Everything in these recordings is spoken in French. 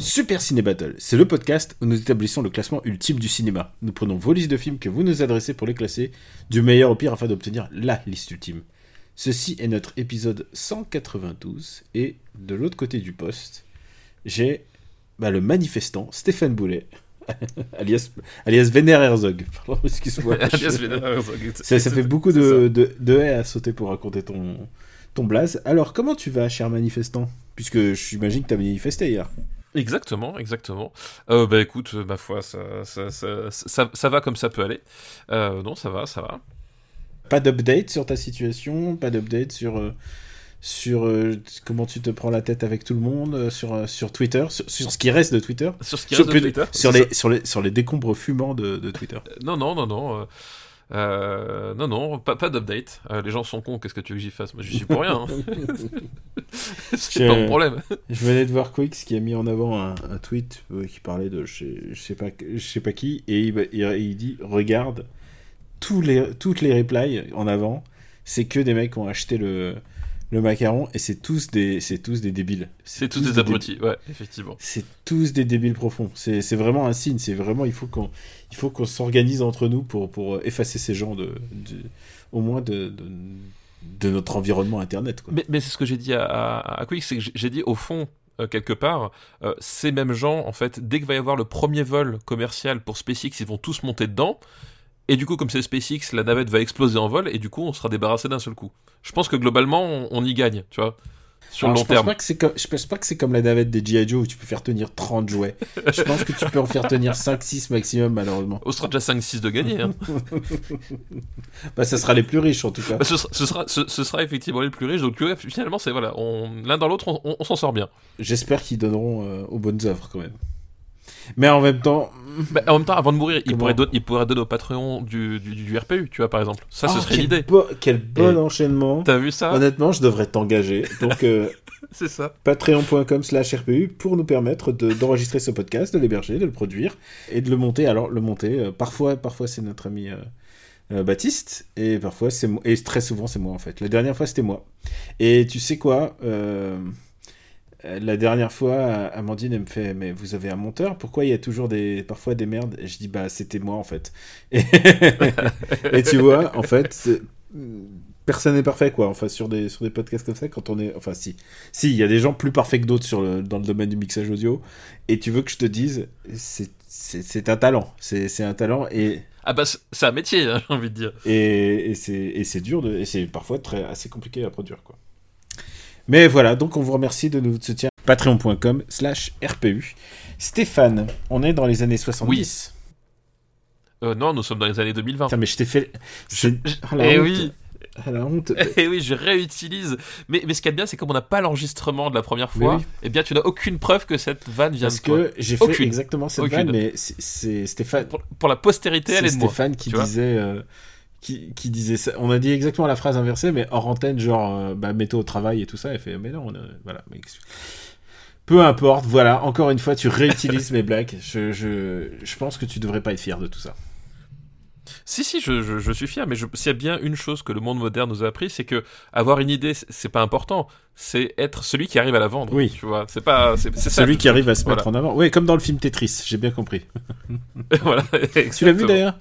Super Ciné Battle, c'est le podcast où nous établissons le classement ultime du cinéma. Nous prenons vos listes de films que vous nous adressez pour les classer, du meilleur au pire afin d'obtenir la liste ultime. Ceci est notre épisode 192 et de l'autre côté du poste, j'ai bah, le manifestant Stéphane Boulet. alias, alias Vénère Herzog. Pardon, excuse-moi. Alias Vénère Herzog. Ça, ça fait beaucoup de, de, de haies à sauter pour raconter ton, ton blaze. Alors, comment tu vas, cher manifestant? Puisque j'imagine que tu as manifesté hier. Exactement, exactement. Euh, bah écoute, ma foi, ça, ça, ça, ça, va comme ça peut aller. Euh, non, ça va, ça va. Pas d'update sur ta situation, pas d'update sur, euh, sur euh, comment tu te prends la tête avec tout le monde, euh, sur, euh, sur Twitter, sur, sur ce qui reste de Twitter. Sur ce qui Sur, reste de Twitter. sur les, sur, les, sur les décombres fumants de, de Twitter. Non, non, non, non. Euh, non, non, pas, pas d'update. Euh, les gens sont cons, qu'est-ce que tu veux que j'y fasse? Moi, j'y suis pour rien. hein. C'est pas mon problème. Je venais de voir Quix qui a mis en avant un, un tweet euh, qui parlait de je sais, je sais pas je sais pas qui et il, il- il dit regarde tous les toutes les replies en avant c'est que des mecs qui ont acheté le le macaron et c'est tous des c'est tous des débiles C'est tous des abrutis, ouais, effectivement. c'est tous des débiles profonds c'est c'est vraiment un signe c'est vraiment il faut qu'on il faut qu'on s'organise entre nous pour pour effacer ces gens de, de- au moins de, de de notre environnement internet quoi. Mais, mais c'est ce que j'ai dit à, à, à Quick, c'est que j'ai- j'ai dit au fond, euh, quelque part, euh, ces mêmes gens, en fait, dès qu'il va y avoir le premier vol commercial pour SpaceX, ils vont tous monter dedans. Et du coup, comme c'est SpaceX, la navette va exploser en vol et du coup, on sera débarrassé d'un seul coup. Je pense que globalement, on, on y gagne, tu vois, sur Alors, le long je pense terme. pas que comme je pense pas que c'est comme la navette des G.I. Joe où tu peux faire tenir 30 jouets. je pense que tu peux en faire tenir 5 6 maximum malheureusement. On sera déjà 5-6 de gagner. Hein. Bah ça sera les plus riches en tout cas. Bah, ce, sera, ce, sera, ce, ce sera effectivement les plus riches. Donc finalement, c'est voilà, l'un dans l'autre, on, on- on s'en sort bien. J'espère qu'ils donneront euh, aux bonnes œuvres quand même. Mais en même temps, Bah, en même temps, avant de mourir, il pourrait, don- il pourrait donner au Patreon du, du, du RPU, tu vois, par exemple. Ça, ce oh, serait l'idée. quel bon Et- enchaînement. T'as vu ça? Honnêtement, je devrais t'engager. Donc euh, C'est ça. patreon.com slash RPU pour nous permettre de- d'enregistrer ce podcast, de l'héberger, de le produire et de le monter. Alors le monter, euh, parfois, parfois c'est notre ami euh, euh, Baptiste et parfois c'est moi. Et très souvent c'est moi en fait. La dernière fois c'était moi. Et tu sais quoi La dernière fois, Amandine elle me fait mais vous avez un monteur? Pourquoi il y a toujours des parfois des merdes? Et je dis bah c'était moi en fait. Et, et tu vois en fait. Personne n'est parfait quoi, enfin sur des, sur des podcasts comme ça, quand on est... Enfin si, si, il y a des gens plus parfaits que d'autres sur le, dans le domaine du mixage audio, et tu veux que je te dise, c'est- un talent, c'est un talent, et, Ah bah, c'est un métier, hein, j'ai envie de dire. et, et c'est dur, de, et c'est parfois très, assez compliqué à produire. quoi. Mais voilà, donc on vous remercie de notre soutien. Patreon.com slash RPU. Stéphane, on est dans les années 70. Euh, non, nous sommes dans les années 2020. Putain, mais je t'ai fait... c'est- oh, la Eh honte. oui. Ah, la honte. Eh oui, je réutilise. Mais, mais ce qui est bien, c'est comme on n'a pas l'enregistrement de la première fois, Oui. eh bien, tu n'as aucune preuve que cette vanne vient Parce de toi. que j'ai fait Aucune. exactement cette Aucune. vanne, mais c'est- Stéphane... Pour, pour la postérité, elle est de moi. Stéphane qui disait, euh, qui, qui disait ça. On a dit exactement la phrase inversée, mais hors antenne, genre, euh, bah, mets-toi au travail et tout ça. Elle fait, mais non, on a- voilà. mais Peu importe, voilà, encore une fois, tu réutilises mes blagues. Je, je, je pense que tu devrais pas être fier de tout ça. Si, si, je, je, je suis fier, mais s'il y a bien une chose que le monde moderne nous a appris, c'est que avoir une idée, c'est- pas important. C'est être celui qui arrive à la vendre. Oui. Tu vois, c'est pas. C'est. Celui qui arrive à se Voilà. mettre en avant. Oui, comme dans le film Tetris, j'ai bien compris. voilà, Tu l'as vu d'ailleurs?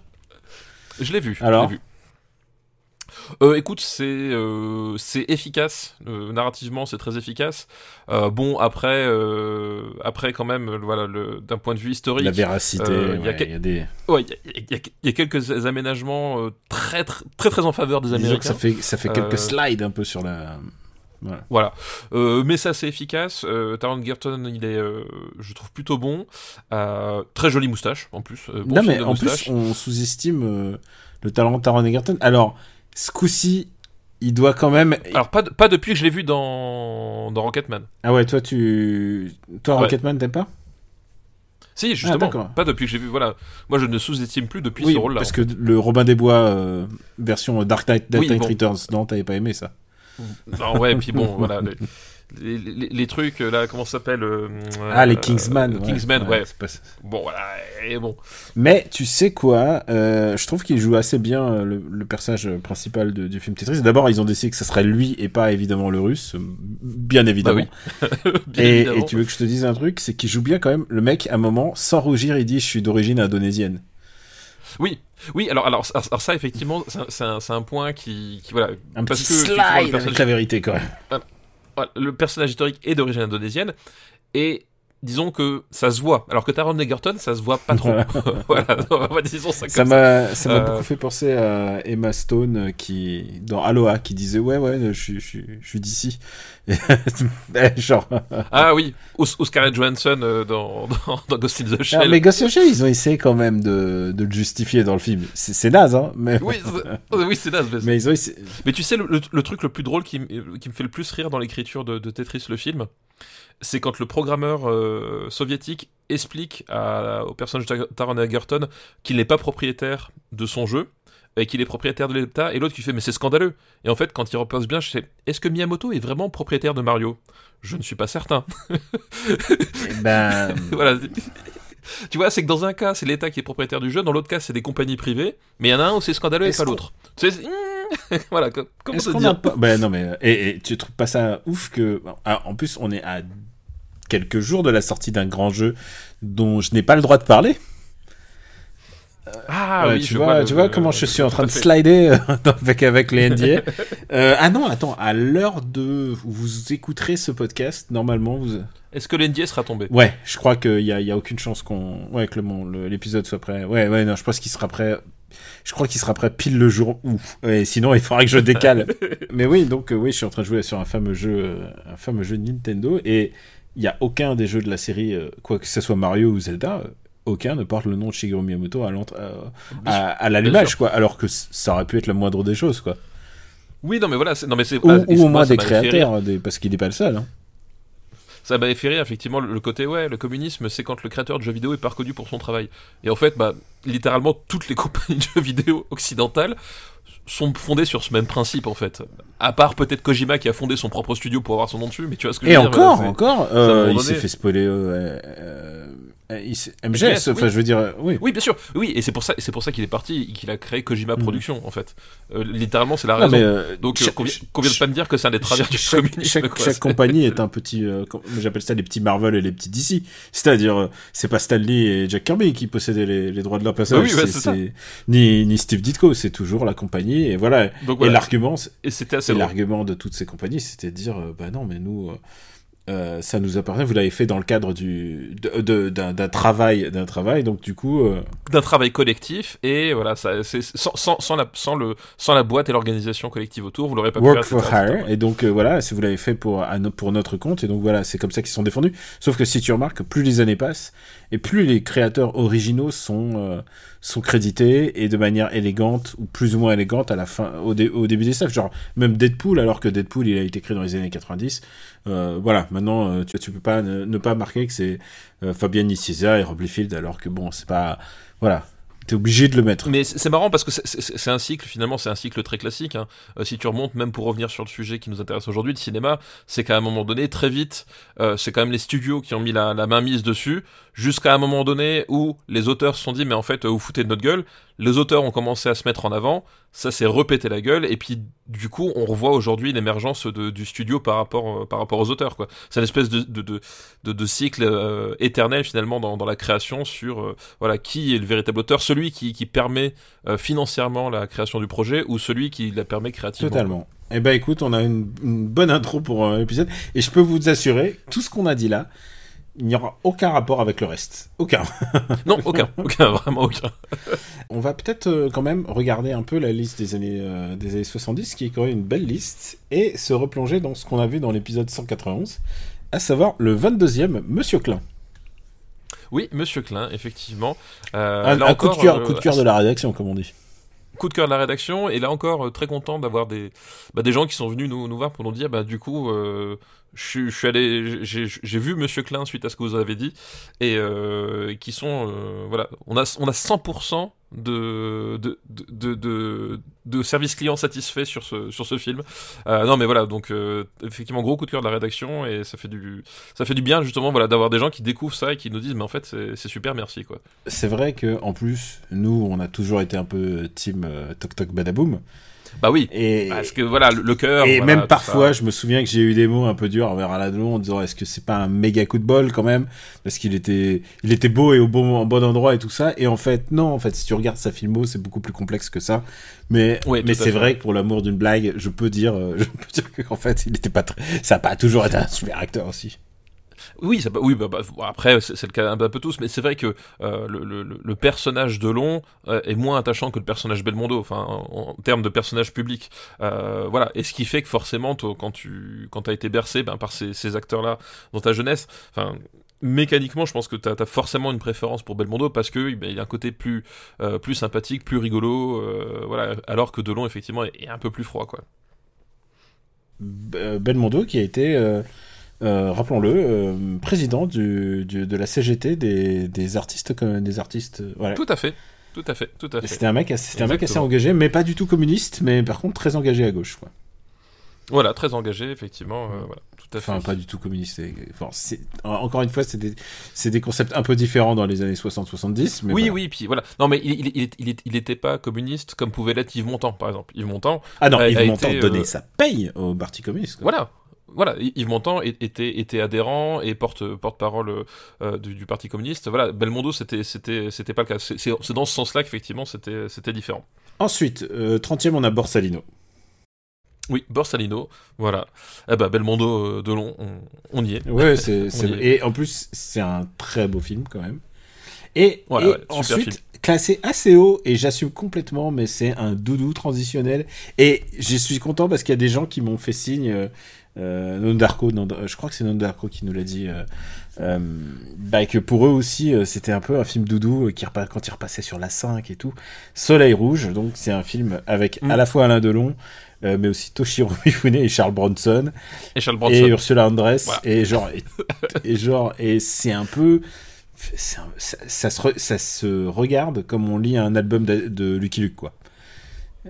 Je l'ai vu. Alors l'ai vu. Euh, écoute, c'est euh, c'est efficace euh, narrativement, c'est très efficace. Bon, après, après quand même, voilà, d'un point de vue historique, La véracité, il y a ouais, quel- il y a des. ouais, il y, a- y y quelques aménagements très, très très très en faveur des Disons que Américains. ça fait, ça fait quelques slides un peu sur la. Voilà. Voilà. Euh, mais ça, c'est efficace. Euh, Taron Gerton, il est, euh, je trouve, plutôt bon. Très jolie moustache, en plus. Bon non, mais en moustache. plus, on sous-estime le talent de Taron Egerton. Alors, ce coup-ci, il doit quand même. Alors, pas, de- pas depuis que je l'ai vu dans, dans Rocketman. Ah ouais, toi, tu. Toi, Ouais. Rocketman, t'aimes pas? Si, Ah, justement, d'accord. pas depuis que j'ai vu. Voilà, moi je ne sous-estime plus depuis Oui, ce rôle-là. parce que le Robin des Bois euh, version Dark Knight, Dark Oui, Knight bon. Returns, non, t'avais pas aimé ça Non, ouais, puis bon, voilà. Les- les- les trucs, là, comment ça s'appelle euh, Ah, les euh, Kingsman. ouais. Kingsman, ouais. ça. Bon, voilà, et bon. Mais tu sais quoi euh, Je trouve qu'il joue assez bien euh, le, le personnage principal de- du film Tetris. D'abord, ils ont décidé que ce serait lui et pas évidemment le russe, euh, bien évidemment. Bah Bien et, évidemment. et tu veux que je te dise un truc C'est qu'il joue bien quand même. Le mec, à un moment, sans rougir, il dit Je suis d'origine indonésienne. Oui, oui, alors, alors, ça, effectivement, c'est un- un, point qui, qui voilà, Un parce petit que slide avec la vérité quand même. Le personnage historique est d'origine indonésienne et disons que ça se voit. Alors que Taron Egerton, ça se voit pas trop. voilà, non, disons ça comme Ça ça. m'a, ça m'a Euh, beaucoup fait penser à Emma Stone euh, qui, dans Aloha, qui disait ouais ouais, je, suis- je, je suis d'ici. Et Genre. Ah oui, ou, ou Scarlett Johansson euh, dans, dans, dans Ghost in the Ah, Shell. mais Ghost in the Shell, ils ont essayé quand même de, de le justifier dans le film. C'est, naze, hein. Mais, Oui, c'est- oui, c'est naze. Mais, mais ils ont essayé. mais tu sais, le, le- le truc le plus drôle qui, qui me fait le plus rire dans l'écriture de, de Tetris, le film, c'est quand le programmeur euh, soviétique explique à- au personnage de Taron Egerton qu'il n'est pas propriétaire de son jeu et qu'il est propriétaire de l'État, et l'autre qui fait mais c'est scandaleux. Et en fait, quand il repose bien, je sais, est-ce que Miyamoto est vraiment propriétaire de Mario? Je ne suis pas certain. Ben. voilà. Tu vois, c'est que dans un cas, c'est l'État qui est propriétaire du jeu, dans l'autre cas, c'est des compagnies privées, mais il y en a un où c'est scandaleux et pas l'autre. Voilà, co- comment qu'on dire pas. Ben non, mais. Et, et tu trouves pas ça ouf que. Ah, en plus, on est à quelques jours de la sortie d'un grand jeu dont je n'ai pas le droit de parler. Ah Ouais, oui, tu vois, le- tu vois comment je suis en train de slider euh, avec, avec les NDA. Euh, ah non, attends, à l'heure de où vous écouterez ce podcast, normalement, vous. Est-ce que l'NDA sera tombé? Ouais, je crois qu'il y a, y a aucune chance qu'on, ouais, que l'épisode soit prêt. Ouais, ouais, non, je pense qu'il sera prêt. Je crois qu'il sera prêt pile le jour où. Sinon, il faudra que je décale. Mais oui, donc euh, oui, je suis en train de jouer sur un fameux jeu, euh, un fameux jeu Nintendo, et il y a aucun des jeux de la série, euh, quoi que ce soit Mario ou Zelda, euh, aucun ne porte le nom de Shigeru Miyamoto à, euh, à, à l'allumage, quoi. Alors que ça aurait pu être la moindre des choses, quoi. Oui, non, mais voilà, c'est- non, mais c'est. Ou, au moi, moins des créateurs, des- parce qu'il n'est pas le seul. hein. Ça m'avait fait rire, effectivement, le le côté, ouais, le communisme, c'est quand le créateur de jeux vidéo est pas reconnu pour son travail. Et en fait, bah, littéralement, toutes les compagnies de jeux vidéo occidentales sont fondées sur ce même principe, en fait. À part peut-être Kojima qui a fondé son propre studio pour avoir son nom dessus, mais tu vois ce que je Et veux dire encore, c'est- encore, un euh, il s'est fait spoiler. euh, euh, euh, MGS, MGS, enfin, oui. je veux dire, euh, oui. Oui, bien sûr. Oui, et c'est pour ça, c'est pour ça qu'il est parti, qu'il a créé Kojima Mhm. Productions, en fait. Euh, littéralement, c'est la Non, raison. mais, euh, Donc, euh, chaque- qu'on vi- qu'on vienne chaque- pas me dire que c'est un des travers du communisme. chaque- quoi. chaque C'est- compagnie est un petit, euh, j'appelle ça les petits Marvel et les petits DC. C'est-à-dire, euh, c'est pas Stanley et Jack Kirby qui possédaient les, les droits de leur passage. Oui, c'est- ni, ni Steve Ditko, c'est toujours la compagnie. Et voilà. Donc, Et l'argument, c'est- Et c'était assez et drôle. l'argument de toutes ces compagnies, c'était de dire, euh, bah non, mais nous, euh, ça nous appartient. Vous l'avez fait dans le cadre du, d'un, travail, d'un travail. Donc du coup, euh, d'un travail collectif et voilà ça sans, sans, sans la sans le sans la boîte et l'organisation collective autour vous l'aurez pas pu work faire for hire. Et donc euh, voilà, si vous l'avez fait pour à pour notre compte, et donc voilà, c'est comme ça qu'ils sont défendus. Sauf que si tu remarques, plus les années passent et plus les créateurs originaux sont sont crédités et de manière élégante ou plus ou moins élégante à la fin au, au début des staffs. Genre même Deadpool, alors que Deadpool il a été créé dans les années 90. euh, voilà, maintenant euh, tu, tu peux pas ne, pas marquer que c'est euh, Fabian Nicieza et Rob Liefeld, alors que bon, c'est pas voilà, t'es obligé de le mettre. mais c'est marrant parce que c'est un cycle finalement c'est un cycle très classique hein. Euh, si tu remontes même pour revenir sur le sujet qui nous intéresse aujourd'hui le cinéma c'est qu'à un moment donné très vite euh, c'est quand même les studios qui ont mis la, la main mise dessus jusqu'à un moment donné où les auteurs se sont dit mais en fait euh, vous foutez de notre gueule. Les auteurs ont commencé à se mettre en avant. Ça s'est repété la gueule. Et puis du coup on revoit aujourd'hui l'émergence du studio par rapport euh, par rapport aux auteurs c'est une espèce de de, de, cycle euh, éternel finalement dans, dans la création sur voilà qui est le véritable auteur. Celui qui, qui permet financièrement la création du projet ou celui qui la permet créativement. Totalement. Eh ben écoute, on a une, bonne intro pour l'épisode. Et je peux vous assurer, tout ce qu'on a dit là, il n'y aura aucun rapport avec le reste. Aucun. non aucun aucun vraiment aucun On va peut-être euh, quand même regarder un peu la liste des années, euh, des années 70, qui est quand même une belle liste, et se replonger dans ce qu'on a vu dans l'épisode 191, à savoir le 22e, Monsieur Klein. oui Monsieur Klein effectivement Euh, un là un coup de cœur, coup de cœur de la rédaction, comme on dit. coup de cœur de la rédaction et là encore très content d'avoir des bah, des gens qui sont venus nous, nous voir pour nous dire bah du coup euh, je, suis allé j'ai vu Monsieur Klein suite à ce que vous avez dit et euh, qui sont euh, voilà on a on a 100% de de, de, de, service client satisfait sur ce, sur ce film. Euh, non mais voilà, donc effectivement gros coup de cœur de la rédaction et ça fait du, ça fait du bien justement voilà, d'avoir des gens qui découvrent ça et qui nous disent mais en fait c'est super, merci quoi. C'est vrai que en plus, nous, on a toujours été un peu team toc toc badaboum. Bah oui, Et, parce que voilà le, le cœur. et voilà, même parfois, ça. je me souviens que j'ai eu des mots un peu durs envers Alain Delon en disant est-ce que c'est pas un méga coup de bol quand même? Parce qu'il était, il était beau et au bon, au bon endroit et tout ça. Et en fait, non, en fait, si tu regardes sa filmo, c'est beaucoup plus complexe que ça. Mais, Oui, mais c'est vrai que pour l'amour d'une blague, je peux dire, euh, je peux dire qu'en fait, il était pas très, ça a pas toujours été un super acteur aussi. Oui, bah, bah, après c'est le cas un peu tous, mais c'est vrai que euh, le, personnage Delon euh, est moins attachant que le personnage Belmondo, enfin en, termes de personnage public. Euh, voilà, et ce qui fait que forcément, quand tu quand as été bercé ben, par ces, acteurs-là dans ta jeunesse, enfin mécaniquement, je pense que tu as, forcément une préférence pour Belmondo parce que ben, il a un côté plus sympathique, plus rigolo, voilà, alors que Delon effectivement est, un peu plus froid, quoi. Belmondo qui a été, euh, rappelons-le, euh, président du, du- de la CGT des, des artistes des artistes. euh, voilà. Tout à fait, tout à fait, tout à fait. C'était un mec, assez- c'était un mec assez Exactement. engagé, mais pas du tout communiste, mais par contre très engagé à gauche. Quoi. Voilà, très engagé, effectivement, euh, voilà, tout à fait. Enfin, pas du tout communiste. Enfin, encore une fois, c'est des, concepts un peu différents dans les années 60-70. mais oui, voilà. oui, puis voilà. Non, mais il, il, il, il, il était pas communiste comme pouvait l'être Yves Montand, par exemple. Yves Montand, Ah non, a- Yves a Montand été, donnait euh, sa paye au parti communiste. quoi. voilà. Voilà, Yves Montand était, était adhérent et porte, porte-parole euh, du, du Parti communiste. Voilà, Belmondo, c'était, c'était, c'était pas le cas. C'est, dans ce sens-là qu'effectivement, c'était, c'était différent. Ensuite, euh, 30e, on a Borsalino. Oui, Borsalino, voilà. Eh ben, Belmondo, euh, Delon, on, on y est. Ouais, c'est, et en plus, c'est un très beau film quand même. Et, Voilà, et ouais, super ensuite, film. classé assez haut, et j'assume complètement, mais c'est un doudou transitionnel. Et je suis content parce qu'il y a des gens qui m'ont fait signe. Euh, euh, Nondarko, Nond- je crois que c'est Nondarko qui nous l'a dit. Euh, euh, bah, que pour eux aussi, euh, c'était un peu un film doudou euh, qui quand il repassait sur la 5 et tout. Soleil Rouge, donc c'est un film avec Mm. à la fois Alain Delon. euh, mais aussi Toshiro Mifune et Charles Bronson Et Charles et Bronson. Ursula Andress Voilà. et genre et, et genre et c'est un peu un- ça, ça se re- ça se regarde comme on lit un album de, de Lucky Luke quoi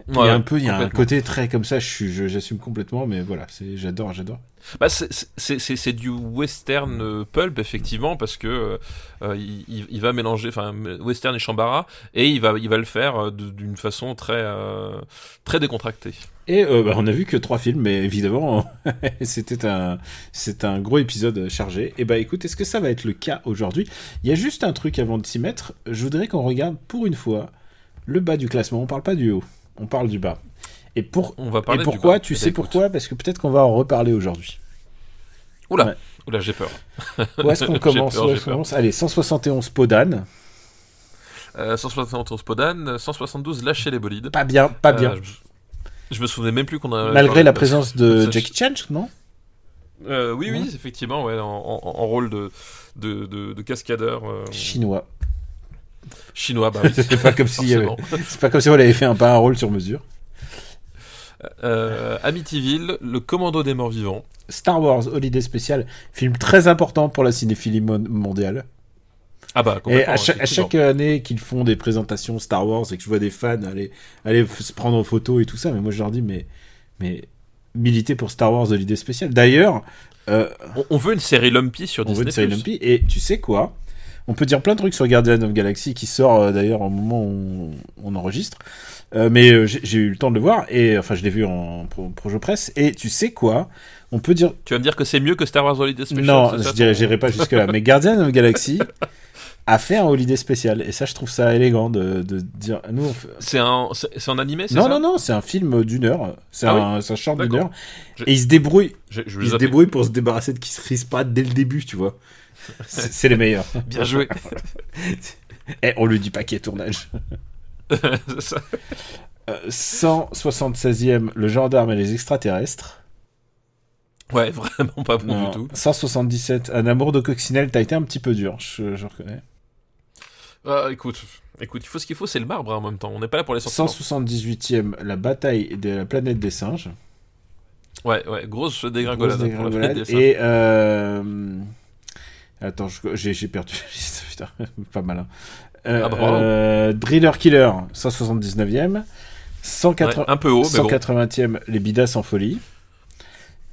il y a un peu il y a un côté très comme ça je j'assume complètement mais voilà c'est j'adore j'adore. Bah, c'est- c'est c'est- c'est du western euh, pulp effectivement parce que euh, euh, il, va mélanger enfin western et chambara et il va il va le faire d'une façon très euh, très décontractée. et euh, bah, on a vu que trois films mais évidemment c'était un c'est un gros épisode chargé. Et bah écoute est-ce que ça va être le cas aujourd'hui? Il y a juste un truc avant de s'y mettre. Je voudrais qu'on regarde pour une fois le bas du classement. On parle pas du haut on parle du bas et pour On va parler Et du pourquoi bas. Tu ben, sais écoute. pourquoi? Parce que peut-être qu'on va en reparler aujourd'hui. Oula, Ouais. oula, j'ai peur. Où est-ce qu'on J'ai commence, peur, peur. commence? Allez, 171 Podane. Euh, 171 Podan, 172 lâcher les bolides. Pas bien, pas bien. Euh, je, je me souvenais même plus qu'on a. Malgré la présence de ça, Jackie Chan, non? Euh, oui, oui, Ouais. effectivement, ouais, en, en- en rôle de, de, de, de cascadeur euh, Chinois. Chinois. Bah oui, C'est pas comme si forcément. C'est pas comme si on avait fait un pas un rôle sur mesure. Euh, Amityville, le commando des morts vivants. Star Wars Holiday Special, film très important pour la cinéphilie mon- mondiale. Ah bah, Et à chaque, à chaque année qu'ils font des présentations Star Wars et que je vois des fans aller, aller se prendre en photo et tout ça, mais moi je leur dis, mais, mais militer pour Star Wars Holiday Special. D'ailleurs, euh, On, on veut une série Lumpy sur On veut Disney+. une série Lumpy. Et tu sais quoi? On peut dire plein de trucs sur Guardian of Galaxy qui sort euh, d'ailleurs au moment où on, on enregistre. Euh, mais euh, j'ai eu le temps de le voir et enfin je l'ai vu en pro, projo presse. Et tu sais quoi? On peut dire Tu vas me dire que c'est mieux que Star Wars Holiday Special non, je dirais j'irai pas jusque là. mais Guardian of Galaxy a fait un holiday spécial et ça je trouve ça élégant de, de dire nous fait- C'est un, c'est en animé, c'est non ça? non non c'est un film d'une heure. C'est Ah un, c'est un short d'une heure. Et il se débrouille. Je, je il se débrouille pour se débarrasser de qui se risque pas dès le début tu vois c'est les meilleurs Bien joué. Eh, on lui dit a tournage. Ça. Euh, 176e, le gendarme et les extraterrestres. ouais, vraiment pas bon Non. du tout. 177, un amour de coccinelle, t'as été un petit peu dur, je, je reconnais. Ah, écoute, écoute, il faut ce qu'il faut, c'est le marbre hein, en même temps. On n'est pas là pour les sentiments. 178e, la bataille de la planète des singes. Ouais, ouais, grosse dégringolade. Grosse hein, pour la planète dégringolade. des singes. Et euh... attends, j'ai perdu la liste, putain, pas malin. Euh, Ah bah, euh, Driller Killer, 179e. 180... Ouais, un peu haut, mais bon. 180e, Les Bidas en folie.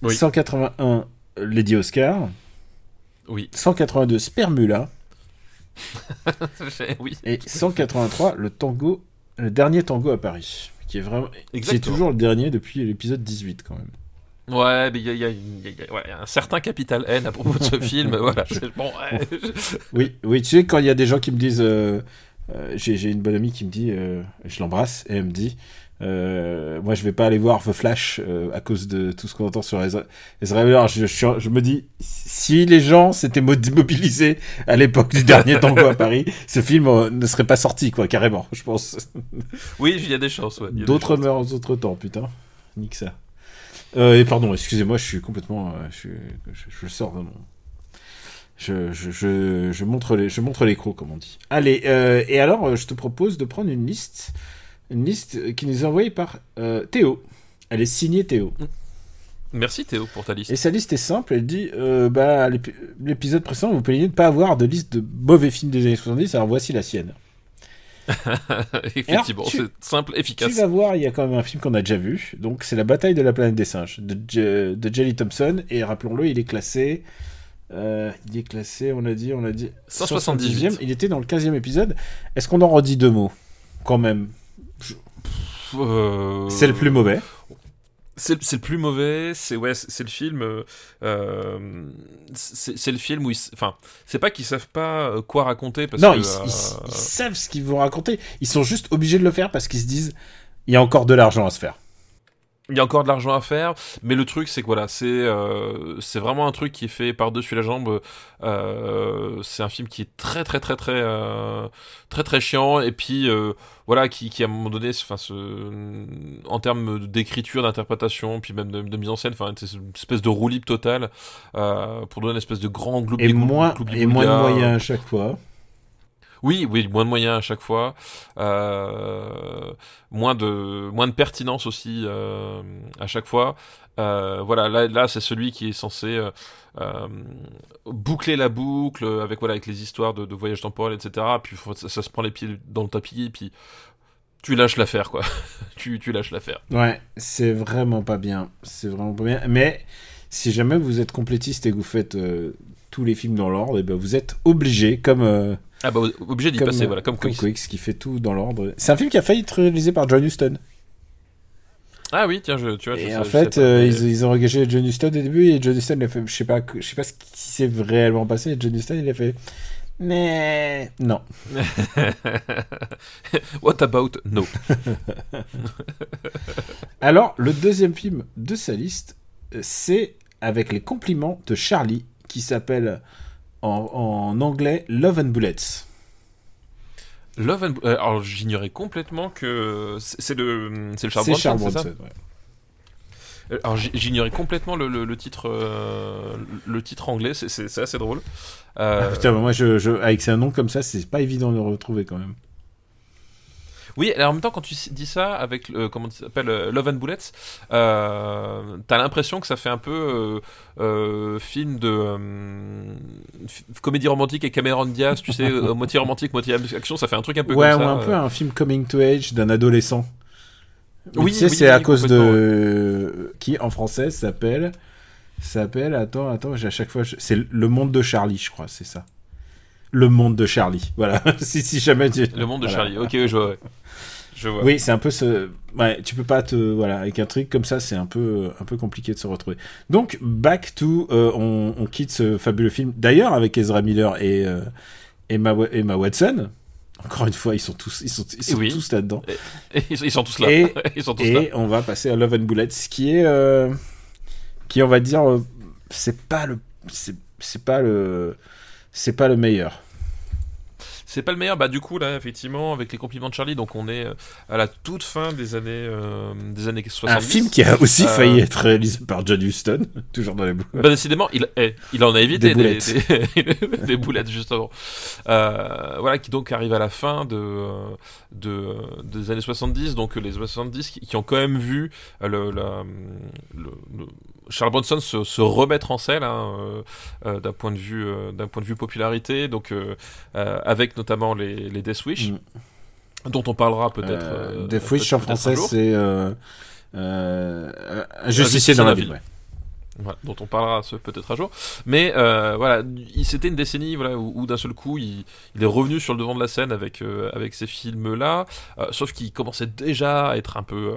Oui. 181, Lady Oscar. Oui. 182, Spermula. oui. Et 183, le tango, le dernier tango à Paris. Qui est vraiment. Qui est Exactement. toujours le dernier depuis l'épisode 18, quand même. Ouais, mais il y y y y a- ouais, il y a un certain capital haine à propos de ce film. Voilà. Bon, ouais. Oui, oui, tu sais, quand il y a des gens qui me disent. euh, euh, j'ai une bonne amie qui me dit. euh, je l'embrasse, et elle me dit. euh, moi, je vais pas aller voir The Flash euh, à cause de tout ce qu'on entend sur Ezra Miller. Je, je, je me dis, si les gens s'étaient mo- mobilisés à l'époque du dernier tango à Paris, ce film euh, ne serait pas sorti, quoi, carrément, je pense. Oui, il y a des chances. ouais, D'autres meurent aux autres temps, putain. Nique ça. Euh, et pardon, excusez-moi, je suis complètement. euh, je, suis- je, je sors de mon. Je, je, je, je montre les, je montre les crocs, comme on dit. Allez, euh, et alors, je te propose de prendre une liste. Une liste qui nous est envoyée par euh, Théo. Elle est signée Théo. Merci Théo pour ta liste. Et sa liste est simple, elle dit bah, l'épi- l'épisode précédent, vous plaignez de ne pas avoir de liste de mauvais films des années 70, alors voici la sienne. Effectivement, tu- c'est simple, Tu efficace. vas voir, il y a quand même un film qu'on a déjà vu. Donc, c'est La bataille de la planète des singes de, Je- de Jelly Thompson. Et rappelons-le, il est classé. euh, il est classé, on a dit, on a dit. 178. 178e. Il était dans le 15e épisode. Est-ce qu'on en redit deux mots Quand même? Euh, C'est le plus mauvais. C'est c'est le plus mauvais, c'est ouais, c'est le film. euh, euh, c'est c'est le film où ils, enfin, c'est pas qu'ils savent pas euh, quoi raconter parce non, que ils, euh, ils- ils savent ce qu'ils vont raconter. Ils sont juste obligés de le faire parce qu'ils se disent il y a encore de l'argent à se faire. Il y a encore de l'argent à faire, mais le truc c'est que voilà, c'est euh, c'est vraiment un truc qui est fait par dessus la jambe. Euh, c'est un film qui est très très très très euh, très très chiant et puis euh, voilà qui, qui à un moment donné, enfin ce, en termes d'écriture, d'interprétation, puis même de, de mise en scène, enfin c'est une espèce de roue libre totale euh, pour donner une espèce de grand gloubi Et moins, et moins de moyens à chaque fois. Oui, oui, moins de moyens à chaque fois, euh, moins de moins de pertinence aussi euh, à chaque fois. Euh, voilà, là, c'est celui qui est censé boucler la boucle avec voilà avec les histoires de, de voyage temporel, etc. Puis ça, se prend les pieds dans le tapis, puis tu lâches l'affaire quoi. tu, tu lâches l'affaire. Ouais, c'est vraiment pas bien. C'est vraiment pas bien. Mais si jamais vous êtes complétiste et que vous faites tous les films dans l'ordre, et ben vous êtes obligé, comme Ah bah obligé d'y comme, passer, voilà, comme, Quicks. Quicks, qui fait tout dans l'ordre. C'est un film qui a failli être réalisé par John Huston. Ah oui, tiens, je, tu vois. je Et en je fait, euh, ils, ils ont engagé John Huston au début et John Huston il a fait, je sais pas, je sais pas ce qui s'est réellement passé. Et John Huston il a fait, mais non. What about no? Alors, le deuxième film de sa liste, euh, c'est avec les compliments de Charlie, qui s'appelle en, en anglais Love and Bullets. Love and... euh, Alors j'ignorais complètement que c'est le c'est le Charles Bronson, Charles Bronson. ouais. Alors j'ignorais complètement le, le- le titre euh, le titre anglais, c'est- assez drôle. Euh, Ah, putain, moi, je, je- avec un nom comme ça, c'est pas évident de le retrouver quand même. Oui, alors en même temps quand tu dis ça avec le- comment ça s'appelle euh, Love and Bullets, euh, t'as l'impression que ça fait un peu euh, euh, film de euh, comédie romantique et Cameron Diaz, tu sais, euh, moitié romantique, moitié action, ça fait un truc un peu Ouais, comme ou ça. un peu euh. un film coming to age d'un adolescent. Mais Oui, tu sais, oui, c'est à cause de. Qui en français s'appelle. S'appelle. Attends, attends, j'ai à chaque fois. je- C'est Le Monde de Charlie, je crois, c'est ça. Le Monde de Charlie. Voilà. si, si jamais tu. Le monde de Voilà. Charlie. Ok, je vois. ouais. Je vois. Oui, c'est un peu ce. Ouais, tu peux pas te. Voilà, avec un truc comme ça, c'est un peu, un peu compliqué de se retrouver. Donc, back to. euh, on, on quitte ce fabuleux film. D'ailleurs, avec Ezra Miller et euh, Emma, Wa- Emma Watson. Encore une fois, ils sont tous, ils sont, ils sont Oui. tous là-dedans. Ils, sont tous là. Et- ils sont tous là. Et on va passer à Love and Bullets, qui est, euh, qui on va dire, euh, c'est pas le, c'est pas le, c'est pas le meilleur. C'est pas le meilleur. Bah du coup là, effectivement, avec les compliments de Charlie, donc on est euh, à la toute fin des années euh, des années 70. Un film qui a aussi Euh, failli être réalisé par John Huston, toujours dans les boules. Bah décidément, il, eh, il en a évité Des boulettes. des- des boulettes, justement. Euh, voilà, qui donc arrive à la fin de, de, des années 70, donc les 70 qui, qui ont quand même vu le, la- le- le- Charles Bronson se, se remettre en selle hein, euh, euh, d'un point de vue euh, d'un point de vue popularité, donc euh, avec notamment les, les Death Wish. Mm. Dont on parlera peut-être. Death Wish peut-être en français, c'est un justicier dans la ville. ouais. Voilà, dont on parlera peut-être un jour. Mais euh, voilà, il- c'était une décennie voilà, où, où d'un seul coup, il, il est revenu sur le devant de la scène avec, euh, avec ces films-là, euh, sauf qu'il commençait déjà à être un peu,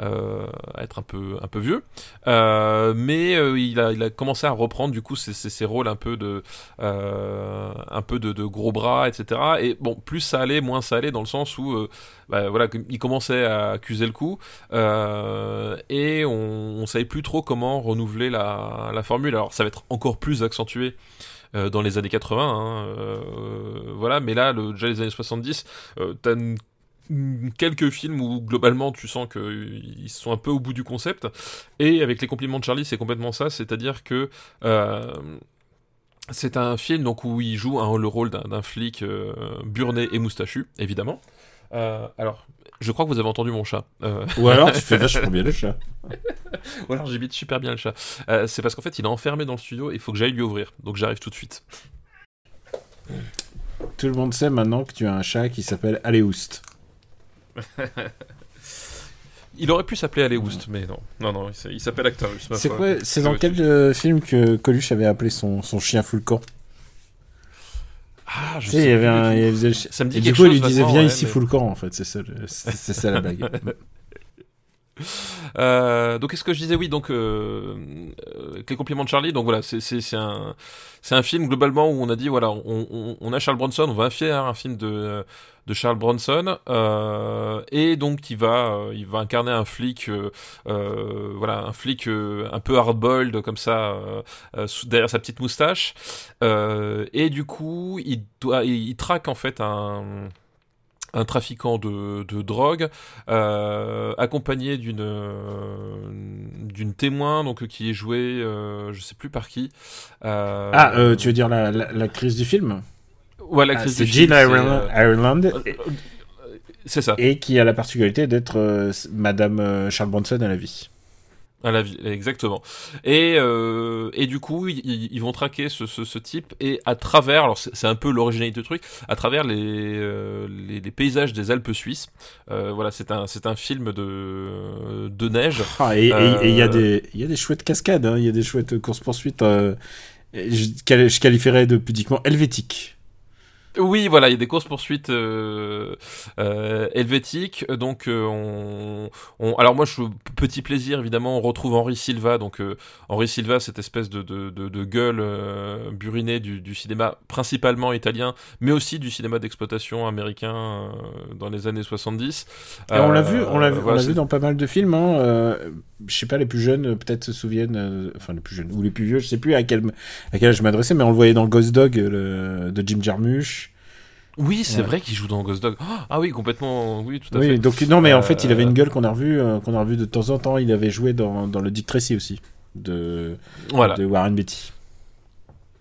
euh, être un peu, un peu vieux. Euh, mais euh, il, a, il a commencé à reprendre du coup ses, rôles un peu de, euh, un peu de, gros bras, etc. Et bon, plus ça allait, moins ça allait, dans le sens où bah, voilà, il commençait à accuser le coup. Et on, on savait plus trop comment renouveler la, la formule. Alors ça va être encore plus accentué dans les années 80, hein, voilà. Mais là, déjà les années 70, euh, t'as une- quelques films où globalement tu sens qu'ils sont un peu au bout du concept. Et avec les compliments de Charlie, c'est complètement ça, c'est-à-dire que euh, c'est un film donc où il joue un- le rôle d'un flic euh, burné et moustachu, évidemment. Euh, alors, je crois que vous avez entendu mon chat. Euh, Ou alors tu fais vachement bien le chat. ou alors j'imite super bien le chat. Euh, c'est parce qu'en fait il est enfermé dans le studio, il faut que j'aille lui ouvrir. Donc j'arrive tout de suite. Tout le monde sait maintenant que tu as un chat qui s'appelle Aléoust. Il aurait pu s'appeler Aléoust, mais non. Non, non, il s'appelle Actarus. C'est quoi C'est dans quel euh, film que Coluche avait appelé son, son chien full camp? Ah, je Tu sais, il y avait un. du il tout. faisait le chien- Ça me dit Et du coup, il lui disait Viens ouais, ici mais- full camp, en fait. C'est ça, la blague. Euh, donc, qu'est-ce que je disais Oui, donc, euh, euh, les compliments de Charlie, donc voilà, c'est- un, c'est un film globalement où on a dit voilà, on, on- on a Charles Bronson, on va faire un film de, de Charles Bronson, euh, et donc il va, euh, il va incarner un flic, euh, voilà, un flic un peu hard-boiled comme ça, derrière sa petite moustache, et du coup, il doit, il, traque en fait un un trafiquant de, de drogue, accompagné d'une d'une témoin donc qui est jouée, euh, je sais plus par qui. Ah, tu veux dire la, la, l'actrice du film? Ouais, Ah, l'actrice C'est du Jill c'est, Ireland, euh, euh, et, c'est ça, et qui a la particularité d'être euh, Madame euh, Charles Bronson à la vie. à la vie, exactement. Et euh, et du coup, ils, ils vont traquer ce, ce, ce type et à travers, alors c'est c'est un peu l'originalité du truc, à travers les euh, les, les paysages des Alpes suisses. Euh, voilà, c'est un c'est un film de de neige. Ah, et il y, a Euh, des- il y a des chouettes cascades, hein, il y a des chouettes courses-poursuites. euh, je, je qualifierais de pudiquement helvétiques. Oui, voilà, il y a des courses poursuites euh, euh, helvétiques. Donc, euh, on, on- alors moi, je petit plaisir évidemment, on retrouve Henri Silva. Donc, euh, Henri Silva, cette espèce de, de, de, de gueule euh, burinée du, du cinéma principalement italien, mais aussi du cinéma d'exploitation américain euh, dans les années 70. Et on l'a vu, on l'a vu, voilà, vu dans pas mal de films. Hein, euh, je sais pas, les plus jeunes peut-être se souviennent, enfin les plus jeunes ou les plus vieux, je sais plus à quel à quel âge je m'adressais, mais on le voyait dans Ghost Dog le, de Jim Jarmusch. Oui, c'est Ouais. vrai qu'il joue dans Ghost Dog. Oh, ah oui, complètement. Oui, tout à Oui, fait. donc non, mais en Euh, fait, il avait une gueule qu'on a revu, euh, qu'on a revu de temps en temps. Il avait joué dans, dans le Dick Tracy aussi de Voilà. de Warren Beatty.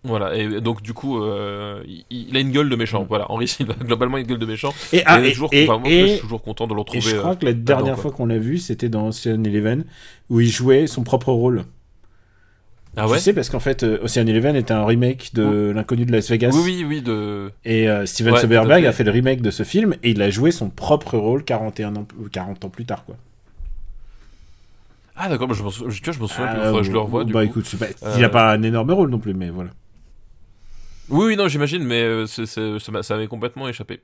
Voilà, et donc du coup, euh, il, il a une gueule de méchant. Mm. Voilà, Henri Silva, globalement, une gueule de méchant. Et, ah, Et et, toujours, et, enfin, moi, et- je suis toujours content de le et retrouver. je crois euh, que la dernière fois qu'on l'a vu, c'était dans Ocean Eleven, où il jouait son propre rôle. Ah ouais tu sais, parce qu'en fait, euh, Ocean Eleven était un remake de L'inconnu de Las Vegas. Oui, oui, oui, de. Et euh, Steven Ouais, Soderbergh a fait le remake de ce film et il a joué son propre rôle 41 ans, 40 ans plus tard. Quoi. Ah d'accord, je m'en sou- tu vois, je m'en souviens. Ah, je le bon, revoie. du bah coup. écoute, pas- Euh, il a pas un énorme rôle non plus, mais voilà. Oui, oui, non, j'imagine, mais euh, ça m'a- ça m'avait complètement échappé.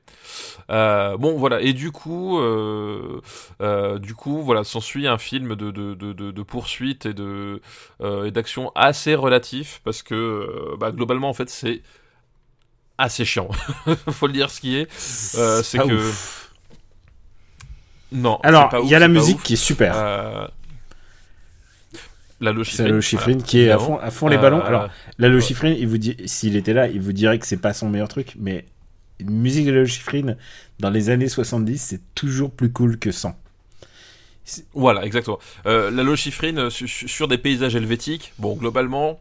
Euh, bon, voilà, et du coup, euh, du coup, voilà, s'ensuit un film de, de, de, de, de poursuite et de et d'action assez relatif parce que bah, globalement, en fait, c'est assez chiant. Faut le dire ce qui est. C'est que ouf. non. Alors, il y a la musique qui est super. Euh, La c'est le chiffrine qui est à fond, à fond les Euh, ballons. Alors, la ouais. Lochifrine, il vous dit, s'il était là, il vous dirait que c'est pas son meilleur truc, mais une musique de Lalo Schifrin dans les années 70, c'est toujours plus cool que 100. Voilà, exactement. Euh, Lalo Schifrin euh, su- su- sur des paysages helvétiques, bon, globalement,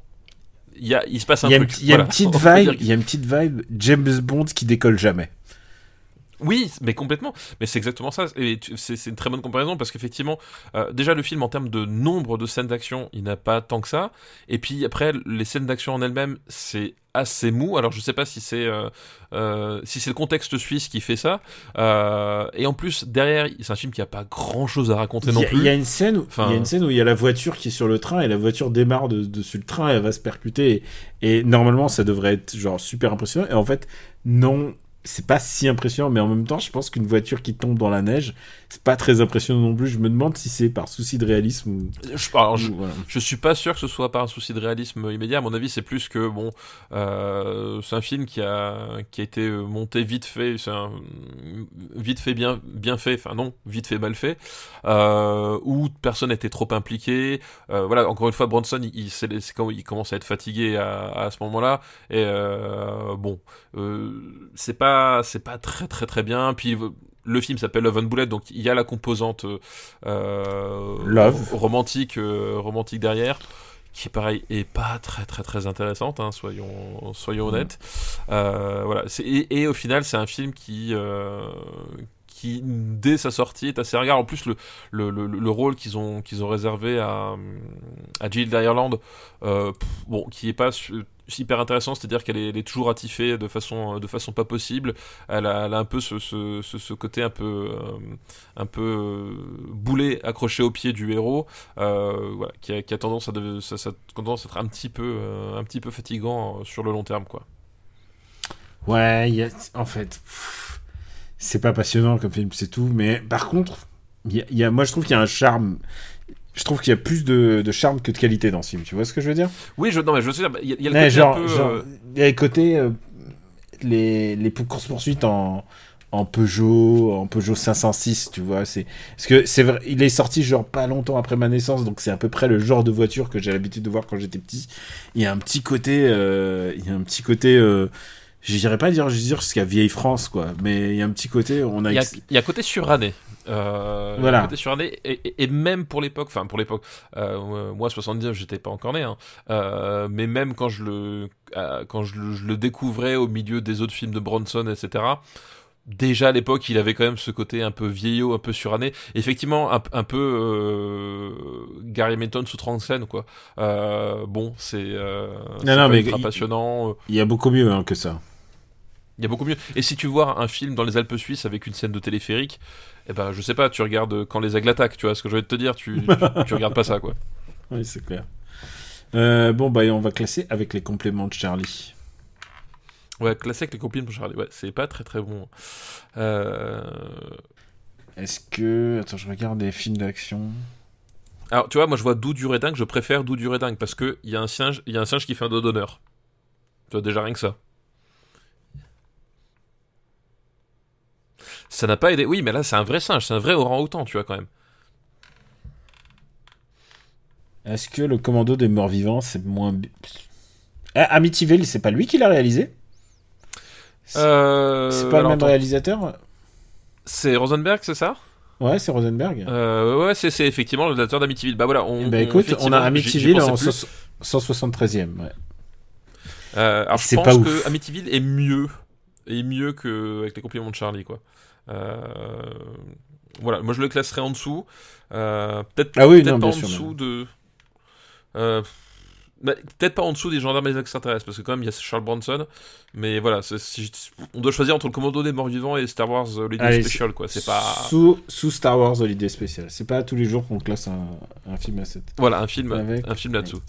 il y a, il se passe un truc. il y a une petite vibe, il y a une petite vibe James Bond qui décolle jamais. Oui, mais complètement. Mais c'est exactement ça. Et c'est une très bonne comparaison parce qu'effectivement, euh, déjà le film en termes de nombre de scènes d'action, il n'a pas tant que ça. Et puis après, les scènes d'action en elles-mêmes, c'est assez mou. Alors je sais pas si c'est euh, euh, si c'est le contexte suisse qui fait ça. Euh, et en plus derrière, c'est un film qui a pas grand-chose à raconter non a, plus. il y a une scène où, Enfin- il y a une scène où il y a la voiture qui est sur le train et la voiture démarre de- dessus le train et elle va se percuter. Et, et normalement, ça devrait être genre super impressionnant. Et en fait, non, c'est pas si impressionnant. Mais en même temps, je pense qu'une voiture qui tombe dans la neige, c'est pas très impressionnant non plus. Je me demande si c'est par souci de réalisme ou. Je, alors, je- ou- voilà. Je suis pas sûr que ce soit par un souci de réalisme immédiat. À mon avis, c'est plus que bon, euh, c'est un film qui a qui a été monté vite fait, c'est un vite fait bien bien fait. Enfin non, vite fait mal fait. Euh, où personne n'était trop impliqué. Euh, voilà, encore une fois, Bronson, il, il, c'est quand il commence à être fatigué à, à ce moment-là. Et bon, c'est pas c'est pas très très très bien. Puis le film s'appelle Love and Bullet, donc il y a la composante euh, Love. romantique, euh, romantique derrière, qui pareil est pas très très très intéressante, hein, soyons soyons honnêtes. Euh, voilà, et, et au final c'est un film qui euh, qui dès sa sortie est assez regard. En plus le le, le, le rôle qu'ils ont qu'ils ont réservé à à Jill d'Ireland, euh, pff, bon, qui est pas su- hyper intéressant, c'est-à-dire qu'elle est, toujours ratifée de façon de façon pas possible. Elle a, un peu ce, ce, ce, côté un peu euh, un peu euh, boulet accroché au pied du héros, euh, qui, a, qui a tendance à de, ça, ça tendance à être un petit peu euh, un petit peu fatigant euh, sur le long terme, quoi. Ouais, y a- en fait, c'est pas passionnant comme film, c'est tout. Mais par contre, y moi je trouve qu'il y a un charme. Je trouve qu'il y a plus de, de charme que de qualité dans ce film. Tu vois ce que je veux dire? Oui, je, non, mais je veux dire, il y a, il y a le côté genre, un peu. genre, euh, il y a le côté euh, les les courses poursuites en en Peugeot, en Peugeot 506, tu vois, c'est parce que c'est vrai, il est sorti genre pas longtemps après ma naissance, donc c'est à peu près le genre de voiture que j'ai l'habitude de voir quand j'étais petit. Il y a un petit côté, euh, il y a un petit côté, euh, je dirais pas dire, je dirais jusqu'à vieille France quoi, mais il y a un petit côté, on a, Il y y a côté suranné. Euh, Voilà. Côté suranné et, et- et même pour l'époque, enfin pour l'époque, euh, moi 79 j'étais pas encore né, hein, euh, mais même quand je le euh, quand je le, je le découvrais au milieu des autres films de Bronson, etc. Déjà à l'époque, il avait quand même ce côté un peu vieillot, un peu suranné. Effectivement, un, un peu Gary Menton sous scène quoi. Euh, bon, c'est non, pas mais passionnant. il y a beaucoup mieux hein, que ça. Il y a beaucoup mieux. Et si tu vois un film dans les Alpes suisses avec une scène de téléphérique, eh ben je sais pas, tu regardes quand les aigles attaquent, tu vois ce que je vais te dire, tu, tu, tu regardes pas ça quoi. Oui, c'est clair. Euh, bon bah on va classer avec les compléments de Charlie. Ouais, classé avec les copines pour Charlie, ouais, c'est pas très très bon. Euh... Est-ce que attends, je regarde des films d'action. Alors tu vois, moi je vois Doux du Redingue, je préfère Doux du Redingue parce que il y a un singe, il y a un singe qui fait un dos d'honneur. Tu vois déjà rien que ça. Ça n'a pas aidé. Oui, mais là c'est un vrai singe, c'est un vrai orang-outan, tu vois quand même. Est-ce que le commando des morts vivants c'est moins ah, Amityville, c'est pas lui qui l'a réalisé? C'est Euh... c'est pas le même réalisateur? C'est Rosenberg, c'est ça? Ouais, c'est Rosenberg. Euh, ouais, c'est, c'est effectivement le réalisateur d'Amityville. Bah voilà, on, on- écoute, on a Amityville en plus. 173e. Ouais. Euh, alors C'est je pas pense ouf. que Amityville est mieux, est mieux que avec les compliments de Charlie, quoi. Euh, voilà, moi je le classerais en dessous. Euh, peut-être, Ah oui, peut-être non, pas en sûr, dessous de. Euh, bah, peut-être pas en dessous des gendarmes et des extraterrestres, parce que quand même il y a Charles Bronson. Mais voilà, si on doit choisir entre le commando des morts vivants et Star Wars Lady Allez, Special, quoi. C'est pas. Sous, sous Star Wars Holiday Special. C'est pas tous les jours qu'on classe un, un film à 7. Voilà, un film, Avec- un film là-dessous.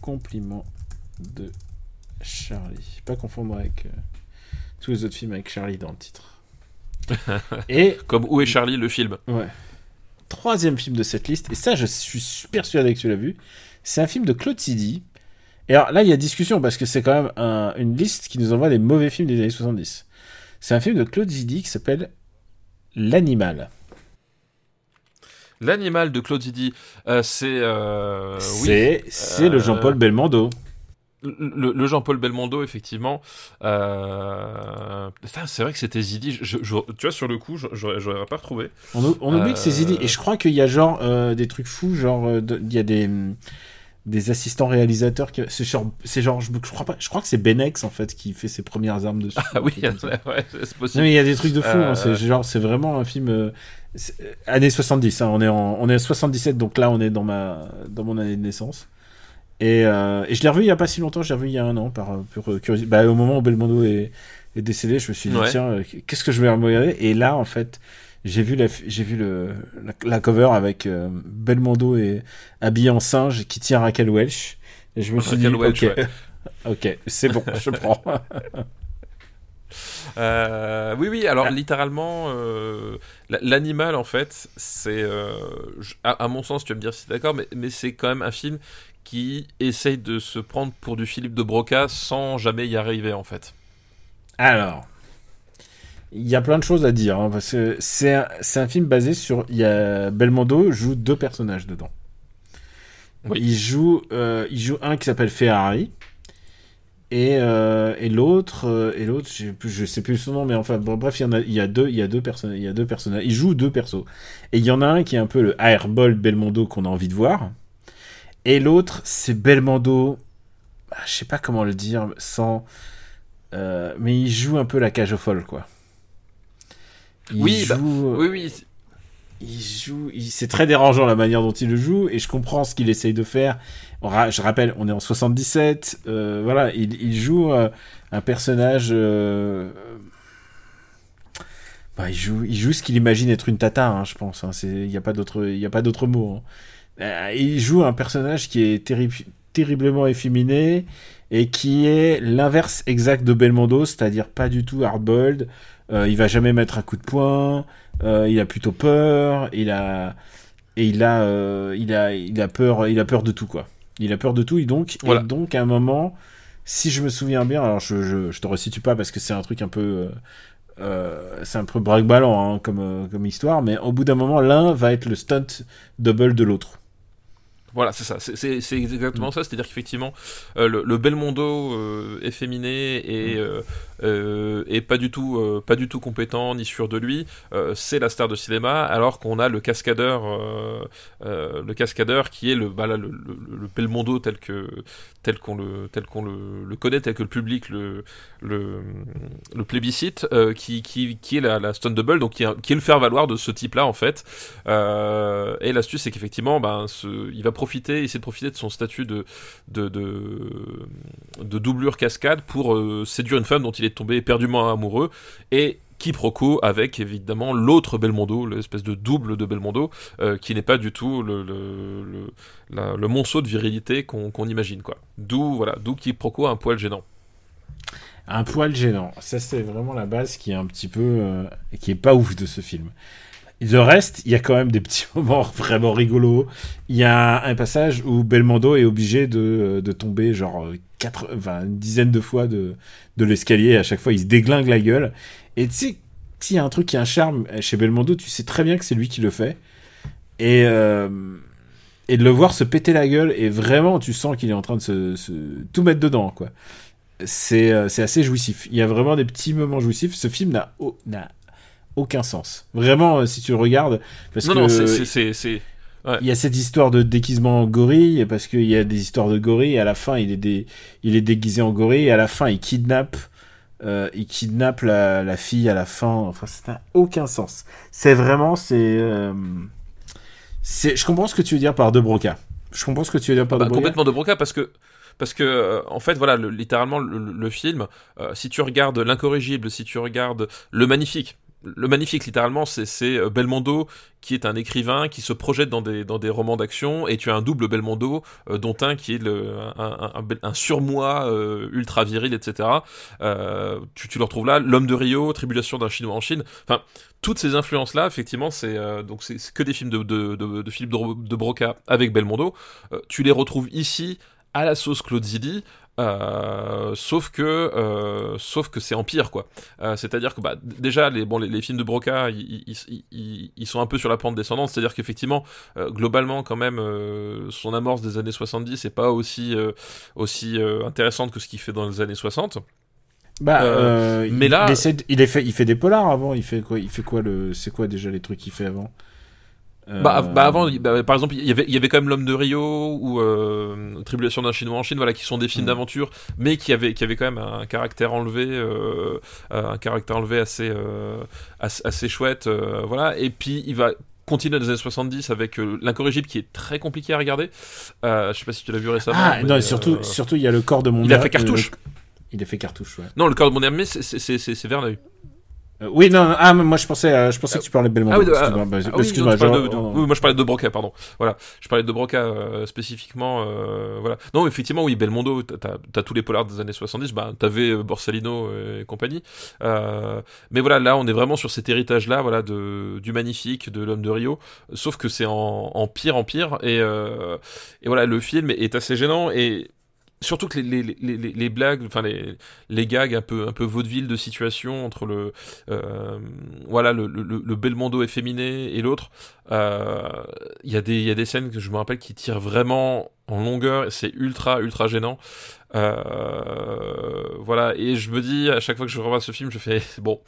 Compliment de Charlie. Pas confondre avec euh, tous les autres films avec Charlie dans le titre. Et Comme Où est Charlie, le film. Ouais. Troisième film de cette liste, et ça je suis persuadé que tu l'as vu, c'est un film de Claude Zidi. Et alors là il y a discussion parce que c'est quand même un- une liste qui nous envoie des mauvais films des années 70. C'est un film de Claude Zidi qui s'appelle L'Animal. L'animal de Claude Zidi, euh, c'est. euh, oui. c'est c'est le Euh, Jean-Paul Belmondo. Le, Jean-Paul Belmondo, effectivement. Euh... C'est vrai que c'était Zidi. Je, tu vois, sur le coup, j'aurais pas retrouvé. On, oublie que c'est Zidi. Et je crois qu'il y a genre euh, des trucs fous. Genre, euh, il y a des, des assistants réalisateurs. Qui... C'est genre, genre je, crois pas, je crois que c'est Benex en fait qui fait ses premières armes dessus. Ah oui, ouais, c'est possible. Non, mais il y a des trucs de fou. Hein. c'est genre, c'est vraiment un film. Euh, année 70, hein. on est en, on est 77, donc là on est dans ma, dans mon année de naissance. Euh, et, je l'ai revu il y a pas si longtemps, je l'ai revu il y a un an par euh, pure curiosité. Bah, au moment où Belmondo est, est décédé, je me suis dit tiens, euh, qu'est-ce que je vais regarder? Et là en fait, j'ai vu la j'ai vu le la, cover avec Belmondo et habillé en singe qui tient Raquel Welch et je me suis dit ok, ok, c'est bon, je prends. oui, oui, alors littéralement, l'animal en fait, c'est. à, mon sens, tu vas me dire si tu es d'accord, mais, mais c'est quand même un film qui essaye de se prendre pour du Philippe de Broca sans jamais y arriver en fait. Alors, il y a plein de choses à dire hein, parce que c'est un, un, film basé sur. Il y a Belmondo joue deux personnages dedans. Il joue euh, il joue un qui s'appelle Ferrari et, euh, et l'autre euh, et l'autre je sais plus son nom mais enfin bref il y en a il y a deux il y a deux personnes il y a deux personnages il joue deux persos et il y en a un qui est un peu le airball Belmondo qu'on a envie de voir et l'autre, c'est Belmondo. Ah, je sais pas comment le dire sans. Euh, mais il joue un peu la cage au folle, quoi. oui, bah, oui, oui. Il joue. C'est très dérangeant la manière dont il le joue, et je comprends ce qu'il essaye de faire. Je rappelle, on est en 77. Euh, voilà, il, joue euh, un personnage. Bah, il, joue, il joue ce qu'il imagine être une tata, hein, je pense. Hein. Il n'y a pas d'autre mot. Hein. Euh, il joue un personnage qui est terriblement efféminé et qui est l'inverse exact de Belmondo, c'est-à-dire pas du tout hardboiled. Euh, il va jamais mettre un coup de poing. Euh, il a plutôt peur. Il a et il a, euh, il a, il a peur. Il a peur de tout quoi. Il a peur de tout et donc, et donc à un moment, si je me souviens bien, alors je, je, je te resitue pas parce que c'est un truc un peu euh, c'est un peu braque-ballant hein, comme, comme histoire, mais au bout d'un moment, l'un va être le stunt double de l'autre. Voilà, c'est ça, c'est exactement mm. ça, c'est-à-dire qu'effectivement, euh, le, Belmondo euh, efféminé et, mm. euh, euh, et pas du tout, pas du tout compétent ni sûr de lui, c'est la star de cinéma, alors qu'on a le cascadeur, le cascadeur qui est le, bah le, le, Belmondo tel que tel qu'on le tel qu'on le, connaît, tel que le public le le, le plébiscite, qui, qui, qui est la, la Stone Double, donc qui est, qui est le faire valoir de ce type-là en fait. et l'astuce c'est qu'effectivement, ben, il va profiter, essayer de profiter de son statut de, de, de, doublure cascade pour euh, séduire une femme dont il est tombé éperdument amoureux et quiproquo avec évidemment l'autre Belmondo, l'espèce de double de Belmondo, euh, qui n'est pas du tout le, le, le, monceau de virilité qu'on imagine. quoi. D'où voilà, d'où quiproquo un poil gênant. Un poil gênant, ça c'est vraiment la base qui est un petit peu... Euh, qui est pas ouf de ce film. Le reste, il y a quand même des petits moments vraiment rigolos. Il y a un passage où Belmondo est obligé de, de tomber genre quatre, enfin, une dizaine de fois de, de l'escalier. À chaque fois, il se déglingue la gueule. Et tu sais, s'il y a un truc qui a un charme chez Belmondo, tu sais très bien que c'est lui qui le fait. Et, euh, et de le voir se péter la gueule, et vraiment, tu sens qu'il est en train de se, tout mettre dedans, quoi. C'est euh, assez jouissif. Il y a vraiment des petits moments jouissifs. Ce film n'a aucun sens. Vraiment, euh, si tu le regardes, parce non, que non, c'est il y a cette histoire de déguisement en gorille parce qu'il y a des histoires de gorille. Et à la fin, il est il est déguisé en gorille. Et à la fin, il kidnappe, euh, il kidnappe la, la, fille à la fin. Enfin, ça n'a aucun sens. C'est vraiment, c'est, euh, c'est. Je comprends ce que tu veux dire par De Broca. Je comprends ce que tu veux dire par bah, De Broca. Complètement De Broca parce que parce que euh, en fait voilà littéralement le, film si tu regardes l'incorrigible si tu regardes le magnifique le magnifique, littéralement, c'est euh, Belmondo qui est un écrivain qui se projette dans des, dans des romans d'action, et tu as un double Belmondo, euh, dont un qui est le, un, surmoi euh, ultra viril, etc. tu, tu le retrouves là, L'homme de Rio, Tribulation d'un Chinois en Chine. Enfin, toutes ces influences-là, effectivement, c'est donc c'est que des films de, de, de, de Philippe de, Broca avec Belmondo. tu les retrouves ici à la sauce Claude Zidi, Euh, sauf que, euh, sauf que c'est empire quoi. Euh, c'est-à-dire que bah, déjà les, bon, les, films de Broca, ils, ils, ils, sont un peu sur la pente descendante. C'est-à-dire qu'effectivement, globalement quand même, son amorce des années 70 n'est pas aussi aussi intéressante que ce qu'il fait dans les années 60. Bah, mais il, là, il, il, fait, il fait des polars avant. Il fait quoi Il fait quoi le C'est quoi déjà les trucs qu'il fait avant? Bah, bah, avant, bah, par exemple, il y avait, il y avait quand même l'homme de Rio ou euh, Tribulation d'un Chinois en Chine, voilà, qui sont des films mm. d'aventure, mais qui avaient, qui avaient quand même un caractère enlevé, euh, un caractère enlevé assez, euh, assez, chouette, euh, voilà. Et puis il va continuer dans les années 70 avec l'incorrigible qui est très compliqué à regarder. je sais pas si tu l'as vu récemment. Ah non, surtout, surtout il y a le corps de mon. Il a fait cartouche. Il a fait cartouche, ouais. Non, le corps de mon ami, c'est Verneuil. Euh, oui, non, ah, moi je pensais, euh, je pensais que tu parlais de Belmondo. Ah oui, bah, ah excuse-moi. oui, moi je parlais de Broca, pardon. Voilà, je parlais de Broca euh, spécifiquement. voilà. Non, effectivement, oui, Belmondo, t'as as tous les polars des années 70, bah, t'avais Borsalino et compagnie. mais voilà, là, on est vraiment sur cet héritage-là, voilà, de, du magnifique, de l'homme de Rio. Sauf que c'est en, en, pire en pire. Et, et voilà, le film est assez gênant. Et surtout que les, les, les, blagues, enfin les, les gags un peu, un peu vaudeville de situation entre le, euh, voilà, le, le, le, efféminé et l'autre, euh, il y, a des, y a des scènes que je me rappelle qui tirent vraiment en longueur, c'est ultra, ultra gênant. Euh, voilà, et je me dis, à chaque fois que je revois ce film, je fais, bon,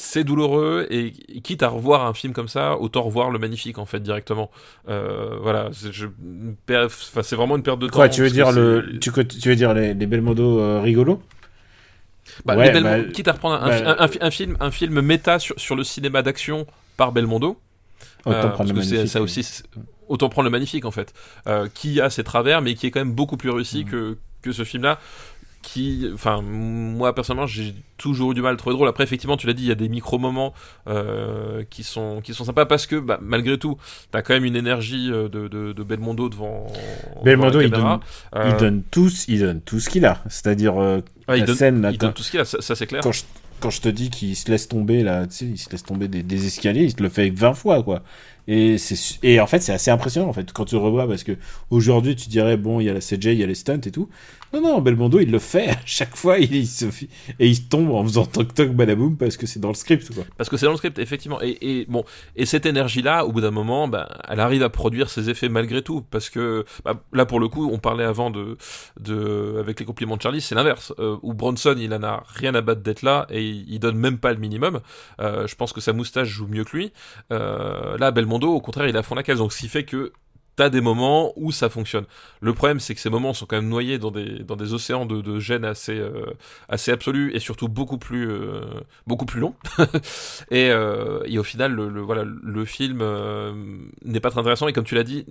c'est douloureux et, quitte à revoir un film comme ça, autant revoir le magnifique en fait directement. Euh, voilà, c'est vraiment une perte de temps. Quoi, tu veux dire le, tu, tu, veux dire les, les Belmondo euh, rigolos? Bah, bah, quitte à reprendre un, bah, un, film, un film méta sur, sur le cinéma d'action par Belmondo. Autant euh, prendre le magnifique. Ça aussi, autant prendre le magnifique en fait, qui a ses travers, mais qui est quand même beaucoup plus réussi mm. que, que ce film-là qui, enfin, moi personnellement, j'ai toujours eu du mal à trouver drôle. Après, effectivement, tu l'as dit, il y a des micro-moments euh, qui, sont, qui sont sympas parce que, bah, malgré tout, t'as quand même une énergie euh, de, de, de Belmondo devant. Belmondo, il, donne, il euh, donne tout, il donne tout ce qu'il a. C'est-à-dire, la scène, il donne tout ce qu'il a, ça, c'est clair. Quand je, quand je te dis qu'il se laisse tomber, là, tu sais, il se laisse tomber des, des escaliers, il te le fait 20 fois, quoi. Et, c'est, et en fait, c'est assez impressionnant, en fait, quand tu le revois, parce que aujourd'hui, tu dirais, bon, il y a la CJ, il y a les stunts et tout. Non, non, Belmondo, il le fait à chaque fois, il, se, et il tombe en faisant toc toc balaboum parce que c'est dans le script, quoi. Parce que c'est dans le script, effectivement. Et, et bon, et cette énergie-là, au bout d'un moment, bah, elle arrive à produire ses effets malgré tout. Parce que, bah, là, pour le coup, on parlait avant de, de avec les compliments de Charlie, c'est l'inverse. Euh, où Bronson, il en a rien à battre d'être là, et il, donne même pas le minimum. Euh, je pense que sa moustache joue mieux que lui. Euh, là, Belmondo, au contraire, il a fond la case. Donc, ce qui fait que t'as des moments où ça fonctionne. Le problème, c'est que ces moments sont quand même noyés dans des, dans des océans de, de gêne assez, euh, assez absolus et surtout beaucoup plus, euh, beaucoup plus longs. et, euh, et, au final, le, voilà, le film n'est pas très intéressant. Et comme tu l'as dit,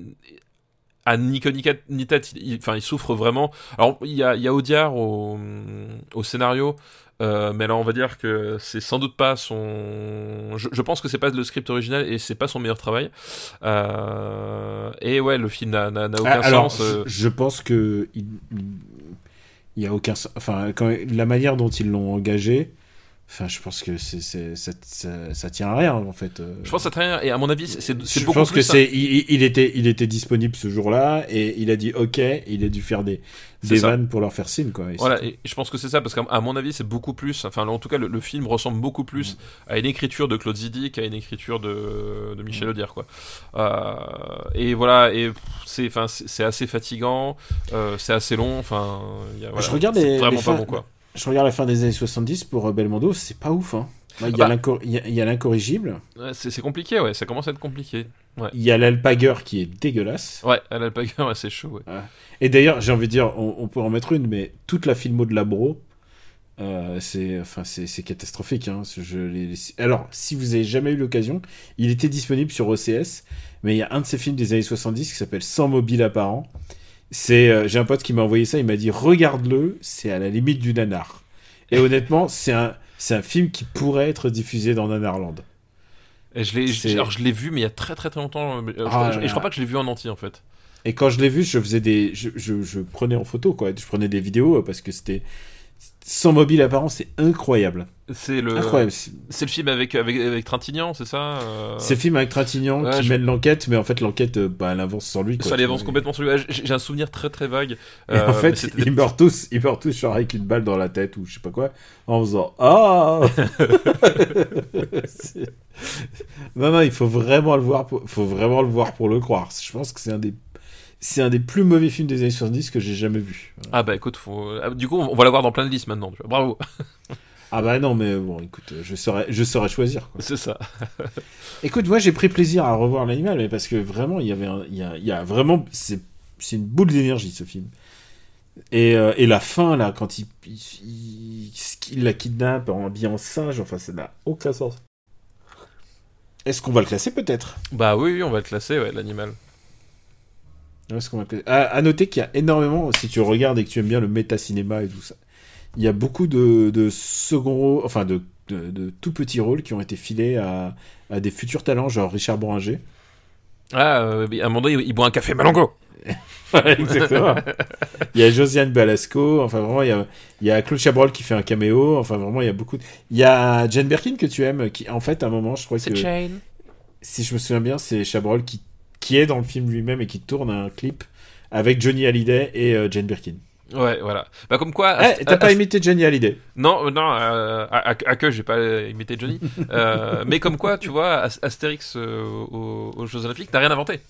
à ni ni tête, il, enfin, il souffre vraiment. Alors, il y a, il y a Audiard au, au scénario. Euh, mais alors on va dire que c'est sans doute pas son. Je, pense que c'est pas le script original et c'est pas son meilleur travail. Euh... Et ouais, le film n'a aucun ah, alors, sens. Euh. Je, pense que il, il y a aucun. Enfin, quand, la manière dont ils l'ont engagé. Enfin, je pense que c'est, ça, ça, ça, tient à rien en fait. Euh. Je pense que ça tient à rien et à mon avis c'est, je beaucoup pense que c'est il, il, était il était disponible ce jour-là et il a dit ok il a dû faire des des vannes pour leur faire signe quoi. voilà et je pense que c'est ça parce qu'à mon avis c'est beaucoup plus enfin en tout cas le, film ressemble beaucoup plus mm. à une écriture de Claude Zidi qu'à une écriture de, de Michel mm. quoi. Euh, et voilà et c'est enfin c'est assez fatigant euh, c'est assez long enfin voilà, je regarde les, vraiment pas bon quoi je regarde la fin des années 70 pour euh, Belmondo, c'est pas ouf. Hein. Il y, a bah. l'incorrigible. c'est compliqué, ouais, ça commence à être compliqué. Il y a l'alpager qui est dégueulasse. Ouais, l'alpager, c'est chaud. Ouais. Et d'ailleurs, j'ai envie de dire, on, peut en mettre une, mais toute la filmo de Labro, euh, c'est enfin c'est catastrophique. Hein, je, Alors, si vous avez jamais eu l'occasion, il était disponible sur OCS, mais il y a un de ces films des années 70 qui s'appelle 100 mobiles apparents. C'est, euh, j'ai un pote qui m'a envoyé ça, il m'a dit regarde-le, c'est à la limite du nanar. Et honnêtement, c'est un, c'est un film qui pourrait être diffusé dans Nanarland. Et je l'ai, alors je l'ai vu, mais il y a très très très longtemps. Euh, ah et je crois pas que je l'ai vu en entier en fait. Et quand je l'ai vu, je faisais des, je, je, prenais en photo quoi, je prenais des vidéos parce que c'était, sans mobile apparent, c'est incroyable. C'est le, Incroyable. c'est le film avec, avec, avec Trintignant, c'est ça euh C'est le film avec Trintignant Ouais, qui je- mène l'enquête, mais en fait, l'enquête, euh, bah, elle avance sans lui. Quoi, Ça tu avance complètement sur lui. J'ai un souvenir très très vague. Euh, en mais fait, ils meurent tous, ils meurent tous genre avec une balle dans la tête ou je sais pas quoi, en faisant Ah Non, non, il faut vraiment le voir, pour... faut vraiment le voir pour le croire. Je pense que c'est un des, c'est un des plus mauvais films des années 70 que j'ai jamais vu. Ah bah écoute, faut... ah, du coup on va l'avoir dans plein de listes maintenant. Tu vois. Bravo, Ah bah non, mais bon, écoute, je saurais, je saurais choisir. C'est ça. Écoute, moi j'ai pris plaisir à revoir l'animal, mais parce que vraiment, il y avait, un- il y a, il y a vraiment, c'est, une boule d'énergie ce film. Et, euh, et la fin là, quand il, il, il- il la kidnappe en habillé en singe, enfin, ça n'a aucun sens. Est-ce qu'on va le classer peut-être? Bah oui, oui, on va le classer, ouais, l'animal. Qu'on classer à, à noter qu'il y a énormément, si tu regardes et que tu aimes bien le méta-cinéma et tout ça, il y a beaucoup de, de second enfin de, de, de tout petits rôles qui ont été filés à, à des futurs talents, genre Richard Boranger. Ah, euh, à un moment donné, il boit un café Malongo. Exactement. il y a Josiane Balasco, enfin vraiment, il y a, il y a Claude Chabrol qui fait un caméo, enfin vraiment, il y a beaucoup. de- Il y a Jane Birkin que tu aimes, qui en fait, à un moment, je crois que. Jane. Si je me souviens bien, c'est Chabrol qui, qui est dans le film lui-même et qui tourne un clip avec Johnny Hallyday et euh, Jane Birkin. Ouais, voilà. Bah comme quoi. Eh, t'as pas imité Johnny Hallyday Non, non, euh, à, à- à que j'ai pas imité Johnny. Euh, mais comme quoi, tu vois, As- Astérix euh, aux, aux Jeux Olympiques n'a rien inventé.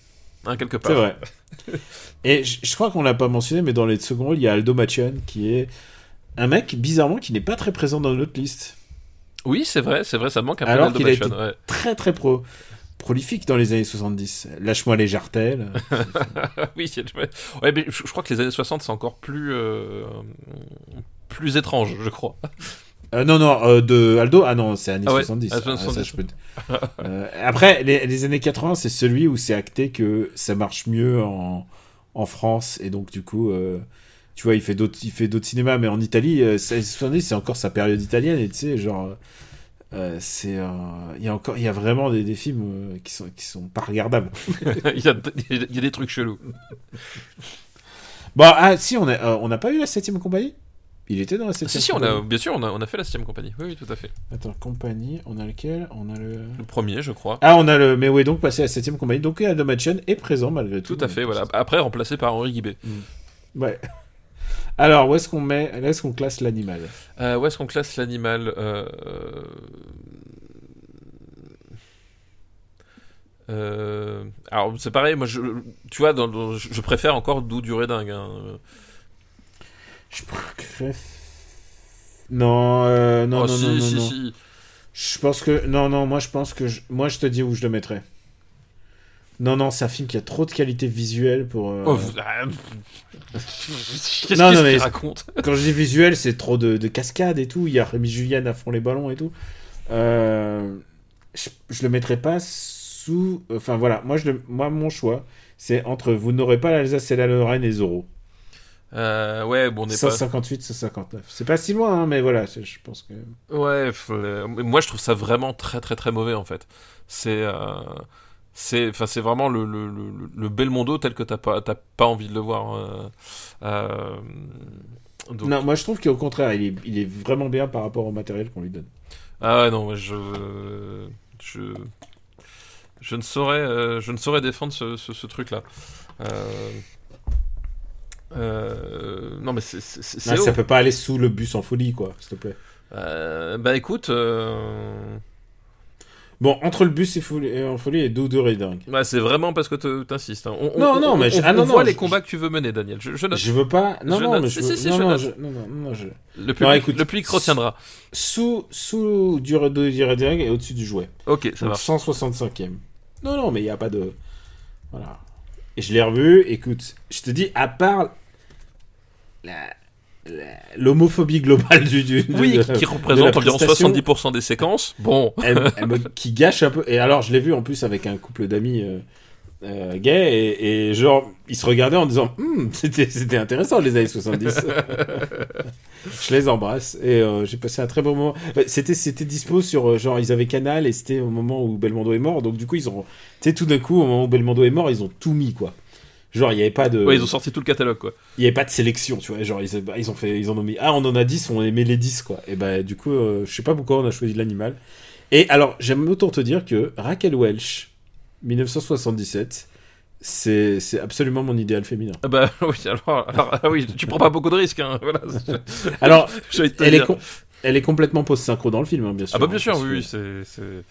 Hein, quelque part. C'est vrai. Et je, crois qu'on l'a pas mentionné, mais dans les seconds rôles, il y a Aldo Machian qui est un mec, bizarrement, qui n'est pas très présent dans notre liste. Oui, c'est vrai, c'est vrai, ça manque un peu Alors qu'il a Machon, été- ouais. Très très pro. Prolifique dans les années 70. Lâche-moi les jartelles. oui, ouais, mais je, crois que les années 60, c'est encore plus. euh, plus étrange, je crois. Euh, non, non, euh, de Aldo, ah non, c'est années Ah ouais, 70. années Ah, ça, 70. je peux- après, les, les années 80, c'est celui où c'est acté que ça marche mieux en, en France. Et donc, du coup, tu vois, il fait d'autres il fait d'autres cinémas. Mais en Italie, euh, c'est 70, c'est encore sa période italienne. Et tu sais, genre, euh, c'est. euh, Il y a encore, il y a vraiment des, des films euh, qui, sont, qui sont pas regardables. il, y a, il y a des trucs chelous. Bon, ah, si, on a, euh, on n'a pas eu la 7 compagnie? Il était dans la 7 Si, si, on a, bien sûr, on a, on a fait la 6 compagnie. Oui, oui, tout à fait. Attends, compagnie, on a lequel? On a le. Le premier, je crois. Ah, on a le. Mais oui, donc passé à la 7 compagnie. Donc, Aldo Machian est présent malgré tout. Tout à fait, voilà. Après, remplacé par Henri Guibé. Ouais. Alors, où est-ce qu'on met. Où est-ce qu'on classe l'animal? Euh, où est-ce qu'on classe l'animal euh... euh, Alors, c'est pareil, moi, je, tu vois, dans, dans- je préfère encore D'où durer dingue. hein. Je préfère. Non, non, Oh, non, si, non, non, si, non. si. Je pense que. Non, non, moi je pense que. je- Moi je te dis où je le mettrais. Non, non, c'est un film qui a trop de qualité visuelle pour. euh, Oh, vous- ah, Qu'est-ce Non, non, mais- qu'il raconte Quand je dis visuel, c'est trop de, de cascades et tout. Il y a Rémi Julian à fond les ballons et tout. Euh, je, je le mettrais pas sous. Enfin voilà, moi, je le- moi mon choix, c'est entre Vous n'aurez pas l'Alsace et la Lorraine et Zorro. Euh, Ouais, bon, on pas. 158, 159. C'est pas si loin, hein, mais voilà, je pense que. Ouais, euh, moi je trouve ça vraiment très très très mauvais en fait. C'est euh, c'est enfin c'est vraiment le, le, le, le Belmondo tel que t'as pas t'as pas envie de le voir. euh, euh, donc- Non, moi je trouve qu'au contraire, il est, il est vraiment bien par rapport au matériel qu'on lui donne. Ah ouais non moi, je je je ne saurais euh, je ne saurais défendre ce, ce, ce truc là. Non mais c'est Ah, ça peut pas aller sous le bus en folie, quoi, s'il te plaît. Bah écoute. Bon, entre le bus et folie, en folie et deux de dingue. Bah, c'est vraiment parce que te- t'insistes. hein. On, on- Non, non, on- mais je- on, ah, non, non, je- les combats que tu veux mener, Daniel. Je, je note. Je veux pas. Non, Je non, note. mais je Si, veux... si, si, non, non, non, non, non, je... Le public, écoute, le public retiendra. Sous, sous du de dingue et au-dessus du jouet. Ok, ça Donc marche. 165e. Non, non, mais il n'y a pas de. Voilà. Et je l'ai revu, écoute, je te dis, à part la- l'homophobie globale du. du Oui, de- qui, représente environ prestation, 70% des séquences. Bon. elle- elle me- qui gâche un peu. Et alors, je l'ai vu en plus avec un couple d'amis euh, euh, gays, et, et genre, ils se regardaient en disant Hum, c'était c'était intéressant les années 70. je les embrasse, et euh, j'ai passé un très bon moment. Euh, C'était c'était dispo sur, genre, ils avaient Canal, et c'était au moment où Belmondo est mort, donc du coup, ils ont. Tu sais, tout d'un coup, au moment où Belmondo est mort, ils ont tout mis, quoi. Genre, il n'y avait pas de. Ouais, ils ont sorti tout le catalogue, quoi. Il n'y avait pas de sélection, tu vois. Genre, ils, ils ont fait, ils en ont mis. Ah, on en a 10, on aimait les 10, quoi. Et bah, du coup, euh, je sais pas pourquoi on a choisi l'animal. Et alors, j'aime autant te dire que Raquel Welch, 1977, c'est c'est absolument mon idéal féminin. Ah bah oui, alors, alors, ah oui, tu prends pas beaucoup de risques, hein. Voilà. Alors, elle est, com- elle est complètement post-synchro dans le film, hein, bien sûr. Ah bah bien hein, sûr, oui, que- c'est...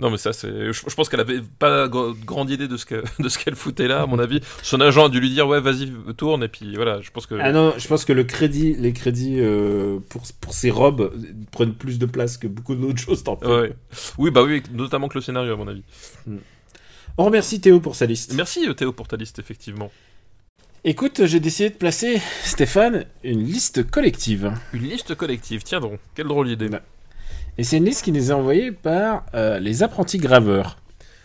Non mais ça c'est... Je, pense qu'elle avait pas gr- grande idée de ce, qu'elle foutait là, à mon avis. Son agent a dû lui dire ouais vas-y tourne et puis voilà, je pense que... Ah non, je pense que le crédit, les crédits euh, pour, pour ces robes prennent plus de place que beaucoup d'autres choses dans le. Ouais. Oui bah oui, notamment que le scénario à mon avis. On remercie Théo pour sa liste. Merci euh, Théo pour ta liste effectivement. Écoute, j'ai décidé de placer, Stéphane, une liste collective. Une liste collective, tiens donc, quelle drôle d'idée. Bah. Et c'est une liste qui nous est envoyée par euh, les apprentis graveurs.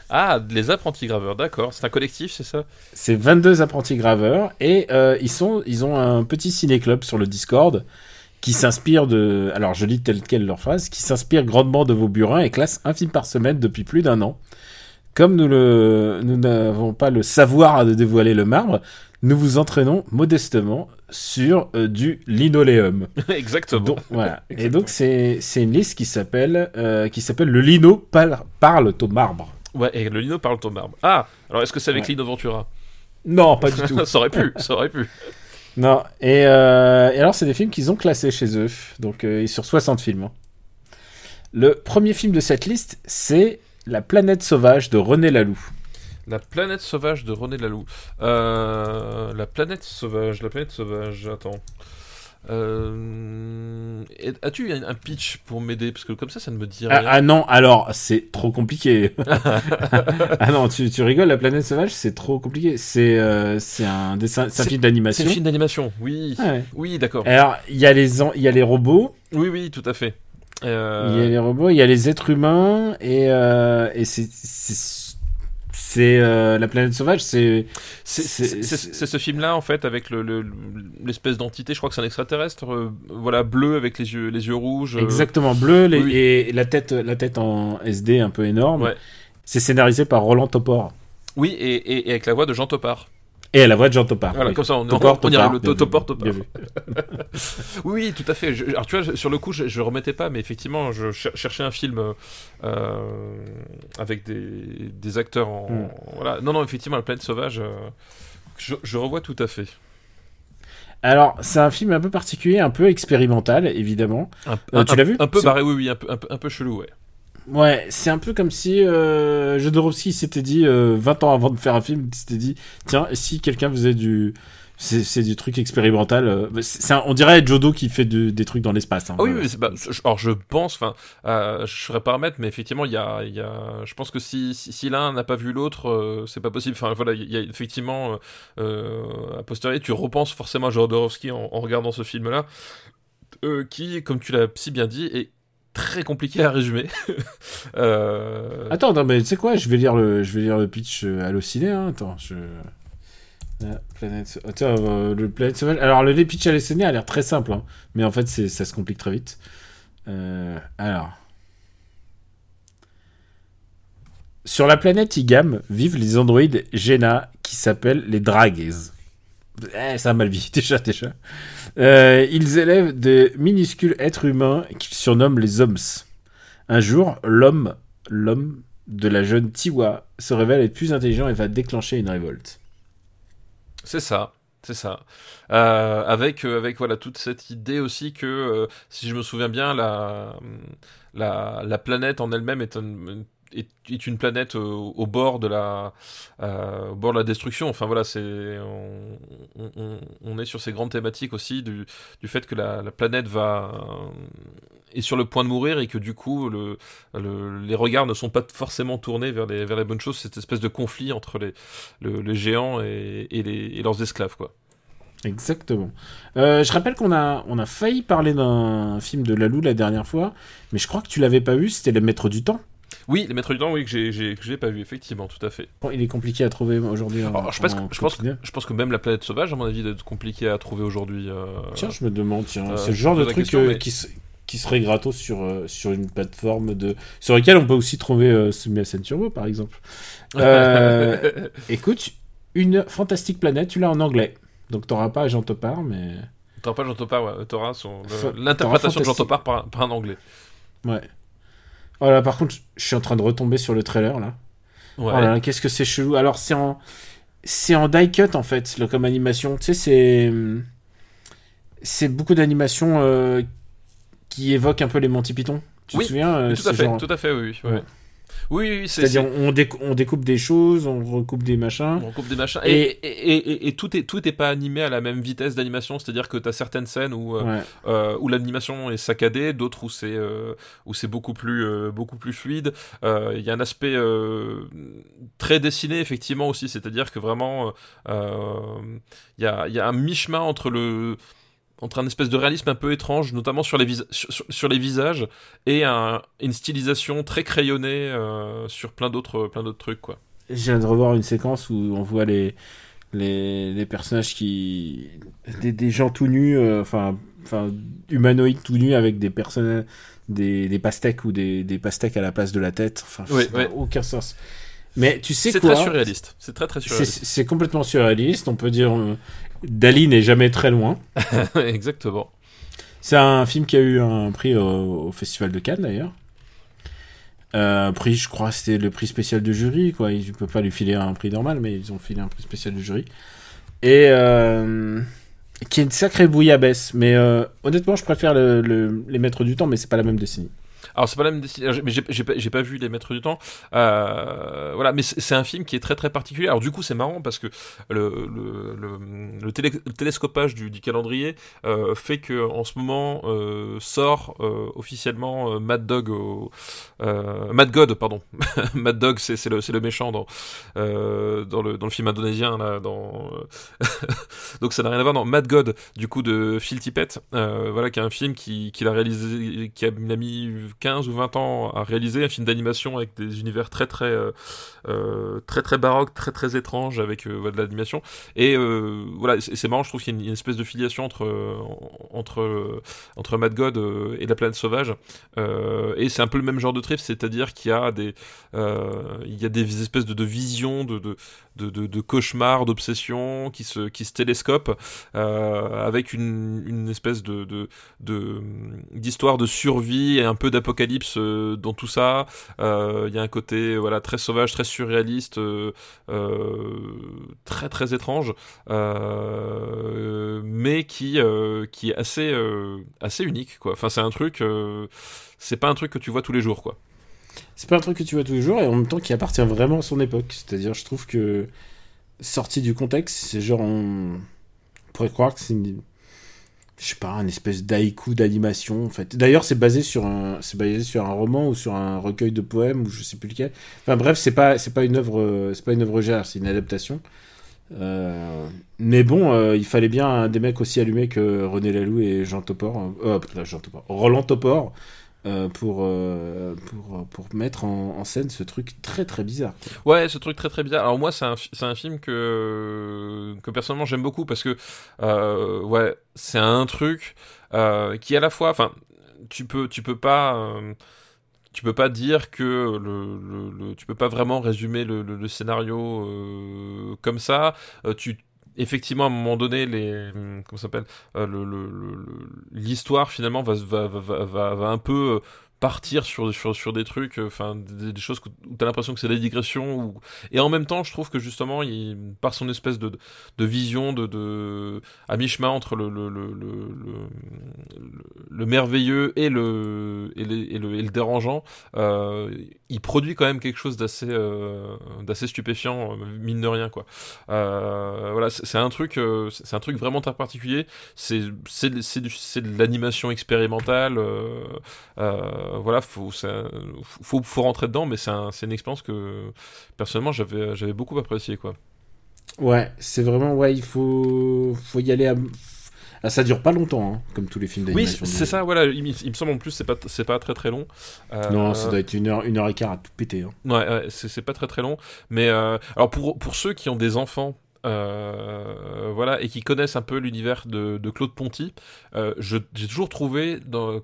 Ah, les apprentis graveurs, d'accord, c'est un collectif c'est ça? C'est 22 apprentis graveurs et euh, ils, sont, ils ont un petit ciné-club sur le Discord qui s'inspire de. Alors je lis telle quelle leur phrase qui s'inspire grandement de vos burins et classe un film par semaine depuis plus d'un an. Comme nous n'avons pas le savoir de dévoiler le marbre, nous vous entraînons modestement sur euh, du linoléum. Exactement. Donc, voilà. Et donc c'est une liste qui s'appelle euh, qui s'appelle le lino parle, parle au marbre. Ouais, et le lino parle ton marbre. Ah, alors est-ce que c'est avec Ouais. Lino Ventura? Non, pas du tout. Ça aurait pu, ça aurait pu. Non, et, euh, et alors c'est des films qu'ils ont classés chez eux, donc sur 60 films. hein. Le premier film de cette liste, c'est La planète sauvage de René Laloux. La planète sauvage de René Laloux. Euh, la planète sauvage, la planète sauvage, attends. Euh, As-tu un, pitch pour m'aider? Parce que comme ça, ça ne me dit Ah, rien. ah non, alors c'est trop compliqué. ah non, tu, tu rigoles, La planète sauvage, c'est trop compliqué. C'est euh, c'est un dessin, c'est un C'est- film c'est d'animation. un film d'animation, oui. Ouais. Oui, d'accord. Alors, il y, a les y a les robots, Oui, oui, tout à fait. Euh, il y a les robots, il y a les êtres humains, et, euh, et c'est. euh, la planète sauvage, c'est C'est ce film-là, en fait, avec le- le- l'espèce d'entité, je crois que c'est un extraterrestre, voilà, bleu avec les yeux, les yeux rouges. Exactement, bleu les- oui, oui. et la tête, la tête en SD un peu énorme. Ouais. C'est scénarisé par Roland Topor. Oui, et, et- et avec la voix de Jean Topard. Et à la voix de Jean Topar. Voilà, oui. comme ça, on, Topor, on, on y Topar, arrive, le bien vu, Topor, Topar. bien vu. Oui, tout à fait. Je- alors, tu vois, sur le coup, je, je remettais pas, mais effectivement, je cher- cherchais un film euh, avec des, des acteurs en. Mm. Voilà. Non, non, effectivement, La planète sauvage, euh, je, je revois tout à fait. Alors, c'est un film un peu particulier, un peu expérimental, évidemment. Un, Euh, tu l'as vu? Un peu barré, oui, oui, un peu, un peu, un peu chelou, ouais. Ouais, c'est un peu comme si euh, Jodorowsky s'était dit, euh, 20 ans avant de faire un film, il s'était dit, tiens, si quelqu'un faisait du... C'est c'est du truc expérimental. euh, c'est c'est un- on dirait Jodo qui fait de- des trucs dans l'espace. hein. Ah oui, bah, je- alors je pense, enfin, euh, je ferais pas remettre, mais effectivement, il y a, il y a, je pense que si, si, si l'un n'a pas vu l'autre, euh, c'est pas possible. Enfin, voilà, il y a effectivement, a posteriori, tu repenses forcément à Jodorowsky en, en regardant ce film-là, euh, qui, comme tu l'as si bien dit, est très compliqué à résumer. Euh, Attends, mais tu sais quoi, je vais lire le, je vais lire le pitch euh, halluciné. Hein. Attends, euh, le planète sauvage. Alors, le pitch halluciné a l'air très simple, hein, mais en fait, ça se complique très vite. Alors. Sur la planète Igam vivent les androïdes Jenna qui s'appellent les Dragues. Eh, ça a mal vite, déjà, déjà. Euh, ils élèvent de minuscules êtres humains qu'ils surnomment les Hommes. Un jour, l'homme, l'homme de la jeune Tiwa se révèle être plus intelligent et va déclencher une révolte. C'est ça, c'est ça. Euh, avec, euh, avec voilà toute cette idée aussi que, si je me souviens bien, la, la, la planète en elle-même est, un- est, une planète euh, au bord de la, euh, bord de la destruction. Enfin voilà, on, est sur ces grandes thématiques aussi du, du fait que la, la planète va est sur le point de mourir et que du coup le, le- les regards ne sont pas forcément tournés vers les, vers les bonnes choses. Cette espèce de conflit entre les, le, les géants et, et leurs esclaves quoi. Exactement. Euh, je rappelle qu'on a, on a failli parler d'un film de Lalou la dernière fois, mais je crois que tu l'avais pas vu, c'était Le Maître du Temps. Oui, les maîtres du temps, oui, que j'ai, j'ai, pas vu, effectivement, tout à fait. Il est compliqué à trouver aujourd'hui. en- Alors, je, pense que, en je, pense, quotidien. je pense que même la planète sauvage, à mon avis, doit être compliqué à trouver aujourd'hui. euh, Tiens, je me demande, tiens, euh, c'est le genre de truc question, euh, mais- qui, se- qui serait gratos sur, euh, sur une plateforme de sur lequel on peut aussi trouver euh, Semi Turbo, par exemple. Euh, écoute, Une fantastique planète, tu l'as en anglais. Donc t'auras pas Jean Topard, mais. T'auras pas Jean Topard, ouais. T'auras son... l'interprétation de Jean. Topard par, par un anglais. Ouais. Oh là, par contre, je suis en train de retomber sur le trailer là. Ouais. Oh là là, qu'est-ce que c'est chelou. Alors, c'est en. C'est en die cut en fait, là, comme animation. Tu sais, c'est. C'est beaucoup d'animations euh, qui évoquent un peu les Monty Python. Tu Oui, te souviens euh, tout à fait, genre- tout à fait, oui. Ouais. Oui, oui, c'est. C'est-à-dire, on, décou- on découpe des choses, on recoupe des machins. On coupe des machins. Et- Et, et, tout est tout est pas animé à la même vitesse d'animation, c'est-à-dire que tu as certaines scènes où, euh, Ouais. euh, où l'animation est saccadée, d'autres où c'est euh, c'est beaucoup plus euh, beaucoup plus fluide. Il y a un aspect très dessiné effectivement aussi, c'est-à-dire que vraiment il y a il y a un mi-chemin entre le entre un espèce de réalisme un peu étrange, notamment sur les, vis- sur, sur- sur les visages, et un- une stylisation très crayonnée euh, sur plein d'autres plein d'autres trucs quoi. Je viens de revoir une séquence où on voit les, les, les personnages qui. Des, des gens tout nus, euh, enfin, humanoïdes tout nus avec des personnes. Des, des pastèques ou des, des pastèques à la place de la tête. Enfin, Oui, aucun sens. Mais tu sais C'est quoi très surréaliste. C'est très très C'est surréaliste. c'est complètement surréaliste. On peut dire. Dali n'est jamais très loin. Exactement. C'est un film qui a eu un prix au, au Festival de Cannes d'ailleurs. Euh, prix, je crois, c'était le prix spécial de jury, quoi. Ils ne peuvent pas lui filer un prix normal, mais ils ont filé un prix spécial de jury. Et euh, qui est une sacrée bouillabaisse. Mais euh, honnêtement, je préfère le- le- les Maîtres du Temps, mais c'est pas la même décennie. Alors c'est pas la même décision, mais j'ai pas, vu les Maîtres du Temps. Euh, voilà, mais c'est un film qui est très très particulier. Alors du coup c'est marrant parce que le, le, le, le télescopage du, calendrier euh, fait que en ce moment euh, sort officiellement Mad Dog, Mad God pardon. Mad Dog c'est le, le méchant dans dans le dans le film indonésien là donc ça n'a rien à voir dans Mad God du coup de Phil Tippett voilà qui est un film qui qu'il a réalisé qui a mis 15 ou 20 ans à réaliser un film d'animation avec des univers très très euh, euh, très très baroques très très étranges avec euh, de l'animation. Et voilà c'est marrant je trouve qu'il y a une, espèce de filiation entre entre entre Mad God et la planète sauvage. Et c'est un peu le même genre de trip c'est-à-dire qu'il y a des il y a des espèces de, de visions de, de, de, de, de cauchemars, d'obsessions qui se, qui se télescopent euh, avec une, une espèce de, de, de- d'histoire de survie et un peu d'apocalypse euh, dans tout ça. Euh, Il y a un côté voilà très sauvage, très surréaliste, euh, euh, très très étrange, euh, mais qui, euh, qui est assez, euh, assez unique quoi. Enfin c'est un truc, euh, c'est pas un truc que tu vois tous les jours quoi. C'est pas un truc que tu vois tous les jours et en même temps qui appartient vraiment à son époque. C'est-à-dire, je trouve que sorti du contexte, c'est genre on, pourrait croire que c'est une, je sais pas, un espèce d'haïku d'animation en fait. D'ailleurs, c'est basé sur un, basé sur un roman ou sur un recueil de poèmes ou je sais plus lequel. Enfin bref, c'est pas, pas une œuvre, c'est pas une œuvre gère, c'est une adaptation. Euh, mais bon, euh, il fallait bien des mecs aussi allumés que René Laloux et Jean Topor, euh, euh, Jean Topor, Roland Topor, euh, pour, euh, pour, pour mettre en, scène ce truc très très bizarre. Ouais, ce truc très très bizarre. Alors moi, c'est un, un film que, que personnellement j'aime beaucoup parce que, euh, ouais, c'est un truc qui à la fois, enfin, tu peux, tu peux pas, tu peux pas dire que le, le, tu peux pas vraiment résumer le, le- scénario comme ça. Tu Effectivement, à un moment donné, les comment s'appelle euh, l'histoire finalement va, va, va, va, un peu euh, partir sur, sur, sur des trucs, euh, enfin des, des choses où t'as l'impression que c'est des digressions, et en même temps, je trouve que justement, par son espèce de, de vision, de, de à mi-chemin entre le, le, le, le, le- le merveilleux et le, et, et le, et le dérangeant, il produit quand même quelque chose d'assez euh, d'assez stupéfiant, euh, mine de rien, quoi. Euh, voilà, c'est un truc, euh, c'est un truc vraiment très particulier. C'est c'est c'est de l'animation expérimentale. euh, euh, voilà, faut, ça- faut, faut rentrer dedans, mais c'est un- c'est une expérience que personnellement j'avais j'avais beaucoup apprécié quoi. Ouais, c'est vraiment, ouais, il faut, faut y aller à. Ah, ça dure pas longtemps, hein, comme tous les films Oui, d'animation. c'est c'est ça. Voilà, il, me- il me semble en plus c'est pas c'est pas très très long. Euh, Non, ça doit être une heure, une heure et quart à tout péter. hein. Ouais, c'est pas très très long. Mais euh, alors pour, pour ceux qui ont des enfants euh, voilà, et qui connaissent un peu l'univers de, de Claude Ponty, euh, j'ai toujours trouvé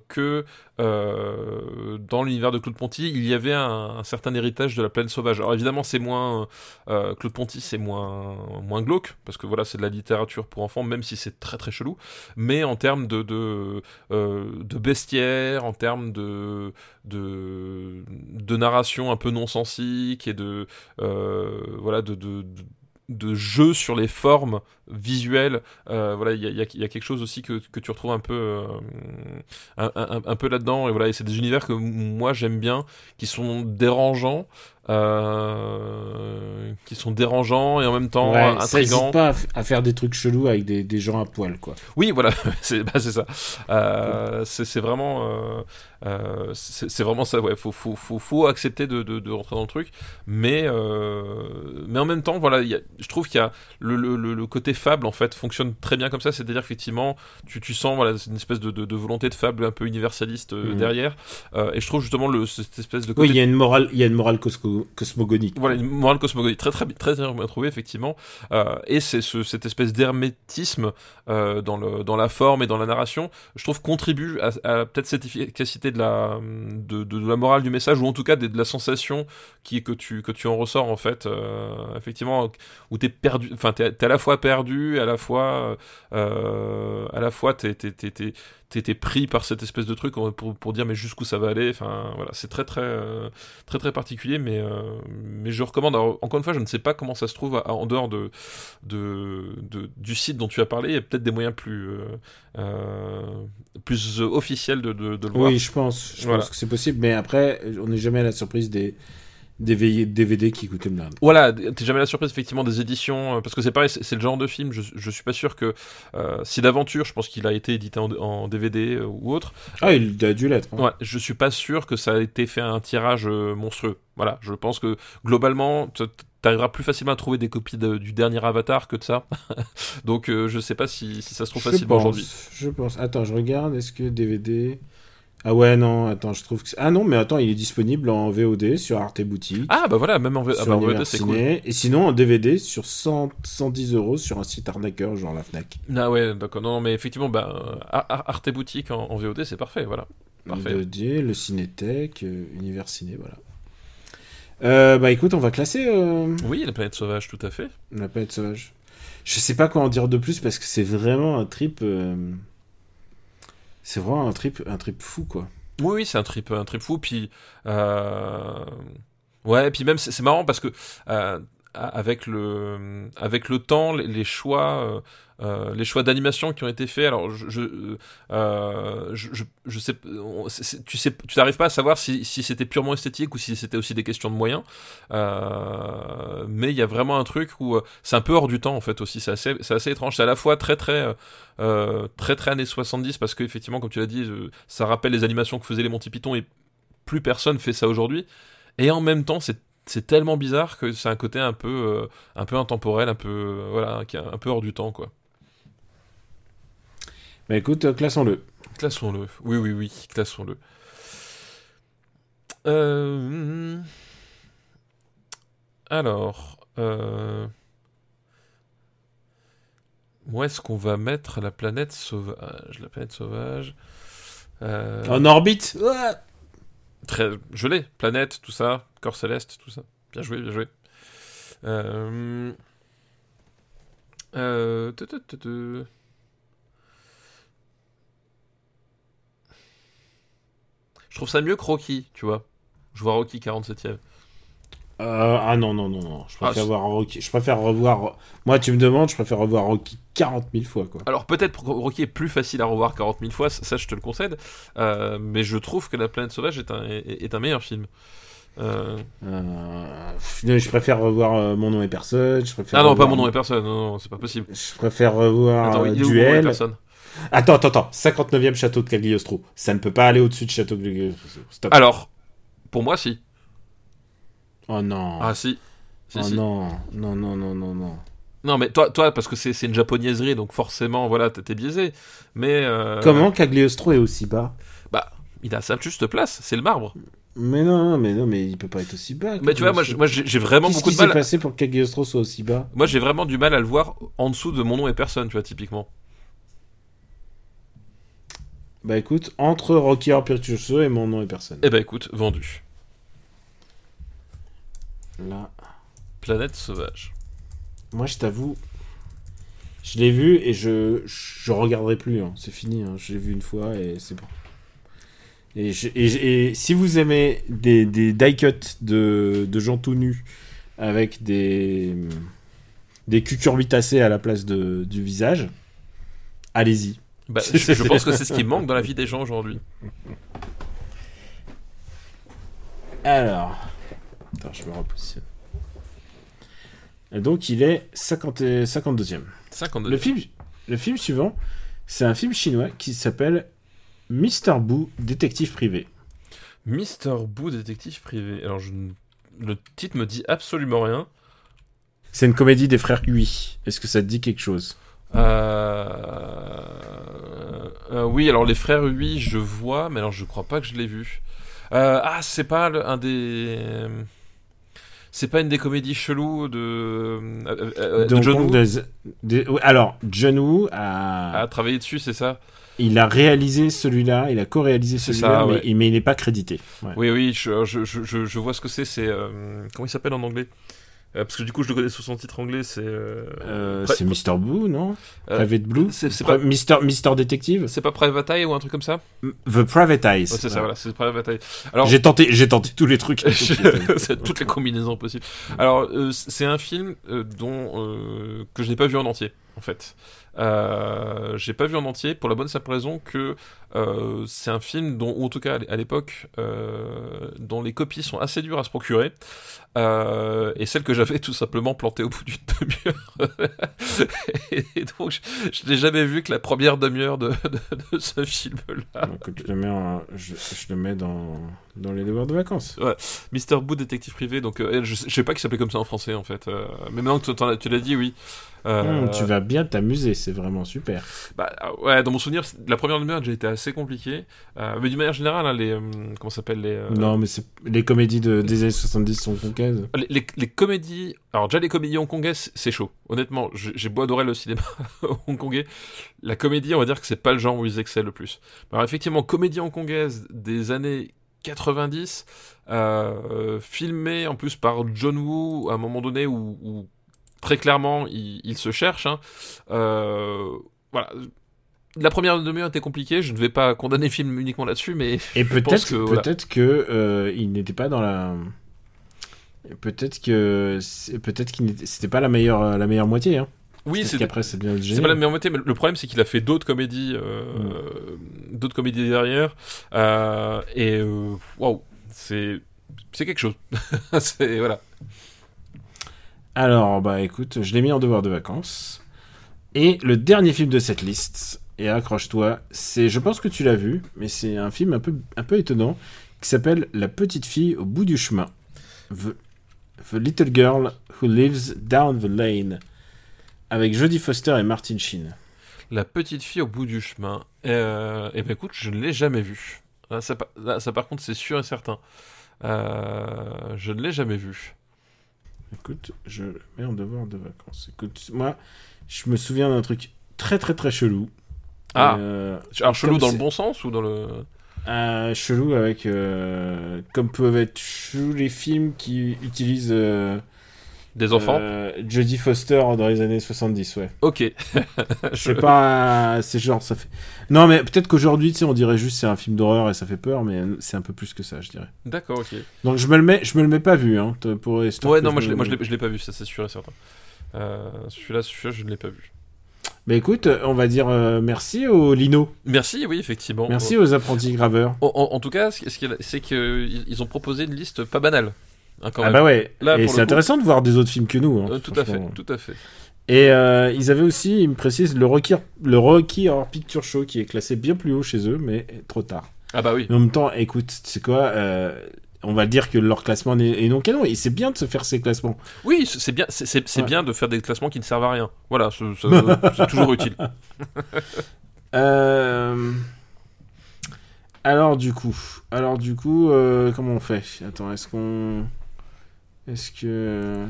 que euh, dans l'univers de Claude Ponty, il y avait un, certain héritage de la plaine sauvage. Alors évidemment, c'est moins Claude Ponty, c'est moins moins glauque parce que voilà, c'est de la littérature pour enfants, même si c'est très très chelou. Mais en termes de de, bestiaire, en termes de de, narration un peu non sensique et de voilà de, de, jeu sur les formes visuelles euh, voilà il y a, y y quelque chose aussi que, que tu retrouves un peu euh, un, un- un peu là-dedans et voilà et c'est des univers que moi j'aime bien qui sont dérangeants euh, qui sont dérangeants et en même temps Ouais, intrigants pas à, faire des trucs chelous avec des, des gens à poil, quoi. oui, voilà, c'est bah, ça. Euh, c'est c'est vraiment, euh, c'est vraiment ça. Ouais, faut, faut, faut, faut accepter de, de, de rentrer dans le truc, mais euh, mais en même temps, voilà, il y a- je trouve qu'il y a le, le, côté fable en fait fonctionne très bien comme ça. C'est-à-dire effectivement, tu, tu sens voilà, une espèce de, de, volonté de fable un peu universaliste euh, Mhm. derrière. Et je trouve justement le, cette espèce de Oui, il y a une morale, il y a une morale cosmo- cosmogonique. voilà, une morale cosmogonique très très très, très bien trouvée effectivement, et c'est ce, cette espèce d'hermétisme dans le dans la forme et dans la narration, je trouve contribue à, à peut-être cette efficacité de la de, la morale du message ou en tout cas de, la sensation qui que tu que tu en ressors en fait, euh, effectivement où t'es perdu, enfin t'es à la fois perdu, à la fois euh, à la fois t'es t'es pris par cette espèce de truc pour, pour dire mais jusqu'où ça va aller enfin voilà. C'est très très euh, très très particulier mais euh, mais je recommande. Alors, encore une fois je ne sais pas comment ça se trouve à- en dehors de, de, de- du site dont tu as parlé. Il y a peut-être des moyens plus euh, plus officiels de, de, de le voir. Oui, je pense. Je Voilà. pense que c'est possible, mais après, on n'est jamais à la surprise des, des DVD qui coûtent une blinde. Voilà, t'es jamais la surprise effectivement des éditions, euh, parce que c'est pareil, c'est le genre de film, je, je suis pas sûr que euh, si d'aventure, je pense qu'il a été édité en, en DVD euh, ou autre, Ah, il a dû l'être. hein. Ouais, je suis pas sûr que ça a été fait un tirage euh, monstrueux. Voilà, je pense que globalement, t'arriveras plus facilement à trouver des copies de- du dernier Avatar que de ça. Donc euh, je sais pas si, si ça se trouve Je facilement aujourd'hui. Je pense. Attends, je regarde. Est-ce que DVD. Ah ouais, non, attends, je trouve que. Ah non, mais attends, il est disponible en VOD sur Arte Boutique. Ah bah voilà, même en, V- ah bah, en VOD c'est cool. Et sinon en DVD sur 100, 110 euros sur un site arnaqueur genre la Fnac. Ah ouais, d'accord. Non, mais effectivement, bah, Ar- Ar- Arte Boutique en, en VOD c'est parfait, voilà. Parfait. Le VOD, le Cinétech, euh, Univers Ciné, voilà. Euh, bah écoute, on va classer euh, Oui, la planète sauvage, tout à fait. la planète sauvage. Je sais pas quoi en dire de plus parce que c'est vraiment un trip. Euh, C'est vraiment un trip, un trip fou quoi. Oui, c'est un trip, un trip fou. Puis, euh... ouais, puis même c'est marrant parce que euh, avec le, avec le temps, les, les choix, euh, les choix d'animation qui ont été faits. Alors, je, je, euh, je, sais, tu sais, tu n'arrives pas à savoir si, si c'était purement esthétique ou si c'était aussi des questions de moyens. Euh, mais il y a vraiment un truc où c'est un peu hors du temps en fait aussi. C'est assez, c'est assez étrange. C'est à la fois très très euh, très très années 70 parce que effectivement, comme tu l'as dit, ça rappelle les animations que faisaient les Monty Python et plus personne fait ça aujourd'hui. Et en même temps, c'est c'est tellement bizarre que c'est un côté un peu un peu intemporel, un peu voilà, qui est un peu hors du temps quoi. Bah écoute, euh, classons-le. Classons-le. Oui oui oui, classons-le. Euh... Alors, euh... où est-ce qu'on va mettre la planète sauvage? La planète sauvage. Euh... En orbite Ouais. Très, je l'ai, planète, tout ça, corps céleste, tout ça. Bien joué, bien joué. Euh... Euh... tu, tu, tu, tu. Je trouve ça mieux que Rocky, tu vois. Je vois Rocky 47ème. Euh, ah non, non, non, non. Je préfère, Ah, voir Rocky. je préfère revoir. Moi, tu me demandes, je préfère revoir Rocky 40 000 fois, quoi. Alors peut-être Rocky est plus facile à revoir 40 000 fois, ça je te le concède, euh, mais je trouve que La planète sauvage est un, est, est un meilleur film. Euh, je préfère revoir Mon nom est personne. Je préfère Ah non, pas mon nom et personne, non, non, c'est pas possible. Je préfère revoir Attends, où Mon nom et Duel. personne? Attends, attends, attends. 59e château de Cagliostro. Ça ne peut pas aller au-dessus de château de Cagliostro. Stop. Alors, pour moi, si. Oh non. Ah si. Si, oh si. non. Non, non, non, non, non. Non, mais toi, toi parce que c'est une japonaiserie, donc forcément, voilà, t'es biaisé. Mais. euh, Comment Cagliostro est aussi bas? Bah, il a sa juste place, c'est le marbre. Mais non, mais non, mais il peut pas être aussi bas. Mais tu vois, moi, je- moi j'ai j'ai vraiment Qu'est-ce beaucoup qui de s'est mal. passé pour que Cagliostro soit aussi bas? Moi, j'ai vraiment du mal à le voir en dessous de mon nom et personne, tu vois, typiquement. Bah écoute, entre Rocky Horror Picture Show et mon nom et personne. Eh ben, écoute, vendu. Là, Planète sauvage. moi je t'avoue, je l'ai vu et je je regarderai plus. hein. C'est fini. hein. Je l'ai vu une fois et c'est bon. Et, je- et, je- et si vous aimez des, des die cuts de, de gens tout nus avec des des cucurbitacées à la place de, du visage, allez-y. Bah, je, je pense que c'est ce qui manque dans la vie des gens aujourd'hui. Alors, attends, je me repositionne. Et donc il est 50 et- 52e. 52. Le film, le film suivant, c'est un film chinois qui s'appelle Mr. Boo, détective privé. Mister Boo, détective privé. Alors, je... ne- le titre me dit absolument rien. C'est une comédie des frères Hui. Est-ce que ça te dit quelque chose? Euh... euh, oui, alors les frères Hui, je vois, mais alors je crois pas que je l'ai vu. Euh, ah, c'est pas le- un des. C'est pas une des comédies cheloues de. euh, de John Woo des- des- oui, Alors, John Woo a, a travaillé dessus, c'est ça il a réalisé celui-là, il a co-réalisé celui-là, mais, il n'est pas crédité. Ouais. Oui, oui, je, je, je, je- je vois ce que c'est. C'est. euh, comment il s'appelle en anglais? Euh, Parce que du coup, je le connais sous son titre anglais, c'est. euh, Euh, c'est Mr. Boo, non? Euh, Private Blue? c'est- pas- Mister, Mister Detective? C'est pas Private Eye ou un truc comme ça? The Private Eyes. Ouais, C'est ça, Voilà. c'est Private Eye. Alors, J'ai tenté, tenté tous les trucs. toutes les combinaisons possibles. Alors, c'est un film dont que je n'ai pas vu en entier, en fait. Euh, j'ai pas vu en entier pour la bonne simple raison que euh, c'est un film dont, ou en tout cas à l'époque, euh, dont les copies sont assez dures à se procurer. Euh, et celle que j'avais tout simplement plantée au bout d'une demi-heure. et donc, je, je n'ai jamais vu que la première demi-heure de, de- de ce film-là. Je le mets, en- je, je le mets dans, dans les devoirs de vacances. Mister Boo, détective privé, donc je, je sais pas qu'il s'appelait comme ça en français en fait. mais maintenant que tu l'as dit, oui. Euh, Hum, tu vas bien t'amuser, c'est vraiment super. bah, euh, ouais, dans mon souvenir, la première demi-heure a déjà été assez compliquée. Euh, mais d'une manière générale, hein, les. euh, comment s'appelle les, Non, mais les comédies de, des années 70 sont conquaises. les, les- les comédies. Alors, déjà, les comédies hongkongaises, c'est chaud. Honnêtement, j'ai j'ai beau adorer le cinéma hongkongais. La comédie, on va dire que c'est pas le genre où ils excellent le plus. Alors, effectivement, comédie hongkongaise des années 90, euh, filmée en plus par John Woo à un moment donné où, où très clairement il, il se cherche. hein. Euh, voilà. La première demi-heure était compliquée, je ne vais pas condamner le film uniquement là-dessus, mais Et peut-être que, voilà. peut-être que euh, il n'était pas dans la. Peut-être que peut-être qu'il n'était c'était pas la meilleure la meilleure moitié. Hein. oui, c'est qu'après c'est bien C'est pas la meilleure moitié, mais le problème c'est qu'il a fait d'autres comédies, euh, d'autres comédies derrière, euh, et waouh, c'est c'est quelque chose. c'est voilà. Alors bah écoute, je l'ai mis en devoir de vacances. Et le dernier film de cette liste, et accroche-toi, c'est je pense que tu l'as vu, mais c'est un film un peu un peu étonnant qui s'appelle La petite fille au bout du chemin. The, Little Girl Who Lives Down the Lane avec Jodie Foster et Martin Sheen. La petite fille au bout du chemin. Euh, et ben écoute, je ne l'ai jamais vu. Là, ça, ça, par contre c'est sûr et certain. Euh, je ne l'ai jamais vu. Écoute, je le mets en devoir de vacances. Écoute, moi, je me souviens d'un truc très très très chelou. Ah. Euh, Alors chelou dans le bon sens ou dans le un chelou avec. euh, comme peuvent être chelous les films qui utilisent. Des enfants euh, Jodie Foster dans les années 70, ouais. Ok. C'est pas. C'est genre, ça fait. Non, mais peut-être qu'aujourd'hui, tu sais, on dirait juste c'est un film d'horreur et ça fait peur, mais c'est un peu plus que ça, je dirais. D'accord, ok. Donc je me le mets, je me le mets pas vu, hein, pour Ouais, non, moi je moi, je l'ai, je pas vu, ça c'est sûr et certain. Euh, celui-là, celui-là, je ne l'ai pas vu. Mais écoute, on va dire euh, merci aux Lino. Merci, oui, effectivement. Merci aux apprentis graveurs. En, en- en tout cas, ce, c'est qu'ils ils ont proposé une liste pas banale. Hein, Ah même. bah ouais. Là, et c'est intéressant de voir des autres films que nous. hein, Euh, tout à fait, tout à fait. Et euh, ils avaient aussi, ils me précisent, le Rocky, le Rocky Horror Picture Show qui est classé bien plus haut chez eux, mais trop tard. Ah bah oui. Mais en même temps, écoute, tu sais quoi euh, On va dire que leur classement est non canon. Et c'est bien de se faire ces classements. Oui, c'est c'est bien, c'est, c'est- c'est Ouais. bien de faire des classements qui ne servent à rien. Voilà, c'est, c'est- c'est toujours utile. Euh, Alors du coup, alors du coup, comment on fait? Attends, est-ce qu'on, est-ce que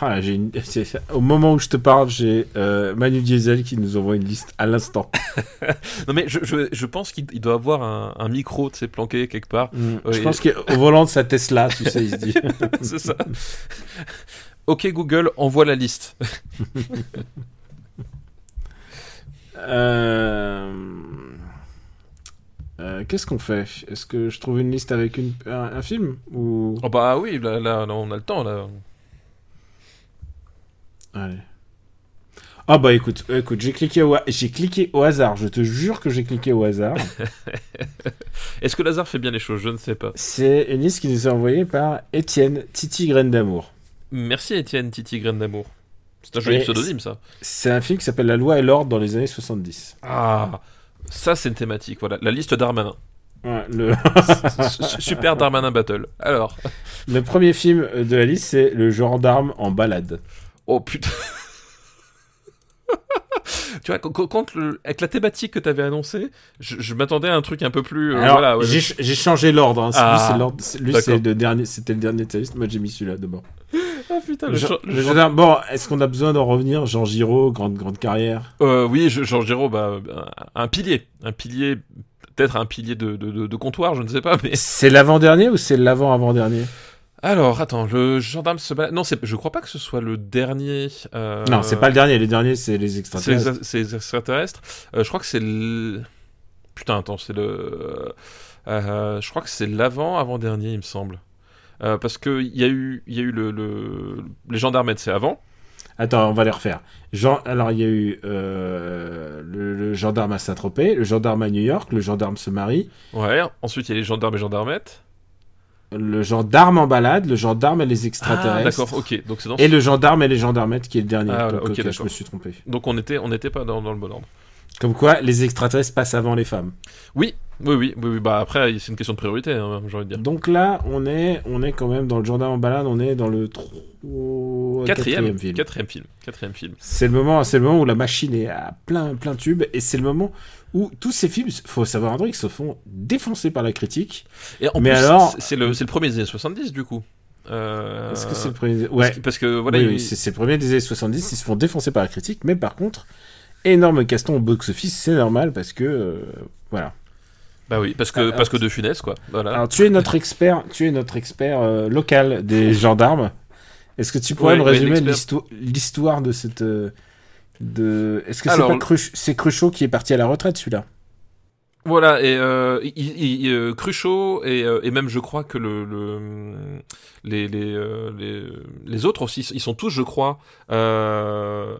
ah, j'ai une... Au moment où je te parle, j'ai euh, Manu Diesel qui nous envoie une liste à l'instant. non mais je, je, je pense qu'il doit avoir un, un micro, sais, planqué quelque part. Mm. Ouais, je pense qu'au volant de sa Tesla, tu sais, il se dit. C'est ça. Ok Google, envoie la liste. Euh, euh, Qu'est-ce qu'on fait? Est-ce que je trouve une liste avec une... un, un film ou? Oh bah oui, là, là, là, on a le temps là. Allez. Ah bah écoute, écoute, j'ai cliqué au j'ai cliqué au hasard. Je te jure que j'ai cliqué au hasard. Est-ce que Lazare fait bien les choses? Je ne sais pas. C'est une liste qui nous est envoyée par Étienne Titi Graine d'amour. Merci Étienne Titi Graine d'amour. C'est un joli pseudonyme ça. C'est un film qui s'appelle La loi et l'ordre dans les années 70. Ah, ça c'est une thématique, voilà. La liste Darmanin. Ouais, le... Super Darmanin Battle. Alors, le premier film de la liste, c'est Le gendarme en balade. oh putain. tu vois, quand, le- avec la thématique que t'avais annoncée, je, je m'attendais à un truc un peu plus. euh, Alors, voilà, ouais. j'ai changé l'ordre. hein. Ah, lui, c'est l'ordre- lui, c'est le dernier, c'était le dernier de sa liste. Moi, j'ai mis celui-là d'abord. Ah putain, Le. Bon, est-ce qu'on a besoin d'en revenir Jean Giraud, grande grande carrière? Euh, oui, je- Jean Giraud, bah, un pilier. Un pilier, peut-être un pilier de, de, de- de comptoir, je ne sais pas, mais. C'est l'avant-dernier ou c'est l'avant-avant-dernier? Alors, attends, le gendarme se balade. Non, c'est- je crois pas que ce soit le dernier. euh, Non, c'est pas le dernier. Le dernier, c'est les extraterrestres. les, c'est les extraterrestres. Euh, je crois que c'est le. Putain, attends, c'est le. euh, je crois que c'est l'avant, avant-dernier, il me semble. Euh, parce que il y a eu, y a eu le, le- les gendarmettes, c'est avant. Attends, on va les refaire. Jean... Alors, il y a eu euh, le, le gendarme à Saint-Tropez, le gendarme à New York, le gendarme se marie, Ouais. Ensuite, il y a les gendarmes et gendarmettes. le gendarme en balade, le gendarme et les Ah, extraterrestres. d'accord, ok. Donc dans. Et le gendarme et les gendarmettes qui est le dernier. Ah, Donc, ok, ok, je me suis trompé. Donc on était, on n'était pas dans, dans le bon ordre. Comme quoi, les extraterrestres passent avant les femmes. Oui, oui, oui, oui, oui. Bah après, c'est une question de priorité, hein, j'ai envie de dire. Donc là, on est, on est quand même dans le gendarme en balade, on est dans le tro- Quatrième, film. quatrième film, quatrième film. C'est le moment, c'est le moment où la machine est à plein, plein tube, et c'est le moment où tous ces films, faut savoir un truc, se font défoncer par la critique. Et en Mais plus, alors- c'est- le, c'est le premier des années 70 du coup. Euh, Est-ce que c'est le premier parce Ouais. que- Parce que voilà, oui, il- oui, c'est c'est le premier des années 70, ils se font défoncer par la critique, mais par contre, énorme caston au box-office, c'est normal parce que, euh, voilà. Bah oui, parce que Alors, parce que de funeste quoi. Voilà. Alors, tu es notre expert, tu es notre expert euh, local des gendarmes. Est-ce que tu pourrais Ouais, me résumer l'histoire de cette. euh, de... Est-ce que c'est pas Cruch- c'est Cruchot qui est parti à la retraite celui-là? Voilà, et euh, il, il- euh, Cruchot et, euh, et même je crois que le, le les, les, euh, les les autres aussi, ils sont tous, je crois, euh,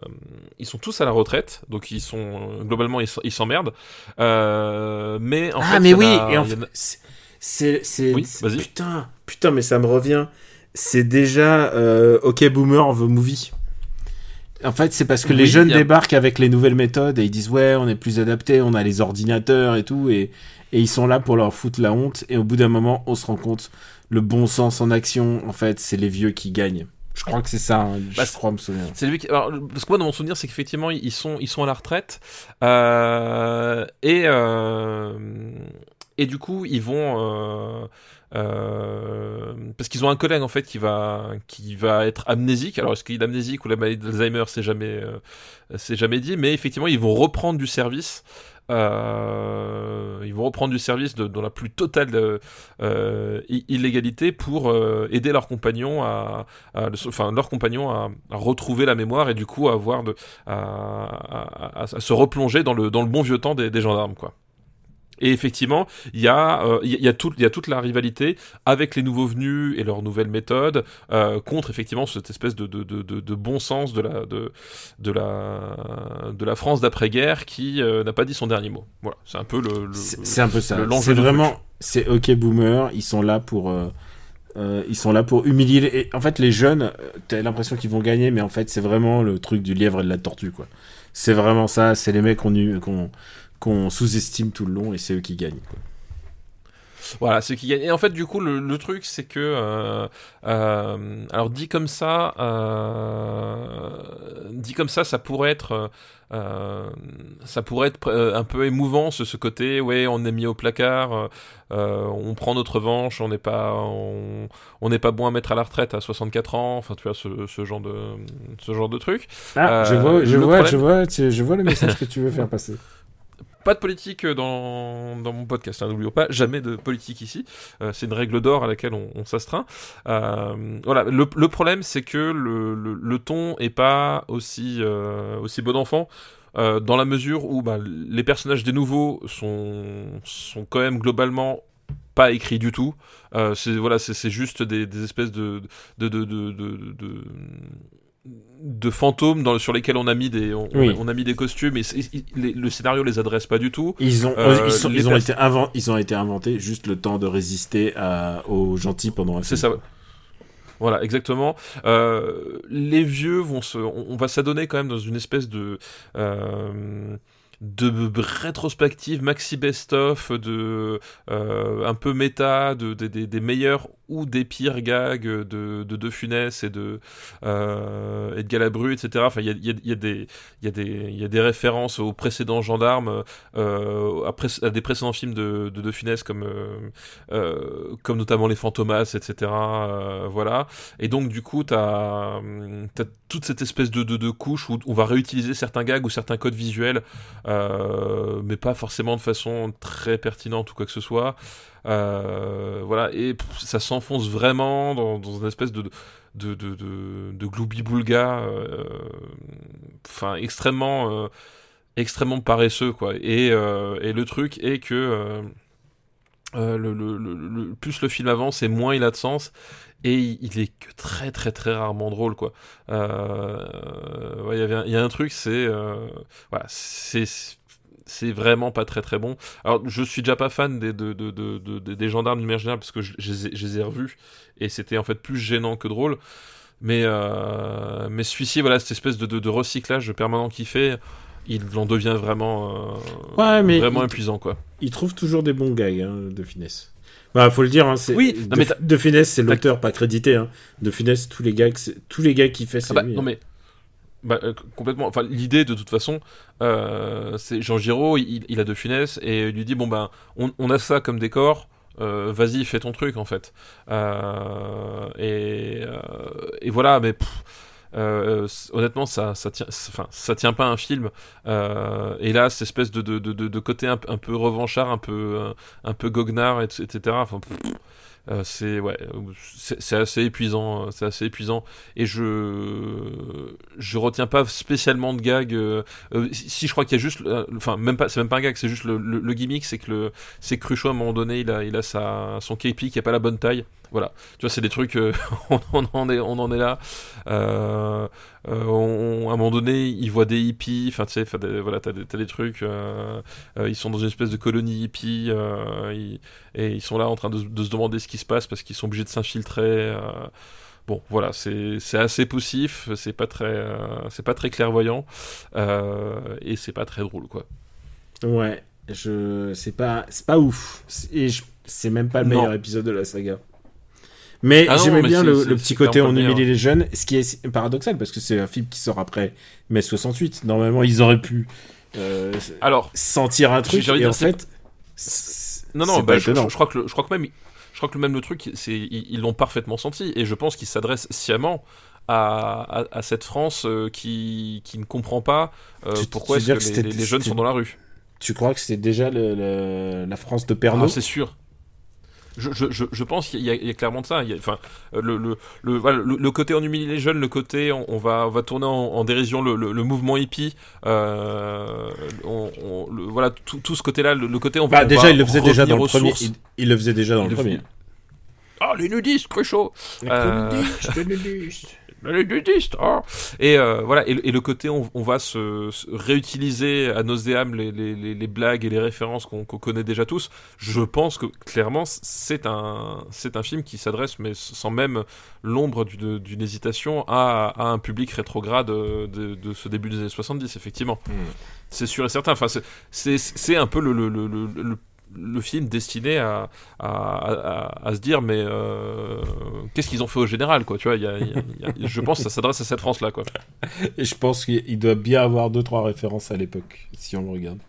ils sont tous à la retraite, donc ils sont globalement ils s'emmerdent. Euh, mais en fait, Ah, mais oui a- et en fait, a- c'est- Oui. Putain, putain, mais ça me revient. C'est déjà euh, OK Boomer the Movie. En fait, c'est parce que les jeunes a- débarquent avec les nouvelles méthodes et ils disent ouais, on est plus adapté, on a les ordinateurs et tout, et, et ils sont là pour leur foutre la honte. Et au bout d'un moment, on se rend compte, le bon sens en action, en fait, c'est les vieux qui gagnent. Je crois que c'est ça, hein, Bah, je crois me souvenir. C'est lui qui. Alors, parce que moi, dans mon souvenir, c'est qu'effectivement, ils sont, ils sont à la retraite. Euh, et, euh, et du coup, ils vont. euh, euh, parce qu'ils ont un collègue en fait qui va qui va être amnésique. Alors est-ce qu'il est amnésique ou la maladie d'Alzheimer, c'est jamais euh, c'est jamais dit. Mais effectivement, ils vont reprendre du service. Euh, ils vont reprendre du service de, dans la plus totale euh, illégalité pour aider leurs compagnons à, enfin leurs compagnons à, retrouver la mémoire et du coup à avoir de à- à se replonger dans le dans le bon vieux temps des, des gendarmes quoi. Et effectivement, il y, a, euh, y, y, toute la rivalité avec les nouveaux venus et leurs nouvelles méthodes euh, contre effectivement cette espèce de, de, de, de, de bon sens de la, de, de la, de la France d'après-guerre qui euh, n'a pas dit son dernier mot. Voilà, c'est un peu le. le- C'est un peu ça. C'est vraiment, c'est OK Boomer. Ils sont là pour, euh, ils sont là pour humilier. les- Et en fait, les jeunes, t'as l'impression qu'ils vont gagner, mais en fait, c'est vraiment le truc du lièvre et de la tortue, quoi. C'est vraiment ça. C'est les mecs qu'on qu'on qu'on sous-estime tout le long et c'est eux qui gagnent. Quoi. Voilà, c'est qu'il gagne. Et en fait, du coup, le, le truc, c'est que, euh, euh, alors dit comme ça, euh, dit comme ça, ça pourrait être, euh, ça pourrait être un peu émouvant, ce, ce côté, ouais, on est mis au placard, euh, on prend notre revanche, on n'est pas, on n'est pas bon à mettre à la retraite à 64 ans, enfin, tu vois, ce, ce genre de, ce genre de truc. Ah, je vois, je vois, problème- je vois, tu- je vois le message que tu veux faire passer. Pas de politique dans, dans mon podcast, hein, n'oublions pas, jamais de politique ici. Euh, c'est une règle d'or à laquelle on, s'astreint. Euh, voilà, le, problème c'est que le, ton est pas aussi, euh, aussi bon enfant. euh, dans la mesure où bah, les personnages des nouveaux sont, sont quand même globalement pas écrits du tout. Euh, c'est voilà, juste des, espèces de, de, fantômes dans, sur lesquels on a mis des on, Oui. on a mis des costumes et les- le scénario les adresse pas du tout. Ils ont, Euh, ils, sont- les ils ont été ils ont été inventés juste le temps de résister à, aux gentils pendant un C'est ça. Voilà, exactement. Euh, les vieux vont se, on, on va s'adonner quand même dans une espèce de euh, de rétrospective maxi best-of, de euh, un peu méta, de, de- des- meilleurs ou des pires gags de, de Funès et de euh, et de Galabru, etc. Enfin, il y a, y a- des y a des références aux précédents gendarmes, euh, à, des précédents films de De, Funès comme comme notamment les Fantomas, etc. voilà. Et donc, du coup, t'as as toute cette espèce de, de, de couche où on va réutiliser certains gags ou certains codes visuels, euh, mais pas forcément de façon très pertinente ou quoi que ce soit. Euh, voilà, et ça s'enfonce vraiment dans, une espèce de de, de, de, de gloubi-boulga, euh, enfin extrêmement, extrêmement paresseux quoi. Et, et le truc est que plus le film avance et moins il a de sens et il, est que très très très rarement drôle quoi. Euh, ouais, il y un- il y a un truc c'est euh, voilà c'est c'est vraiment pas très très bon. Alors je suis déjà pas fan des, de, de, de, de- de- des gendarmes du général parce que je, je les ai- je les ai revus et c'était en fait plus gênant que drôle. Mais, euh, mais celui-ci, voilà, cette espèce de, de, de recyclage permanent qu'il fait, il en devient vraiment, euh, Ouais, mais vraiment il- épuisant quoi. Il trouve toujours des bons gags hein, de finesse. Bah, faut le dire, hein, c'est Oui, de, mais de finesse, c'est l'auteur pas crédité. Hein. De finesse, tous les tous gags qu'il fait, Ah bah, lui. non hein. mais bah, euh, complètement. Enfin, l'idée de toute façon, euh, c'est Jean Giraud, il, il a de funès et il lui dit bon ben, on, on a ça comme décor. euh, vas-y, fais ton truc en fait. Euh, et, euh, et voilà, mais pff, euh, c- honnêtement, ça, ça tient, enfin, ça tient pas un film. Euh, et là, cette espèce de, de, de, de- côté un, un peu revanchard, un peu, un, peu goguenard, et- etc. Enfin, euh, c'est ouais, c'est assez épuisant, euh, c'est assez épuisant. Et je je retiens pas spécialement de euh, euh, si je crois qu'il y a juste, euh, enfin même pas, c'est même pas un gag, c'est juste le, le, gimmick, c'est que le c'est Cruchot à un moment donné, il a il a sa son képi qui a pas la bonne taille. Voilà, tu vois, c'est des trucs, euh, on, on en est on en est là. Euh, euh, on- à un moment donné, ils voient des hippies, enfin tu sais, des- voilà, t'as des, trucs. euh, ils sont dans une espèce de colonie hippie. ils- et ils sont là en train de, de se demander ce qui se passe parce qu'ils sont obligés de s'infiltrer. Bon, voilà, c'est assez poussif, c'est pas très, c'est pas très clairvoyant et c'est pas très drôle, quoi. Ouais, je... c'est pas, c'est pas ouf. Et je- c'est même pas le Non. meilleur épisode de la saga. Mais Ah j'aimais mais bien c'est- le, c'est- le c'est petit côté on humilie meilleur. les jeunes, ce qui est paradoxal parce que c'est un film qui sort après mai 68. Normalement, ils auraient pu euh, Alors, sentir un truc et en c'est- fait, c'est non, non, c'est bah, je, étonnant. je- je crois que le- je crois que même, je crois que même le truc, c'est ils l'ont parfaitement senti et je pense qu'ils s'adressent sciemment. À, à, à cette France euh, qui, qui ne comprend pas euh, Tu- pourquoi est-ce que les, jeunes sont dans la rue. Tu crois que c'était déjà le- le- la France de Pernod Ah, c'est sûr. Je, je, je, je pense qu'il y, a- il y a clairement de ça. Il y a- Enfin, le, le, le, voilà, le, le côté on humilie les jeunes, le côté on, on va, on va tourner en, en dérision le, le, le mouvement hippie. Euh, on, on- le- voilà, tout, tout ce côté-là, le, le côté on va. Bah on déjà, va il le faisait déjà dans le premier. Il, il le faisait déjà dans Il le le premier. Ah, les nudistes, Cruchot Euh, Les nudistes. Les nudistes oh. Et euh, voilà, et, le- et le côté on, on va se, se réutiliser à nauséam les, les, les, les blagues et les références qu'on connaît déjà tous. Je pense que clairement c'est un, c'est un film qui s'adresse, mais sans même l'ombre d'une hésitation, à, à un public rétrograde euh, de, de ce début des années 70, effectivement. Hmm. C'est sûr et certain. Enfin, c'est- un peu le, le, le, le, le- film destiné à, à, à, à se dire mais euh, qu'est-ce qu'ils ont fait au général quoi tu vois y a, il y a- je pense que ça s'adresse à cette France là quoi Et je pense qu'il doit bien avoir deux trois références à l'époque, si on le regarde.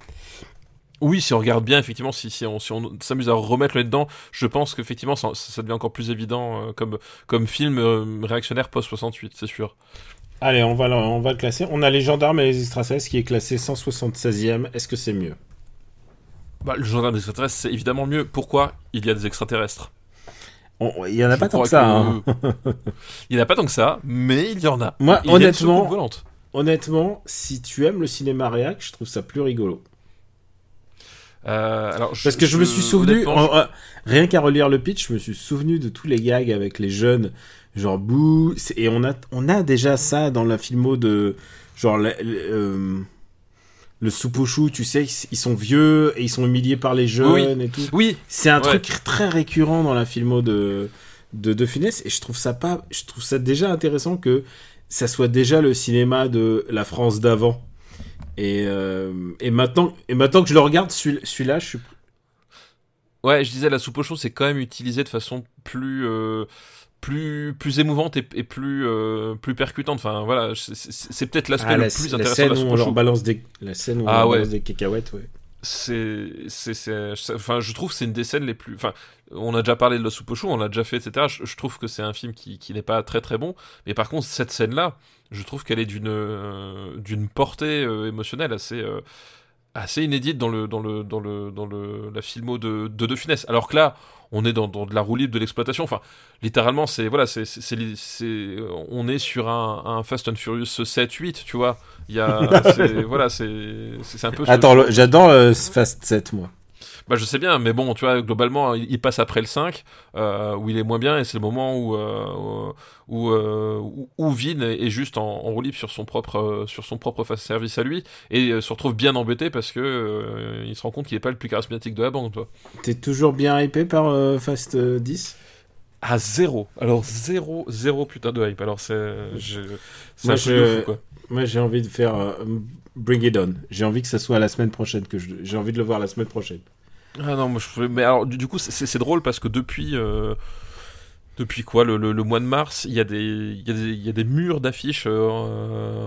oui si on regarde bien effectivement si, si on, si on s'amuse à remettre là dedans je pense qu'effectivement ça, ça devient encore plus évident euh, comme, comme film euh, réactionnaire post 68 c'est sûr Allez, on va, le- on va le classer. On a les gendarmes et les extraterrestres qui est classé 176e. Est-ce que c'est mieux? Bah, le gendarme des extraterrestres c'est évidemment mieux pourquoi il y a des extraterrestres On- Il y en a Je pas tant que ça. hein. il n'y en a pas tant que ça mais il y en a Moi, Il y a une honnêtement, honnêtement, si tu aimes le cinéma réac, je trouve ça plus rigolo. Euh, alors, Parce que je, me suis souvenu, en- rien qu'à relire le pitch, je me suis souvenu de tous les gags avec les jeunes, genre bouh, et on a, on a déjà ça dans la filmo de, genre, le, euh, le soupe au chou, tu sais, ils sont vieux et ils sont humiliés par les jeunes Oui. et tout. Oui, C'est un Ouais. truc très récurrent dans la filmo de, de, de Funès, et je trouve ça pas, je trouve ça déjà intéressant que ça soit déjà le cinéma de la France d'avant. Et, euh, et, maintenant, et maintenant que je le regarde, celui- celui-là, je suis Ouais, je disais la soupe au chaud, c'est quand même utilisé de façon plus euh, plus plus émouvante et, et plus euh, plus percutante. Enfin voilà, c'est- peut-être l'aspect Ah, le la, plus la intéressant scène de la où on leur balance des, la scène où on Ah ouais. balance des cacahuètes, ouais. C'est enfin je trouve que c'est une des scènes les plus enfin on a déjà parlé de la soupe au chou, on l'a déjà fait etc. Je, je trouve que c'est un film qui qui n'est pas très très bon, mais par contre cette scène là, je trouve qu'elle est d'une euh, d'une portée euh, émotionnelle assez euh, assez inédite dans le dans le dans le dans le la filmo de de, de Funès. Alors que là, on est dans, dans de la roue libre de l'exploitation. Enfin, littéralement, c'est voilà, c'est c'est c'est- c'est- on est sur un, un Fast and Furious 7 8, tu vois. Il y a c'est- voilà, c'est un peu Attends, j'adore le Fast 7, moi. Bah, je sais bien, mais bon, tu vois, globalement, il il passe après le 5, euh, où il est moins bien, et c'est le moment où, euh, où, euh, où, où Vin est juste en, en roue libre sur son propre, sur son propre fast service à lui, et se retrouve bien embêté parce que euh, il se rend compte qu'il est pas le plus charismatique de la bande, toi. T'es toujours bien hypé par euh, Fast euh, 10 À zéro. Alors, zéro, zéro putain de hype. Alors, c'est. je- C'est Moi, je- de fou, quoi. Moi, j'ai envie de faire euh, Bring It On. J'ai envie que ça soit la semaine prochaine, que je... j'ai envie de le voir la semaine prochaine. Ah non, mais alors du, coup c'est- drôle parce que depuis euh, depuis quoi le, le- mois de mars, il y a des il y a des, il y a des murs d'affiches euh,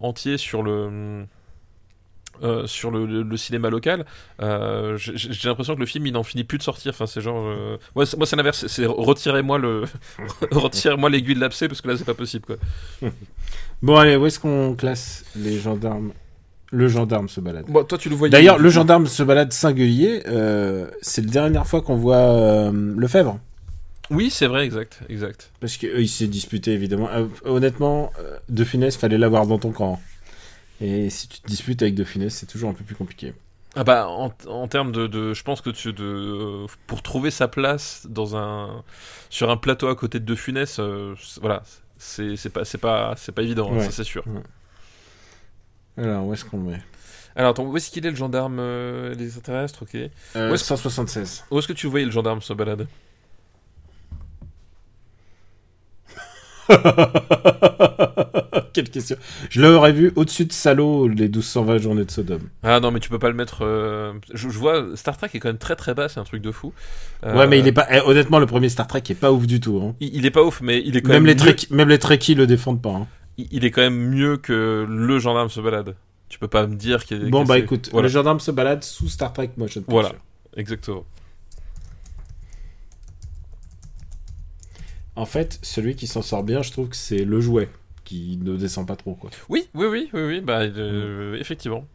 entiers sur le euh, sur le, cinéma local. J'ai l'impression que le film il n'en finit plus de sortir. Enfin c'est genre euh, moi c'est l'inverse, c'est- retirez-moi le retirez-moi l'aiguille de l'abcès parce que là c'est pas possible quoi. Bon, allez, où est-ce qu'on classe les gendarmes? Le gendarme se balade. Bon, toi tu le voyais. D'ailleurs, le gendarme se balade singulier. euh, c'est la dernière fois qu'on voit euh, Lefebvre. Oui c'est vrai exact exact. Parce qu'il s'est disputé, évidemment. Euh, honnêtement, euh, De Funès, fallait l'avoir dans ton camp. Et si tu te disputes avec De Funès, c'est toujours un peu plus compliqué. Ah bah en, en termes de, de- je pense que tu de euh, pour trouver sa place dans un sur un plateau à côté de De Funès, euh, c'est- voilà, c'est c'est pas c'est pas c'est pas évident, hein, Ouais. ça c'est sûr. Alors, où est-ce qu'on le met? Alors attends, où est-ce qu'il est le gendarme euh, les extraterrestres, ok. euh, Où est-ce- 176. Où est-ce que tu voyais le gendarme se balade? Quelle question. Je l'aurais vu au-dessus de Salo, les 1220 journées de Sodome. Ah non mais tu peux pas le mettre. euh, Je, je vois Star Trek est quand même très très bas, c'est un truc de fou. Euh, Ouais, mais il est pas. eh, honnêtement, le premier Star Trek est pas ouf du tout. hein. il, il est pas ouf, mais il est quand Même, même, les mieux- même les Trekkies le défendent pas. hein. Il, est quand même mieux que le gendarme se balade. Tu peux pas me dire qu'il est. Bon, que bah écoute, voilà. le gendarme se balade sous Star Trek Motion Picture. Voilà. exactement. En fait, celui qui s'en sort bien, je trouve que c'est le jouet qui ne descend pas trop. quoi. Oui, oui, oui, oui, oui, bah euh, effectivement.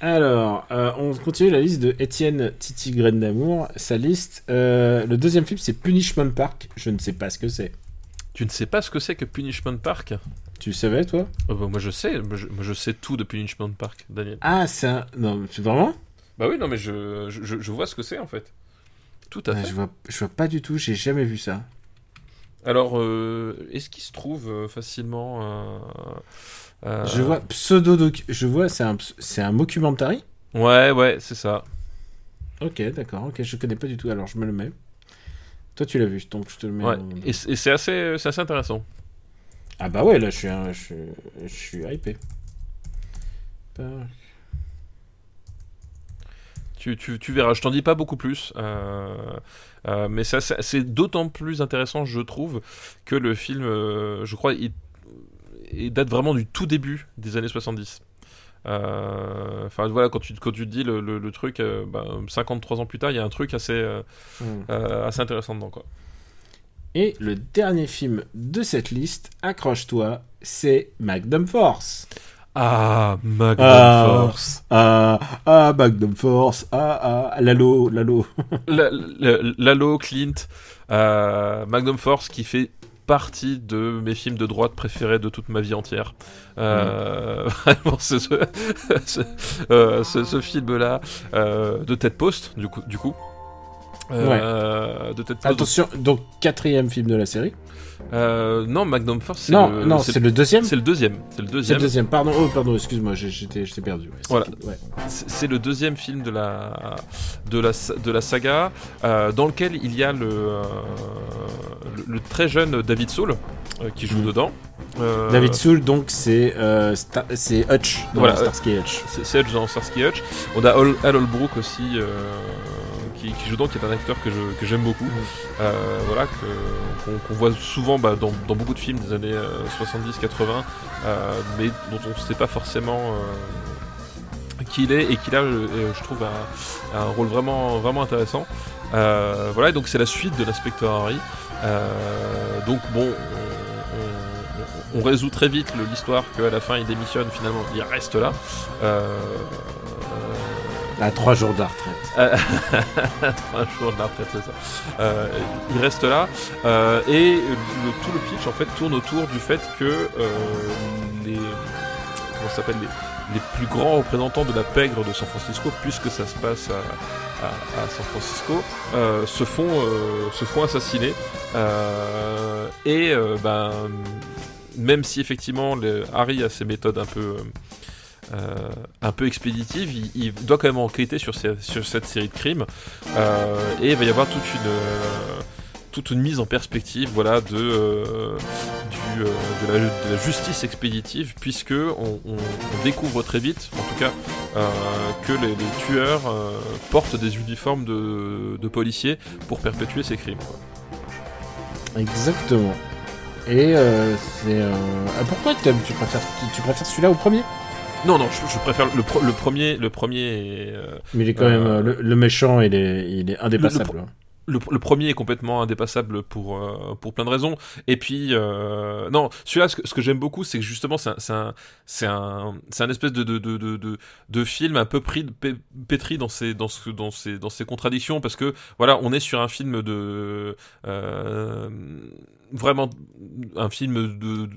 Alors, euh, on continue la liste de Étienne Titi Graine d'amour. Sa liste, euh, le deuxième film, c'est Punishment Park. Je ne sais pas ce que c'est. Tu ne sais pas ce que c'est que Punishment Park Tu savais, toi Euh, bah, Moi je sais, moi je, moi, je sais tout de Punishment Park, Daniel. Ah, c'est un. Non, c'est vraiment Bah oui, non mais je, je, vois ce que c'est en fait. Tout à fait. je, vois, je vois pas du tout, j'ai jamais vu ça. Alors, euh, est-ce qu'il se trouve euh, facilement euh, euh, Je vois pseudo Je vois, c'est un, c'est un mockumentary? Ouais, ouais, c'est ça. Ok, d'accord, ok, je connais pas du tout, alors je me le mets. Toi, tu l'as vu, donc je te le mets. Ouais. en- Et, c'est assez, assez intéressant. Ah bah ouais, là, je suis, je, suis- je suis hypé. Tu, tu, tu verras. Je t'en dis pas beaucoup plus. Euh, euh, mais ça, ça- c'est d'autant plus intéressant, je trouve, que le film, euh, je crois, il, il date vraiment du tout début des années 70. Euh, Enfin voilà, quand tu, quand tu te dis le, le, le truc, euh, bah, 53 ans plus tard, il y a un truc assez, euh, euh, assez intéressant dedans. Quoi. Et le dernier film de cette liste, accroche-toi, c'est Magnum Force. Ah, Magnum Ah. Force. Ah, ah, Magnum Force. Ah, ah, Lalo, Lalo. La- la- Lalo, Clint, euh, Magnum Force qui fait partie de mes films de droite préférés de toute ma vie entière. Euh, Vraiment, c'est ce, ce, euh, ce- ce film-là euh, de Ted Post, du coup. Du coup. Euh, De Post. Attention, donc quatrième film de la série. Euh, non, Magnum Force, c'est Non, le, non, c'est le deuxième. c'est le deuxième. C'est le C'est deuxième. le deuxième. Pardon, oh, pardon, excuse-moi, j'étais j'étais perdu. ouais, Voilà. ouais. C'est c'est le deuxième film de la, de la, de la saga, euh, dans lequel il y a le, le, le très jeune David Soul qui joue Mhm. dedans. David Soul, donc c'est c'est Hutch dans Voilà, Starsky Hutch. C'est c'est Hutch dans Starsky Hutch. On a Al Holbrook aussi qui, qui joue dedans, qui est un acteur que je- que j'aime beaucoup. Euh, voilà, qu'on voit souvent bah, dans, dans beaucoup de films des années 70-80, mais dont on ne sait pas forcément euh, qui il est et qui a, euh, je trouve, un, un rôle vraiment, vraiment intéressant. Euh, voilà, et donc c'est la suite de l'inspecteur Harry. Euh, donc bon, on, résout très vite l'histoire qu'à la fin il démissionne, finalement il reste là. Euh, À trois jours de la retraite. un jour de la retraite, c'est ça. Euh, il reste là. euh, et le- tout le pitch, en fait, tourne autour du fait que euh, les. Comment les, les plus grands représentants de la pègre de San Francisco, puisque ça se passe à, à- à San Francisco, euh, se, font, euh, se font assassiner. Euh, et euh, ben, même si effectivement Harry a ses méthodes un peu. Euh, un peu expéditive, il, doit quand même enquêter sur, cette série de crimes euh, et il va y avoir toute une euh, mise en perspective voilà de la, justice expéditive puisque on, découvre très vite en tout cas que les, tueurs portent des uniformes de, policiers pour perpétuer ces crimes. Exactement. Et c'est. ah, pourquoi tu, tu préfères celui-là au premier? Non non je, je préfère le, pro- le premier le premier euh, Mais il est quand Euh, même. euh, le, le méchant, il est, il est indépassable. hein. Le, le premier est complètement indépassable pour, euh, pour plein de raisons. Et puis, euh, non, celui-là, ce que, ce que j'aime beaucoup, c'est que justement, c'est un, c'est un, c'est un, c'est un espèce de, de, de, de, de, de film un peu pris, pé- pétri dans ses, dans, ce, dans, ses, dans ses contradictions, parce que, voilà, on est sur un film de. euh, vraiment, un film de.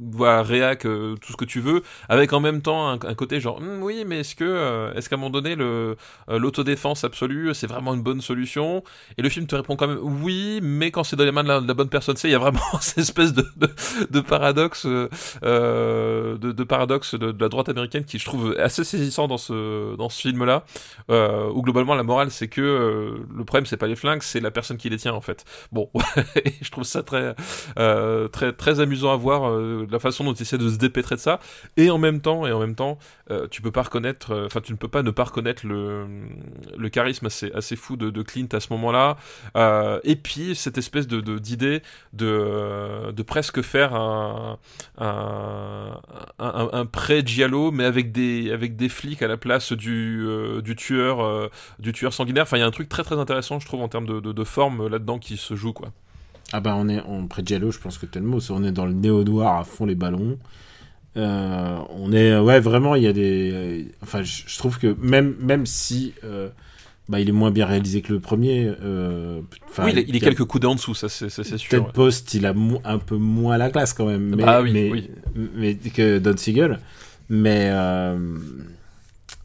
Voilà, réac, euh, tout ce que tu veux, avec en même temps un, côté genre, Hum, oui, mais est-ce que, euh, est-ce qu'à un moment donné, le, euh, l'autodéfense absolue, c'est vraiment une bonne solution? Et le film te répond quand même oui, mais quand c'est dans les mains de la, bonne personne, sais, il y a vraiment cette espèce de, de, paradoxe, euh, euh, de, de paradoxe de, la droite américaine qui je trouve assez saisissant dans ce, dans ce film-là, euh, où globalement la morale c'est que euh, le problème c'est pas les flingues, c'est la personne qui les tient en fait. Bon, je trouve ça très, euh, très, très amusant à voir la façon dont il essaie de se dépêtrer de ça, et en même temps, euh, tu peux pas reconnaître, euh, enfin tu ne peux pas ne pas reconnaître le, charisme assez, fou de, Clint à ce moment-là. Euh, et puis cette espèce de d'idée de, presque faire un, pré-giallo, mais avec des, flics à la place du, tueur, du tueur sanguinaire. Enfin, il y a un truc très très intéressant, je trouve, en termes de, de, de forme là-dedans qui se joue. Quoi. Ah bah on est en près de Giallo, je pense que t'as le mot, c'est- on est dans le néo-noir à fond les ballons. Euh, on est ouais vraiment il y a des euh, enfin je, je trouve que même même si euh, bah, il est moins bien réalisé que le premier euh, oui, il est, il quelques coups en dessous, ça c'est sûr. Ted ouais. Post il a un peu moins la classe quand même mais, Bah oui, mais, oui. mais que Don Siegel mais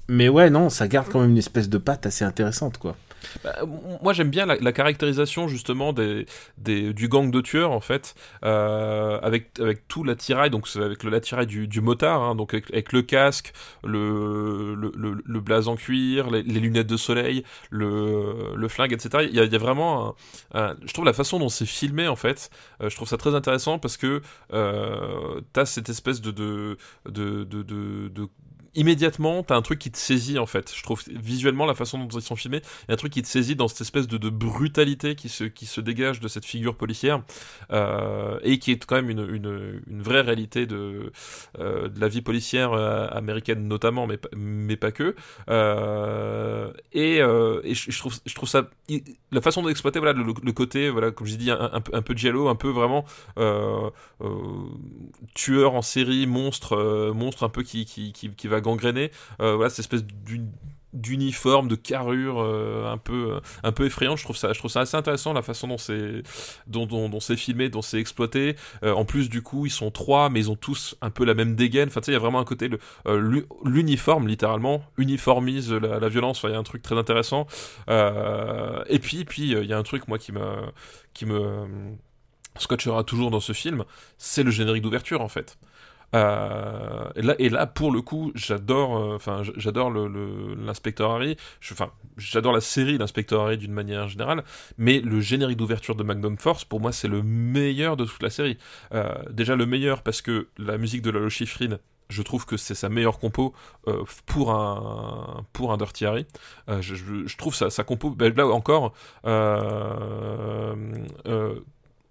mais ouais non ça garde quand même une espèce de patte assez intéressante quoi Bah, moi j'aime bien la, caractérisation justement des, du gang de tueurs en fait, euh, avec, avec tout l'attirail, donc avec l'attirail du, du motard, hein, donc avec, le casque, le, le, le, blaze en cuir, les, lunettes de soleil, le, le flingue, etc. Il y a, vraiment, un, je trouve la façon dont c'est filmé en fait, euh, je trouve ça très intéressant parce que euh, t'as cette espèce de immédiatement, t'as un truc qui te saisit en fait. Je trouve visuellement la façon dont ils sont filmés, il y a un truc qui te saisit dans cette espèce de, de brutalité qui se, qui se dégage de cette figure policière euh, et qui est quand même une, une, vraie réalité de, euh, de la vie policière euh, américaine notamment, mais, mais pas que. Et, et je, je, trouve, je trouve ça la façon d'exploiter voilà le, côté voilà comme j'ai dit un, un, un, peu giallo, un peu vraiment tueur en série, monstre, monstre un peu qui, qui, qui, qui va gangréner. voilà cette espèce d'uniforme, de carrure euh, un peu un peu effrayant. Je trouve ça je trouve ça assez intéressant la façon dont c'est dont, filmé, dont c'est exploité. Euh, en plus du coup ils sont trois, mais ils ont tous un peu la même dégaine. Enfin tu sais il y a vraiment un côté euh, l'uniforme littéralement uniformise la, la violence. Enfin il y a un truc très intéressant. Euh, et puis puis il y a un truc moi qui me qui me scotchera toujours dans ce film, c'est le générique d'ouverture en fait. Euh, et, là, pour le coup, j'adore, euh, enfin, j'adore l'inspecteur Harry. Enfin, j'adore la série l'inspecteur Harry d'une manière générale, mais le générique d'ouverture de Magnum Force, pour moi, c'est le meilleur de toute la série. Euh, déjà le meilleur parce que la musique de Lalo Schifrin, je trouve que c'est sa meilleure compo pour un pour un Dirty Harry. Je, trouve sa, compo, ben là encore.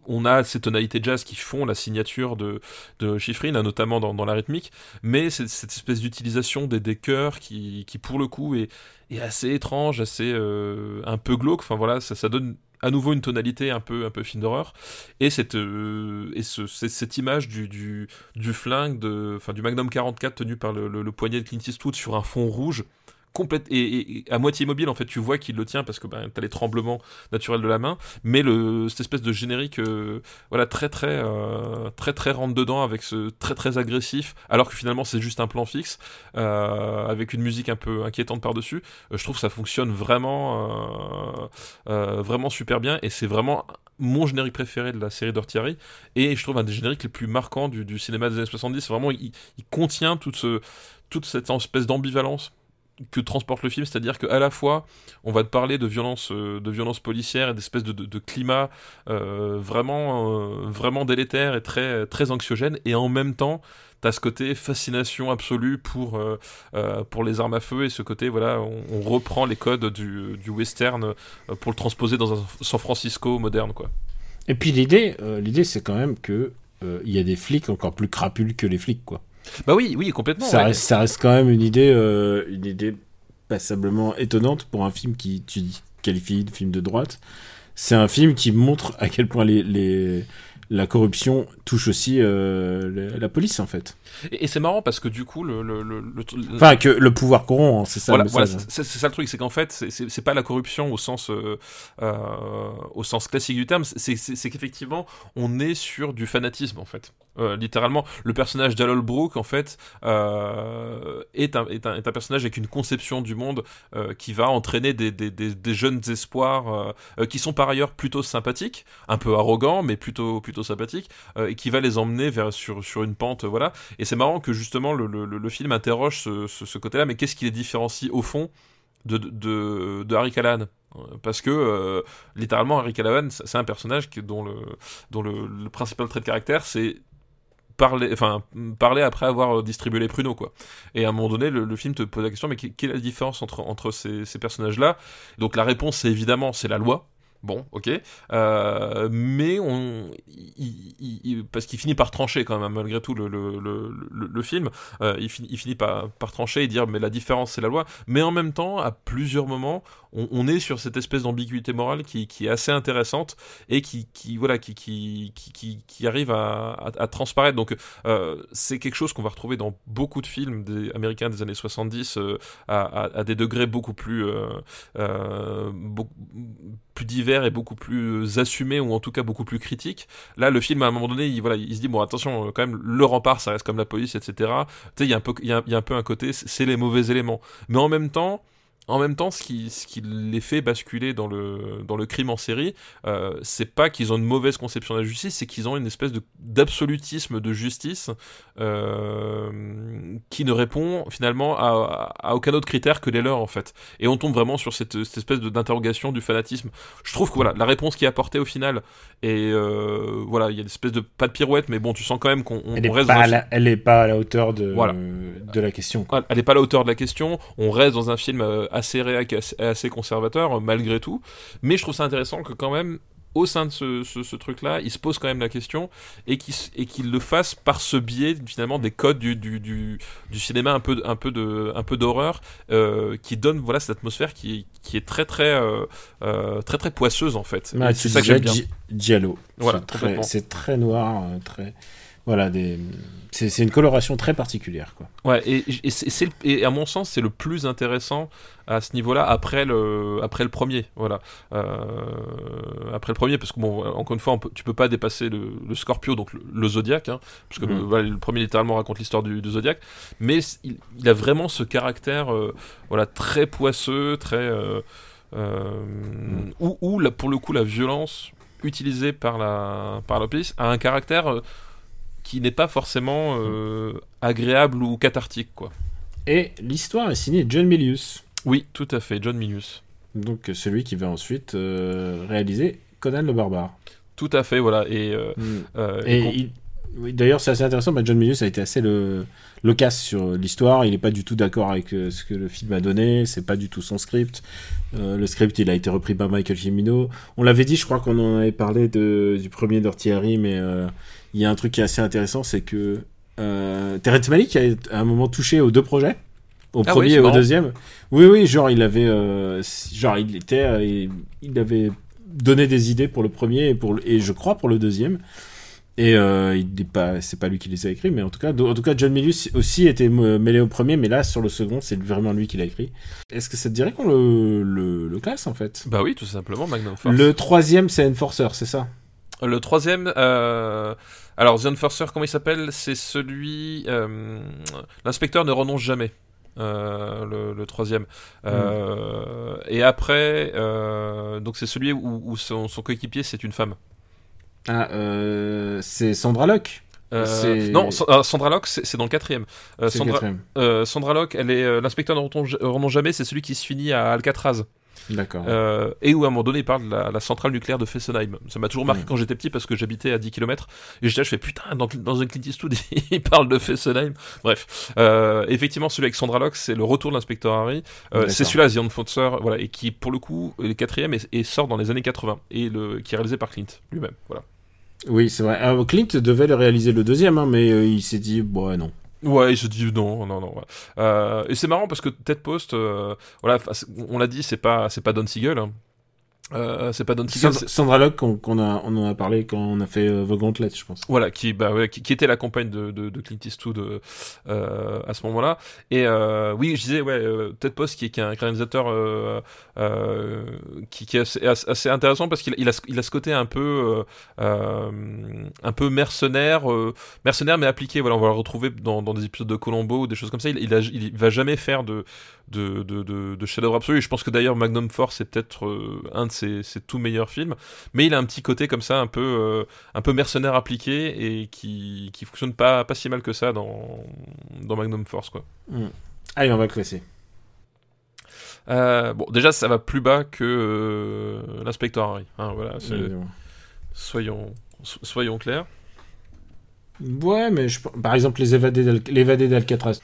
On a ces tonalités jazz qui font la signature de, de Schifrin, notamment dans, dans la rythmique, mais c'est cette espèce d'utilisation des, des chœurs qui, qui, pour le coup, est, est assez étrange, assez euh, un peu glauque. Enfin voilà, ça, ça, donne à nouveau une tonalité un peu, un peu film d'horreur. Et, cette, euh, et ce, cette image du, du, du flingue, de, enfin, du Magnum 44 tenu par le, le, le poignet de Clint Eastwood sur un fond rouge complète et, à moitié immobile en fait tu vois qu'il le tient parce que ben, t'as les tremblements naturels de la main. Mais le cette espèce de générique euh, voilà très très euh, très très rentre dedans avec ce très très agressif alors que finalement c'est juste un plan fixe euh, avec une musique un peu inquiétante par dessus je trouve que ça fonctionne vraiment vraiment super bien et c'est vraiment mon générique préféré de la série d'Ortiari et je trouve un des génériques les plus marquants du, du cinéma des années 70 vraiment il, il contient toute ce toute cette espèce d'ambivalence que transporte le film, c'est-à-dire qu'à la fois on va te parler de violence, euh, de violence policière et d'espèce de, de, climat euh, vraiment, euh, vraiment délétère et très, très anxiogène, et en même temps t'as ce côté fascination absolue pour, euh, euh, pour les armes à feu et ce côté, voilà, on, on reprend les codes du, du, western pour le transposer dans un San Francisco moderne, quoi. Et puis l'idée, l'idée c'est quand même que il y a des flics encore plus crapules que les flics, quoi. Bah oui, oui, complètement. Ça, ouais. reste, ça reste quand même une idée, euh, une idée passablement étonnante pour un film qui tu qualifies de film de droite. C'est un film qui montre à quel point les, les la corruption touche aussi euh, la, police en fait. Et, et c'est marrant parce que du coup le, le, le, le enfin que le pouvoir corrompt, hein, c'est ça. Voilà, le voilà c'est ça le truc, c'est qu'en fait c'est pas la corruption au sens euh, euh, au sens classique du terme, c'est qu'effectivement on est sur du fanatisme en fait. Euh, littéralement, le personnage d'Alol Brook, en fait, euh, est, un, est, un, personnage avec une conception du monde euh, qui va entraîner des, des, jeunes espoirs qui sont par ailleurs plutôt sympathiques, un peu arrogants, mais plutôt, plutôt sympathiques, et qui va les emmener vers, sur, sur une pente, voilà. Et c'est marrant que justement le, le, film interroge ce, côté-là, mais qu'est-ce qui les différencie au fond de, de, de Harry Callahan? Parce que littéralement Harry Callahan c'est un personnage dont, le, dont le principal trait de caractère c'est parler, enfin, parler après avoir distribué les pruneaux, quoi. Et à un moment donné, le, film te pose la question, mais quelle est la différence entre, entre ces, personnages-là? Donc la réponse, c'est évidemment, c'est la loi. Bon, ok, euh, mais on, parce qu'il finit par trancher quand même malgré tout le, le, le, film, euh, il, finit, par trancher et dire mais la différence c'est la loi, mais en même temps à plusieurs moments on, est sur cette espèce d'ambiguïté morale qui, est assez intéressante et qui, voilà qui, arrive à, transparaître. Donc euh, c'est quelque chose qu'on va retrouver dans beaucoup de films des, américains des années 70 euh, à, des degrés beaucoup plus euh, plus divers et beaucoup plus assumé ou en tout cas beaucoup plus critique. Là, le film à un moment donné, il, voilà, il se dit bon attention, quand même, le rempart, ça reste comme la police, etc. Tu sais, il y a un peu un côté, c'est les mauvais éléments. Mais en même temps, en même temps, ce qui, ce qui les fait basculer dans le, dans le crime en série, euh, c'est pas qu'ils ont une mauvaise conception de la justice, c'est qu'ils ont une espèce d'absolutisme de, de, justice euh, qui ne répond finalement à, à, aucun autre critère que les leurs, en fait. Et on tombe vraiment sur cette, cette espèce d'interrogation du fanatisme. Je trouve que voilà, la réponse qui est apportée au final, et euh, voilà, il y a une espèce de, pas de pirouette, mais bon, tu sens quand même qu'on elle, reste pas la, elle est pas à la hauteur de, voilà. de la question. Quoi. elle n'est pas à la hauteur de la question. On reste dans un film euh, assez réac, assez, assez conservateur, euh, malgré tout. Mais je trouve ça intéressant que quand même, au sein de ce, ce, ce truc-là, il se pose quand même la question et qu'il et le fasse par ce biais finalement des codes du, du, du, du cinéma un peu un peu de un peu d'horreur euh, qui donne voilà cette atmosphère qui, qui est très très euh, très très poisseuse en fait. Ah, Et c'est ça que j'aime bien. Voilà, C'est très, très noir, très. Voilà, des... c'est une coloration très particulière. Quoi. Ouais, et, et, et à mon sens, c'est le plus intéressant à ce niveau-là après le, après le premier. Voilà. Euh, après le premier, parce que, bon, encore une fois, on peut- tu peux pas dépasser le, le Scorpio, donc le, le Zodiac, hein, parce que le, Mhm. voilà, le premier littéralement raconte l'histoire du, du Zodiac, mais il, il a vraiment ce caractère euh, voilà, très poisseux, très. euh, euh, où, où, là, pour le coup, la violence utilisée par la, par la police a un caractère. Qui n'est pas forcément euh, agréable ou cathartique, quoi. Et l'histoire est signée John Milius, Oui, tout à fait, John Milius. donc euh, celui qui va ensuite euh, réaliser Conan le Barbare. Tout à fait, voilà. Et, euh, euh, Et il- oui, d'ailleurs, c'est assez intéressant. bah, John Milius a été assez le loquace sur l'histoire. Il n'est pas du tout d'accord avec euh, ce que le film a donné. C'est pas du tout son script. Euh, le script, il a été repris par Michael Cimino. On l'avait dit, je crois qu'on en avait parlé de, du premier Dirty Harry, mais euh, il y a un truc qui est assez intéressant, c'est que euh, Terrence Malick a à un moment touché aux deux projets. Au Ah premier et au marrant. deuxième. Oui, oui, genre il avait, euh, genre il était, euh, il, il avait donné des idées pour le premier et pour le- et je crois pour le deuxième. Et euh, il n'est pas, c'est pas lui qui les a écrits, mais en tout cas, en tout cas, John Milius aussi était mêlé au premier, mais là sur le second, c'est vraiment lui qui l'a écrit. Est-ce que ça te dirait qu'on le, le, le classe en fait? Bah oui, tout simplement, Magnum Force. Le troisième, c'est Enforcer, c'est ça? Le troisième, euh, alors The Enforcer, comment il s'appelle? C'est celui, euh, l'inspecteur ne renonce jamais. euh, le, le troisième. Euh, Et après, euh, donc c'est celui où, où son, son coéquipier c'est une femme. Ah, euh, c'est Sandra Locke. Euh, non, Sa- Sandra Locke, c'est dans le quatrième. Euh, C'est le Sandra, quatrième. Sandra Locke, elle est l'inspecteur ne renonce- renonce jamais, c'est celui qui se finit à Alcatraz. D'accord. Euh, et où à un moment donné il parle de la, la centrale nucléaire de Fessenheim. Ça m'a toujours marqué quand j'étais petit parce que j'habitais à 10 km et j'étais je fais putain, dans, dans un Clint Eastwood il parle de Fessenheim. Bref, euh, effectivement celui avec Sandra Locke c'est le retour de l'inspecteur Harry. Euh, c'est celui-là, The Enforcer, voilà, et qui pour le coup est le quatrième et, et sort dans les années 80 et le, qui est réalisé par Clint lui-même. Voilà. Oui, c'est vrai. Alors, Clint devait le réaliser le deuxième, hein, mais euh, il s'est dit, bon, ouais, non. Ouais, il se dit non, non, non. voilà. Euh, et c'est marrant parce que Ted Post, euh, voilà, on l'a dit, c'est pas, c'est pas Don Siegel. hein. Euh, c'est pas Don. Sandra, Locke, qu'on a, on en a parlé quand on a fait euh, The Gauntlet, je pense. Voilà, qui, bah, ouais, qui, qui était la compagne de, de, de Clint Eastwood euh, à ce moment-là. Et euh, oui, je disais, ouais, euh, Ted Post, qui, est- qui est un réalisateur euh, euh, qui, qui est assez, assez- intéressant parce qu'il il a, ce- il a ce côté un peu, un peu mercenaire, euh, mercenaire mais appliqué. Voilà, on va le retrouver dans, dans des épisodes de Colombo ou des choses comme ça. Il, il, a- il va jamais faire de, de, de, de, de chef-d'œuvre absolu. Je pense que d'ailleurs Magnum Force est peut-être euh, un de ses, ses tout meilleurs films, mais il a un petit côté comme ça, un peu, euh, un peu mercenaire appliqué et qui, qui fonctionne pas, pas si mal que ça dans, dans Magnum Force, quoi. Allez, on va le classer. Euh, bon, déjà, ça va plus bas que euh, l'inspecteur Harry. hein, voilà, soyons, so- soyons clairs. Ouais, mais je, par exemple, les évadés d'Alcatraz,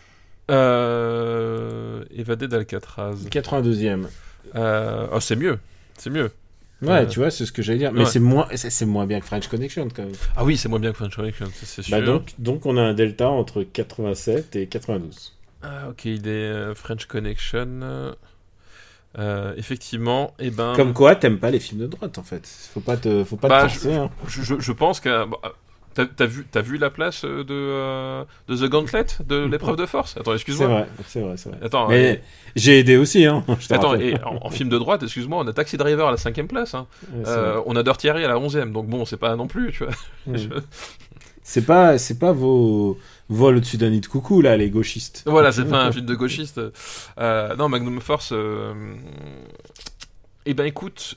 Euh, évadé d'Alcatraz. 82e. Euh, oh, c'est mieux. C'est mieux. Ouais, Euh, tu vois, c'est ce que j'allais dire. Mais ouais. c'est moins, c'est moins bien que French Connection, quand même. Ah oui, c'est moins bien que French Connection, c'est c'est sûr. Bah donc, donc, on a un delta entre 87 et 92. Ah, ok, il est euh, French Connection. Euh, effectivement, et ben. Comme quoi, t'aimes pas les films de droite, en fait. Faut pas te, faut pas Bah, te forcer, hein. je, je- je pense que. T'as vu, vu la place euh, de, euh, de The Gauntlet de l'épreuve de force? Attends, C'est excuse-moi. vrai, c'est vrai, c'est vrai. Attends, Mais j'ai aidé aussi, hein. je Attends, et en, en film de droite, excuse-moi, on a Taxi Driver à la cinquième place. hein. Ouais, Euh, vrai. on a Dirty Harry à la onzième, donc bon, c'est pas non plus, tu vois. Mm. Je- C'est pas, c'est pas vos vols au-dessus d'un nid de coucou, là, les gauchistes. Voilà, c'est pas un film de gauchiste. Non, Magnum Force. Eh ben, écoute,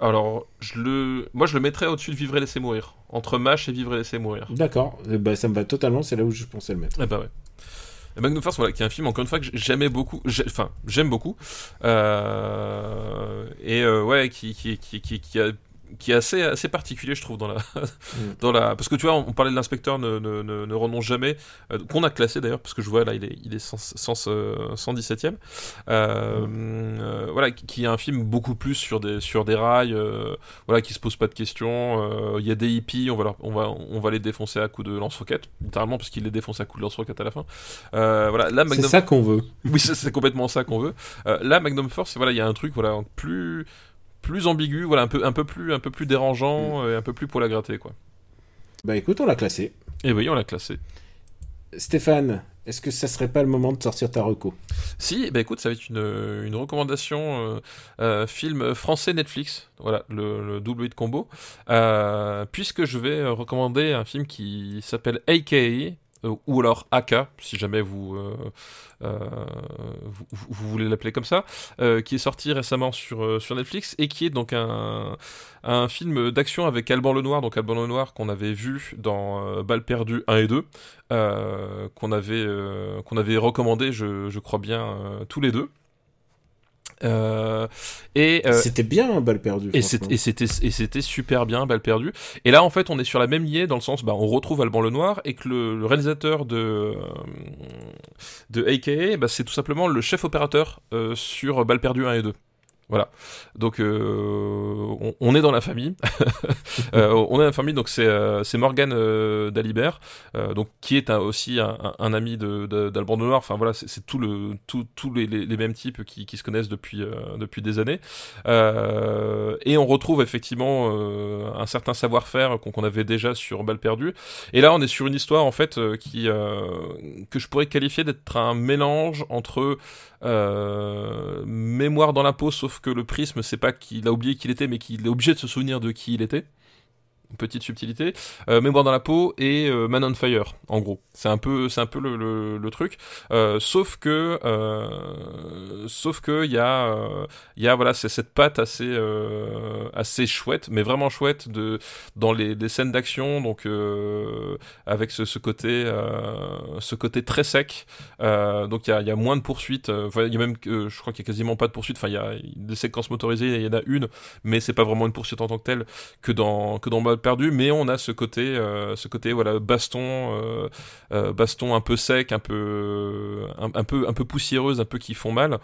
alors, je le, moi, je le mettrais au-dessus de Vivre et laisser mourir, entre Mash et Vivre et laisser mourir. D'accord, Eh ben, ça me va totalement, c'est là où je pensais le mettre. Eh ben ouais. Et Magnum Force, voilà, qui est un film encore une fois que j'aimais beaucoup, enfin j'aime beaucoup, euh, et euh, ouais, qui, qui, qui, qui a qui est assez, assez particulier, je trouve, dans la, dans la, parce que tu vois, on, parlait de l'inspecteur ne, ne, ne, ne, renonce jamais, euh, qu'on a classé d'ailleurs, parce que je vois là, il est, il est 117ème, euh, euh, voilà, qui est un film beaucoup plus sur des, sur des rails, euh, voilà, qui se pose pas de questions. Il y a des hippies, on va, leur, on va, on va les défoncer à coups de lance-roquette, littéralement, parce qu'il les défonce à coups de lance-roquette à la fin. voilà, là, Magnum... C'est ça qu'on veut. Oui, c'est complètement ça qu'on veut. là, Magnum Force, voilà, il y a un truc, voilà, plus plus ambigu, voilà, un peu, un peu plus, un peu plus dérangeant, mm. et un peu plus pour la gratter, quoi. Bah écoute, on l'a classé. Et eh oui, on l'a classé. Stéphane, est-ce que ça serait pas le moment de sortir ta reco? Si, bah écoute, ça va être une, une recommandation euh, euh, film français Netflix, voilà, le, le double hit combo, euh, puisque je vais recommander un film qui s'appelle AKA, ou alors AK, si jamais vous, euh, euh, vous, vous, voulez l'appeler comme ça, qui est sorti récemment sur, sur Netflix et qui est donc un, un film d'action avec Alban Lenoir, donc Alban Lenoir qu'on avait vu dans Balles perdues 1 et 2, qu'on avait, qu'on avait recommandé, je, je crois bien, tous les deux. Euh, et euh, c'était bien balle perdue. Et c'était et c'était super bien balle perdue. Et là en fait on est sur la même lignée dans le sens bah on retrouve Alban Lenoir et que le, réalisateur de euh, de AKA bah, c'est tout simplement le chef opérateur euh, sur balle perdue 1 et 2. Voilà. Donc euh, on, est dans la famille. euh, on est dans la famille. Donc c'est euh, c'est Morgan euh, Dalibert, donc qui est aussi un, un, ami de d'Alban de, Noir. Enfin voilà, c'est tout le tout tous les, les, les, mêmes types qui, qui se connaissent depuis depuis des années. et on retrouve effectivement un certain savoir-faire qu'on avait déjà sur Balle perdue. Et là on est sur une histoire en fait qui que je pourrais qualifier d'être un mélange entre mémoire dans la peau, sauf que le prisme, c'est pas qu'il a oublié qui il était, mais qu'il est obligé de se souvenir de qui il était petite subtilité, euh, Mémoire dans la peau et euh, Man on Fire, en gros. C'est un peu, c'est un peu le, truc. Euh, sauf que, sauf que il y a, il y a voilà, c'est cette patte assez, assez chouette, mais vraiment chouette de dans les, scènes d'action, donc avec ce, côté, ce côté très sec. donc il y a, y a, moins de poursuites. il y a même, je crois qu'il y a quasiment pas de poursuites. Enfin, il y a des séquences motorisées, il y en a une, mais c'est pas vraiment une poursuite en tant que telle que dans que dans perdu, mais on a ce côté, euh, ce côté voilà baston, euh, euh, baston un peu sec, un peu, un, peu, un peu poussiéreuse, un peu qui font mal.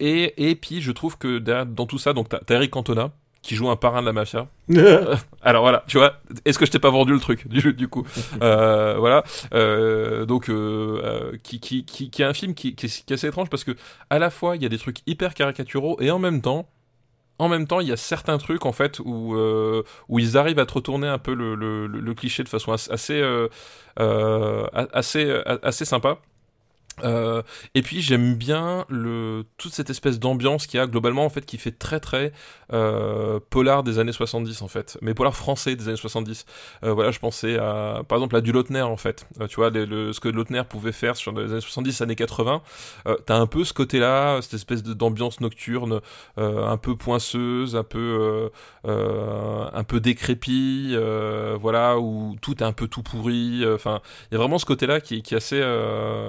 et et puis je trouve que dans tout ça, donc t'as Eric Cantona qui joue un parrain de la mafia. Alors voilà, tu vois, est-ce que je t'ai pas vendu le truc du, du coup? Euh, Voilà, euh, donc euh, qui, qui, qui, qui, est un film qui, qui, est, qui, est, assez étrange parce que à la fois il y a des trucs hyper caricaturaux et en même temps en même temps, il y a certains trucs en fait où euh, ils arrivent à te retourner un peu le cliché de façon assez euh, euh, assez assez sympa. Euh, et puis j'aime bien le toute cette espèce d'ambiance qu'il y a globalement en fait qui fait très très euh, polar des années 70 en fait. Mais polar français des années 70 euh, voilà je pensais à par exemple à du Lautner en fait. Euh, tu vois ce que Lautner pouvait faire sur les années 70 années 80 euh, t'as un peu ce côté là cette espèce d'ambiance nocturne un peu poinceuse un peu un peu décrépit voilà où tout est un peu tout pourri enfin il y a vraiment ce côté là qui, qui est assez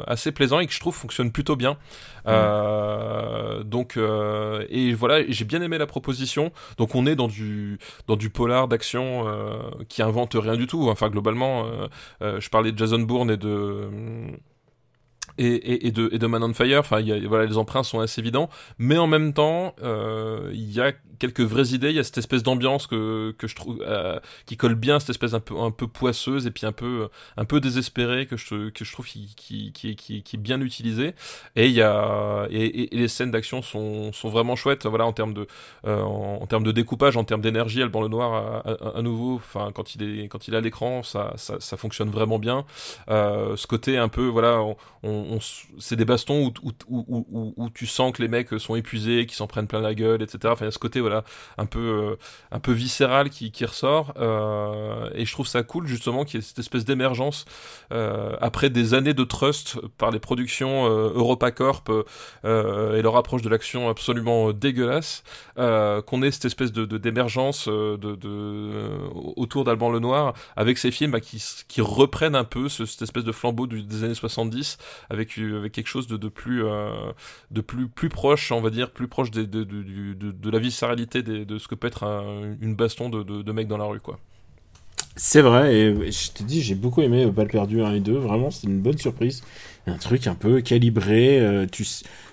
assez plaisant et que je trouve fonctionne plutôt bien. Euh, donc euh, et voilà, j'ai bien aimé la proposition. Donc on est dans du dans du polar d'action euh, qui invente rien du tout. Enfin globalement, je parlais de Jason Bourne et de et, et, de, et de Man on Fire. Enfin, y a, voilà, les emprunts sont assez évidents, mais en même temps, il y a quelques vraies idées. Il y a cette espèce d'ambiance que, que je trouve euh, qui colle bien, cette espèce un peu un peu poisseuse et puis un peu un peu désespérée que je que je trouve qui qui, qui, est bien utilisée. Et il y a et, les scènes d'action sont, sont vraiment chouettes. Voilà en termes de euh, en, termes de découpage, en termes d'énergie, Alban Lenoir à, à, nouveau. Quand il est quand il est à l'écran, ça, ça, ça fonctionne vraiment bien. Euh, ce côté un peu voilà, c'est des bastons où, où, où, où, tu sens que les mecs sont épuisés, qui s'en prennent plein la gueule, etc. Enfin ce côté un peu, euh, un peu viscéral qui, qui ressort. Euh, et je trouve ça cool justement qu'il y ait cette espèce d'émergence euh, après des années de trust par les productions EuropaCorp et leur approche de l'action absolument dégueulasse, qu'on ait cette espèce de d'émergence de, de, autour d'Alban Lenoir avec ces films bah, qui, qui reprennent un peu ce, cette espèce de flambeau des années 70 avec, avec quelque chose de, de plus de plus plus proche on va dire plus proche de, de, de, de la de ce que peut être une baston de, de, de mecs dans la rue quoi. C'est vrai, et je te dis, j'ai beaucoup aimé Balle perdu 1 et 2, vraiment, c'est une bonne surprise. Un truc un peu calibré, euh, tu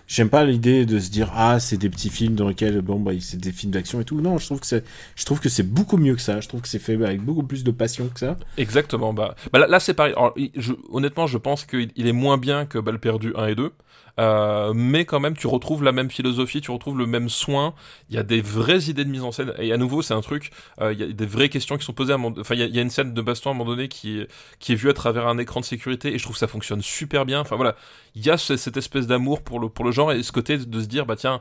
J'aime pas l'idée de se dire ah c'est des petits films dans lesquels bon bah c'est des films d'action et tout. Non, je trouve que c'est je trouve que c'est beaucoup mieux que ça. Je trouve que c'est fait avec beaucoup plus de passion que ça. Exactement. Bah, bah là, c'est pareil. je, honnêtement, je pense qu'il est moins bien que Balle perdu 1 et 2. Euh, mais quand même tu retrouves la même philosophie, tu retrouves le même soin. Il y a des vraies idées de mise en scène et à nouveau c'est un truc. Euh, il y a des vraies questions qui sont posées. À Enfin il y, a une scène de baston à un moment donné qui qui est vue à travers un écran de sécurité et je trouve ça fonctionne super bien. Enfin voilà, il y a cette espèce d'amour pour le pour le genre et ce côté de se dire bah tiens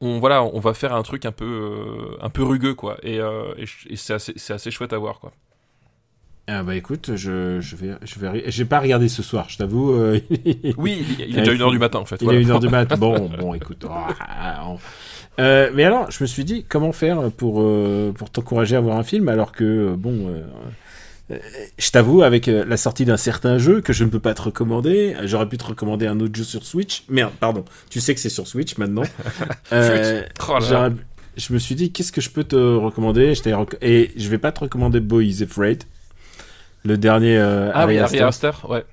on voilà on va faire un truc un peu euh, un peu rugueux quoi et, euh, et, et c'est assez assez chouette à voir quoi. Ah bah écoute, je, je vais, je vais, j'ai pas regardé ce soir, je t'avoue. Euh, oui, il, est déjà 1h du matin en fait. Il est 1h du matin, bon, bon, écoute. Oh, euh, mais alors, je me suis dit, comment faire pour, euh, pour t'encourager à voir un film alors que, bon, je t'avoue, avec la sortie d'un certain jeu que je ne peux pas te recommander, j'aurais pu te recommander un autre jeu sur Switch. Merde, pardon, tu sais que c'est sur Switch maintenant. oh je me suis dit, qu'est-ce que je peux te recommander? Je Et je vais pas te recommander Boy is Afraid le dernier euh, ah Harry, oui, Aster. ouais.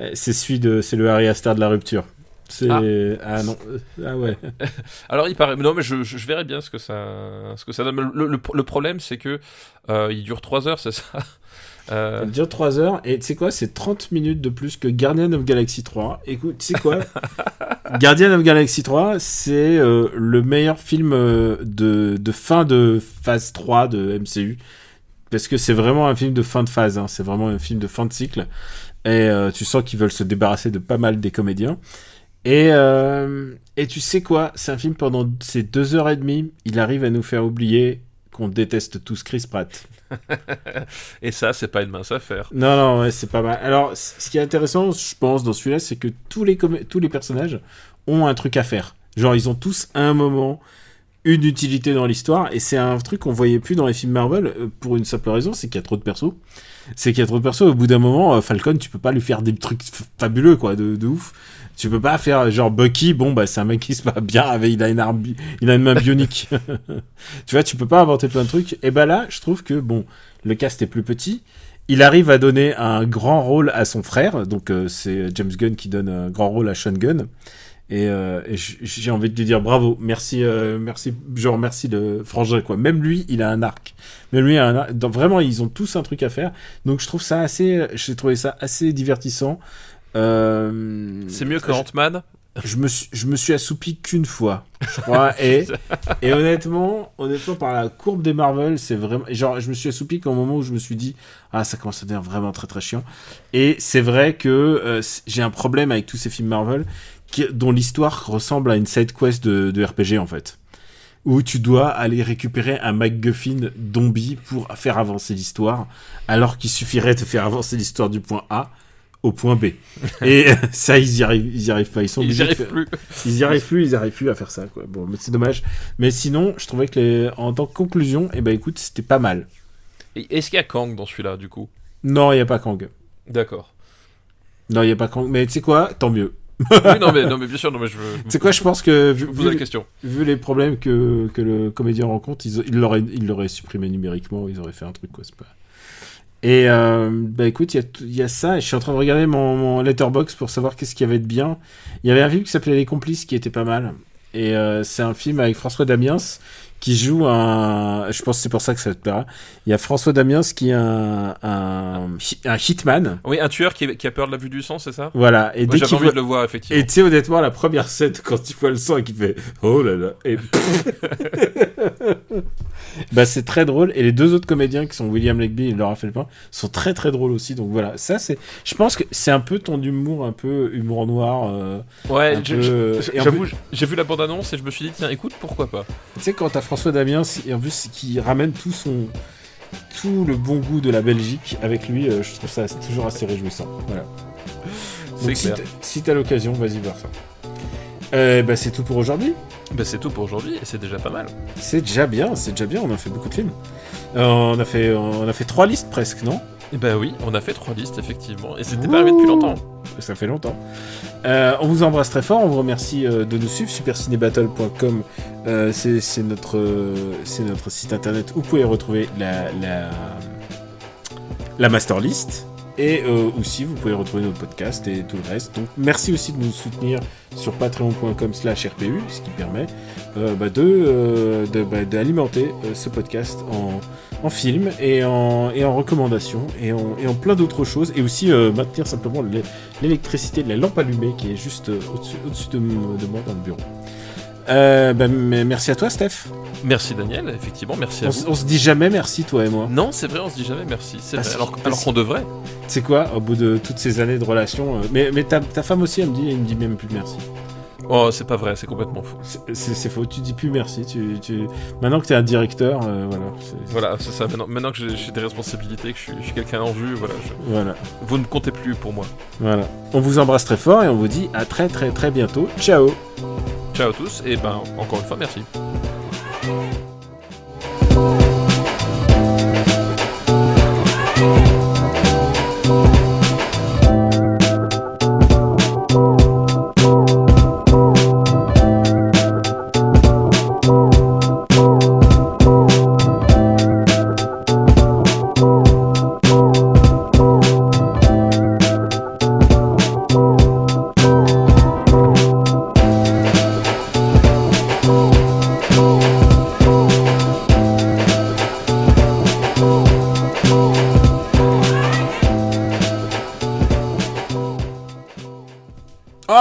Euh, c'est celui de, c'est le Harry Aster de la rupture. C'est ah. ah. non ah ouais. Alors il paraît non mais je, je, verrai bien ce que ça ce que ça donne. Le, le, problème c'est que euh, il dure 3 heures c'est ça? Euh... Il dure 3 heures et tu sais quoi c'est 30 minutes de plus que Guardian of Galaxy 3. Écoute tu sais quoi? Guardian of Galaxy 3 c'est euh, le meilleur film de, de fin de phase 3 de MCU parce que c'est vraiment un film de fin de phase, hein. c'est vraiment un film de fin de cycle, et euh, tu sens qu'ils veulent se débarrasser de pas mal des comédiens. Et, euh, et tu sais quoi, c'est un film pendant ces deux heures et demie, il arrive à nous faire oublier qu'on déteste tous Chris Pratt. et ça, c'est pas une mince affaire. Non, non, ouais, c'est pas mal. Alors, ce qui est intéressant, je pense, dans celui-là, c'est que tous les, tous les personnages ont un truc à faire. Genre, ils ont tous un moment une utilité dans l'histoire et c'est un truc qu'on voyait plus dans les films Marvel euh, pour une simple raison c'est qu'il y a trop de persos. C'est qu'il y a trop de persos au bout d'un moment euh, Falcon tu peux pas lui faire des trucs fabuleux quoi de, ouf. Tu peux pas faire genre Bucky bon bah c'est un mec qui se bat bien avec il a une arme il a une main bionique. Tu vois tu peux pas inventer plein de trucs. Et bah là je trouve que bon le cast est plus petit. Il arrive à donner un grand rôle à son frère donc euh, c'est James Gunn qui donne un grand rôle à Sean Gunn et, euh, j'ai envie de lui dire bravo, merci, euh, merci, je remercie de Frangin quoi. Même lui, il a un arc. Même lui, a un arc. Donc, vraiment, ils ont tous un truc à faire. Donc je trouve ça assez, j'ai trouvé ça assez divertissant. Euh, c'est mieux que Ant-Man. Je me suis, je me suis assoupi qu'une fois, je crois. et, et honnêtement, honnêtement, par la courbe des Marvel, c'est vraiment, genre, je me suis assoupi qu'au moment où je me suis dit, ah, ça commence à devenir vraiment très très chiant. Et c'est vrai que euh, j'ai un problème avec tous ces films Marvel dont l'histoire ressemble à une side quest de, RPG en fait. Où tu dois aller récupérer un MacGuffin zombie pour faire avancer l'histoire, alors qu'il suffirait de faire avancer l'histoire du point A au point B. Et ça, ils y arrivent, ils y arrivent pas. Ils sont ils y arrivent plus. Ils y arrivent plus, ils arrivent plus à faire ça, quoi. Bon, mais c'est dommage. Mais sinon, je trouvais que les... en tant que conclusion, eh ben écoute, c'était pas mal. Est-ce qu'il y a Kang dans celui-là, du coup? Non, il y a pas Kang. D'accord. Non, il y a pas Kang. Mais tu sais quoi? Tant mieux oui, non mais, non, mais bien sûr, non, mais je veux. C'est quoi, je pense que. Vu, vu, la question. vu les problèmes que, que le comédien rencontre, ils, il l'auraient il supprimé numériquement, ils auraient fait un truc, quoi, c'est pas. Et euh, bah écoute, il y, y, a ça, et je suis en train de regarder mon, mon letterbox pour savoir qu'est-ce qu'il y avait de bien. Il y avait un film qui s'appelait Les Complices qui était pas mal. Et euh, c'est un film avec François Damiens qui joue un. Je pense que c'est pour ça que ça te plaira. Il y a François Damiens qui est un, un, un hitman. Oui, un tueur qui, qui, a peur de la vue du sang, c'est ça? Voilà. Et dès envie de le voir, effectivement. Et tu sais, honnêtement, la première scène, quand tu vois le sang et qu'il fait Oh là là. Et. bah, c'est très drôle. Et les deux autres comédiens qui sont William Legby et Laura Felpin sont très très drôles aussi. Donc voilà, ça, c'est. Je pense que c'est un peu ton humour, un peu humour noir. Euh, ouais, j'avoue, j'ai vu la bande-annonce et je me suis dit, tiens, écoute, pourquoi pas? Tu sais, quand t'as François Damien, et en plus qui ramène tout son tout le bon goût de la Belgique avec lui, euh, je trouve ça toujours assez réjouissant. Voilà. Donc si t'as l'occasion, vas-y voir ça. Euh, bah, c'est tout pour aujourd'hui. Bah, c'est tout pour aujourd'hui et c'est déjà pas mal. C'est déjà bien, c'est déjà bien, on a fait beaucoup de films. Euh, on, a fait, on a fait trois listes presque, non? Et bah oui, on a fait trois listes effectivement et c'était pas arrivé depuis longtemps. Ça fait longtemps. Euh, on vous embrasse très fort, on vous remercie euh, de nous suivre. supercinébattle.com, euh, c'est notre, notre site internet où vous pouvez retrouver la, la, la master list. Et euh, aussi, vous pouvez retrouver nos podcasts et tout le reste. Donc, merci aussi de nous soutenir sur patreon.com slash RPU, ce qui permet euh, bah, euh, bah, d'alimenter ce podcast en, en film et en, et en recommandations et en, plein d'autres choses. Et aussi maintenir simplement l'é- l'électricité de la lampe allumée qui est juste au-dessus, de, de moi dans le bureau. Euh, bah, mais merci à toi, Steph. Merci Daniel, effectivement, merci à On, vous. on se dit jamais merci, toi et moi. Non, c'est vrai, on se dit jamais merci. C'est Parce vrai, alors, qu'on devrait. C'est quoi, au bout de toutes ces années de relation euh, Mais, mais ta, ta femme aussi, elle me dit, elle me dit même plus merci. Oh, c'est pas vrai, c'est complètement faux. C'est- faux, tu dis plus merci. Tu, tu... Maintenant que tu es un directeur, euh, voilà. c'est- Voilà, c'est ça. Maintenant, maintenant que j'ai j'ai des responsabilités, que je suis, je suis quelqu'un en vue, voilà, je- Voilà, vous ne comptez plus pour moi. voilà. On vous embrasse très fort et on vous dit à très très très bientôt. Ciao Ciao à tous et ben encore une fois merci.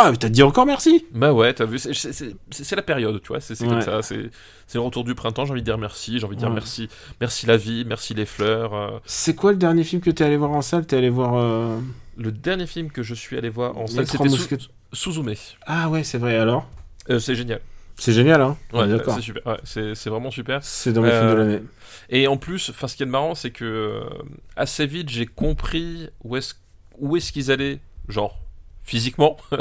Ah, mais t'as dit encore merci Bah ouais, t'as vu, c'est- la période, tu vois, c'est Ouais. comme ça, c'est le retour du printemps, j'ai envie de dire merci, j'ai envie de dire Ouais. merci, merci la vie, merci les fleurs. euh. C'est quoi le dernier film que t'es allé voir en salle? T'es allé voir. euh, Le dernier film que je suis allé voir en Les salle, c'était Sou- Suzume. Ah ouais, c'est vrai, alors? Euh, c'est génial. C'est génial, hein est Ouais, d'accord. c'est super, ouais, c'est vraiment super. C'est dans mes films de l'année. Et en plus, ce qui est marrant, c'est que euh, assez vite, j'ai compris où est-ce où est-ce qu'ils allaient, genre physiquement,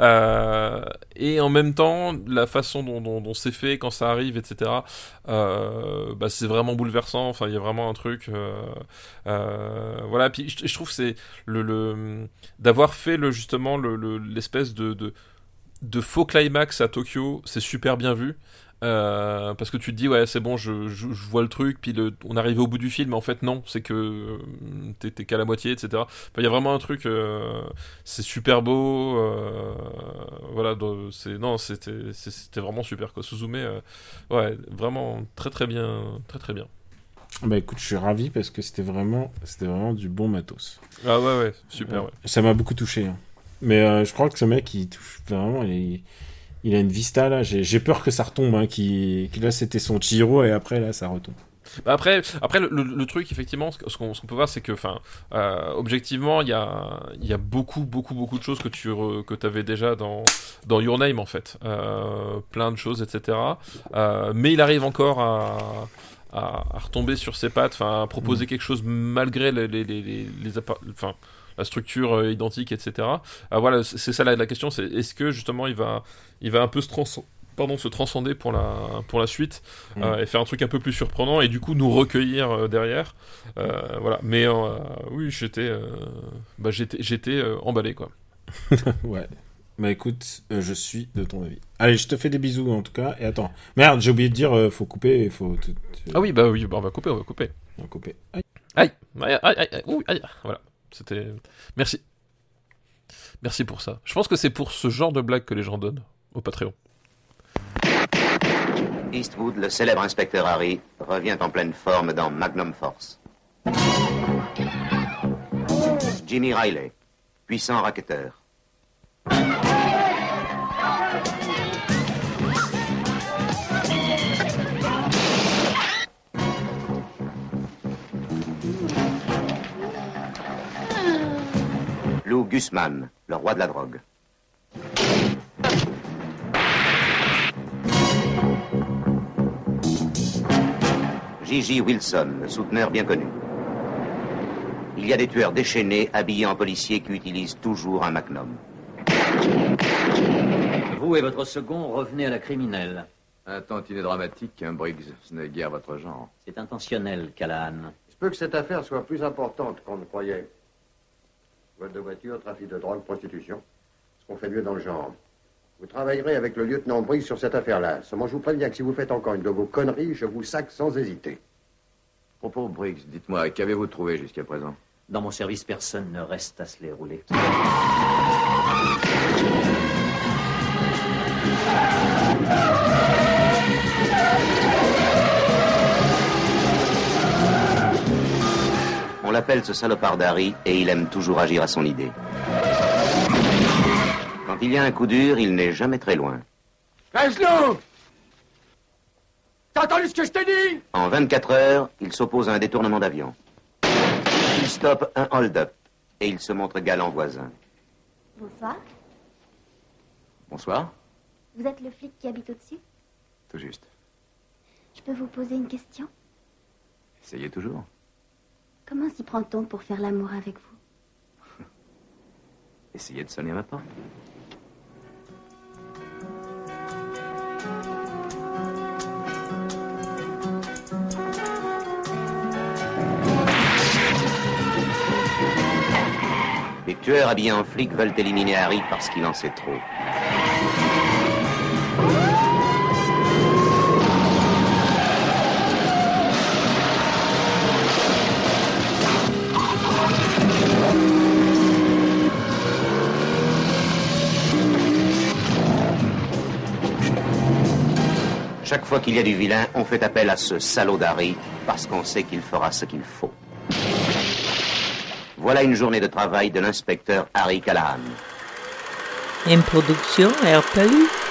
Euh, et en même temps, la façon dont, c'est fait quand ça arrive, etc. euh, bah, c'est vraiment bouleversant. Enfin, il y a vraiment un truc. euh, voilà. Puis je, trouve que c'est le, le d'avoir fait le justement le- le- l'espèce de, de de faux climax à Tokyo, c'est super bien vu. Euh, parce que tu te dis ouais c'est bon je, je, je vois le truc puis le, on arrive au bout du film mais en fait non c'est que euh, t'es qu'à la moitié etc Enfin, il y a vraiment un truc euh, c'est super beau euh, voilà c'est non c'était vraiment super quoi Suzume ouais vraiment très très bien très très bien Bah écoute, je suis ravi parce que c'était vraiment, c'était vraiment du bon matos. ah ouais ouais super ouais. Ça m'a beaucoup touché. hein. Mais je crois que ce mec, il touche vraiment. Il, il a une vista là. J'ai j'ai peur que ça retombe. Hein, qui, là, c'était son Chihiro et après là, ça retombe. Bah Après, après le, le- le truc, effectivement, ce qu'on peut voir, c'est que, enfin, euh, objectivement, il y a, y a beaucoup, beaucoup, beaucoup de choses que tu re- que avais déjà dans, dans Your Name, en fait. Euh, plein de choses, etc. Euh, mais il arrive encore à, à, à retomber sur ses pattes, enfin, à proposer quelque chose malgré les, les, les, les, les la structure euh, identique, etc. Ah, voilà, c'est ça la, la question, c'est est-ce que justement il va, il va un peu se transcender pardon, se transcender pour la, pour la suite Mm. euh, et faire un truc un peu plus surprenant et du coup nous recueillir euh, derrière. Euh, voilà. Mais euh, oui, j'étais euh, bah, j'étais emballé quoi. ouais. Bah écoute, je suis de ton avis. Allez, je te fais des bisous en tout cas. Et attends. Merde, j'ai oublié de dire, faut couper. Faut. Ah oui, bah oui, bah, on va couper, on va couper. faut couper. Aïe. Aïe, aïe, aïe, aïe, aïe. Voilà, c'était. Merci. Merci pour ça. Je pense que c'est pour ce genre de blague que les gens donnent au Patreon. Eastwood, le célèbre inspecteur Harry, revient en pleine forme dans Magnum Force. Jimmy Riley, puissant racketteur. Lou Gusman, le roi de la drogue. Gigi Wilson, le souteneur bien connu. Il y a des tueurs déchaînés habillés en policiers qui utilisent toujours un magnum. Vous et votre second revenez à la criminelle. Un tantinet dramatique, hein, Briggs. Ce n'est guère votre genre. C'est intentionnel, Callahan. Il se peut que cette affaire soit plus importante qu'on ne croyait. Vol de voiture, trafic de drogue, prostitution. Ce qu'on fait mieux dans le genre. Vous travaillerez avec le lieutenant Briggs sur cette affaire-là. Seulement, je vous préviens que si vous faites encore une de vos conneries, je vous sac sans hésiter. Propos Briggs, dites-moi, qu'avez-vous trouvé jusqu'à présent? Dans mon service, personne ne reste à se les rouler. L'appelle ce salopard d'Harry et il aime toujours agir à son idée. Quand il y a un coup dur, il n'est jamais très loin. Laszlo T'as entendu ce que je t'ai dit? En 24 heures, il s'oppose à un détournement d'avion. Il stoppe un hold-up et il se montre galant voisin. Bonsoir. Bonsoir. Vous êtes le flic qui habite au-dessus? Tout juste. Je peux vous poser une question? Essayez toujours. Comment s'y prend-on pour faire l'amour avec vous? Essayez de sonner à ma porte. Les tueurs habillés en flics veulent éliminer Harry parce qu'il en sait trop. Chaque fois qu'il y a du vilain, on fait appel à ce salaud d'Harry parce qu'on sait qu'il fera ce qu'il faut. Voilà une journée de travail de l'inspecteur Harry Callahan. Une production RPU.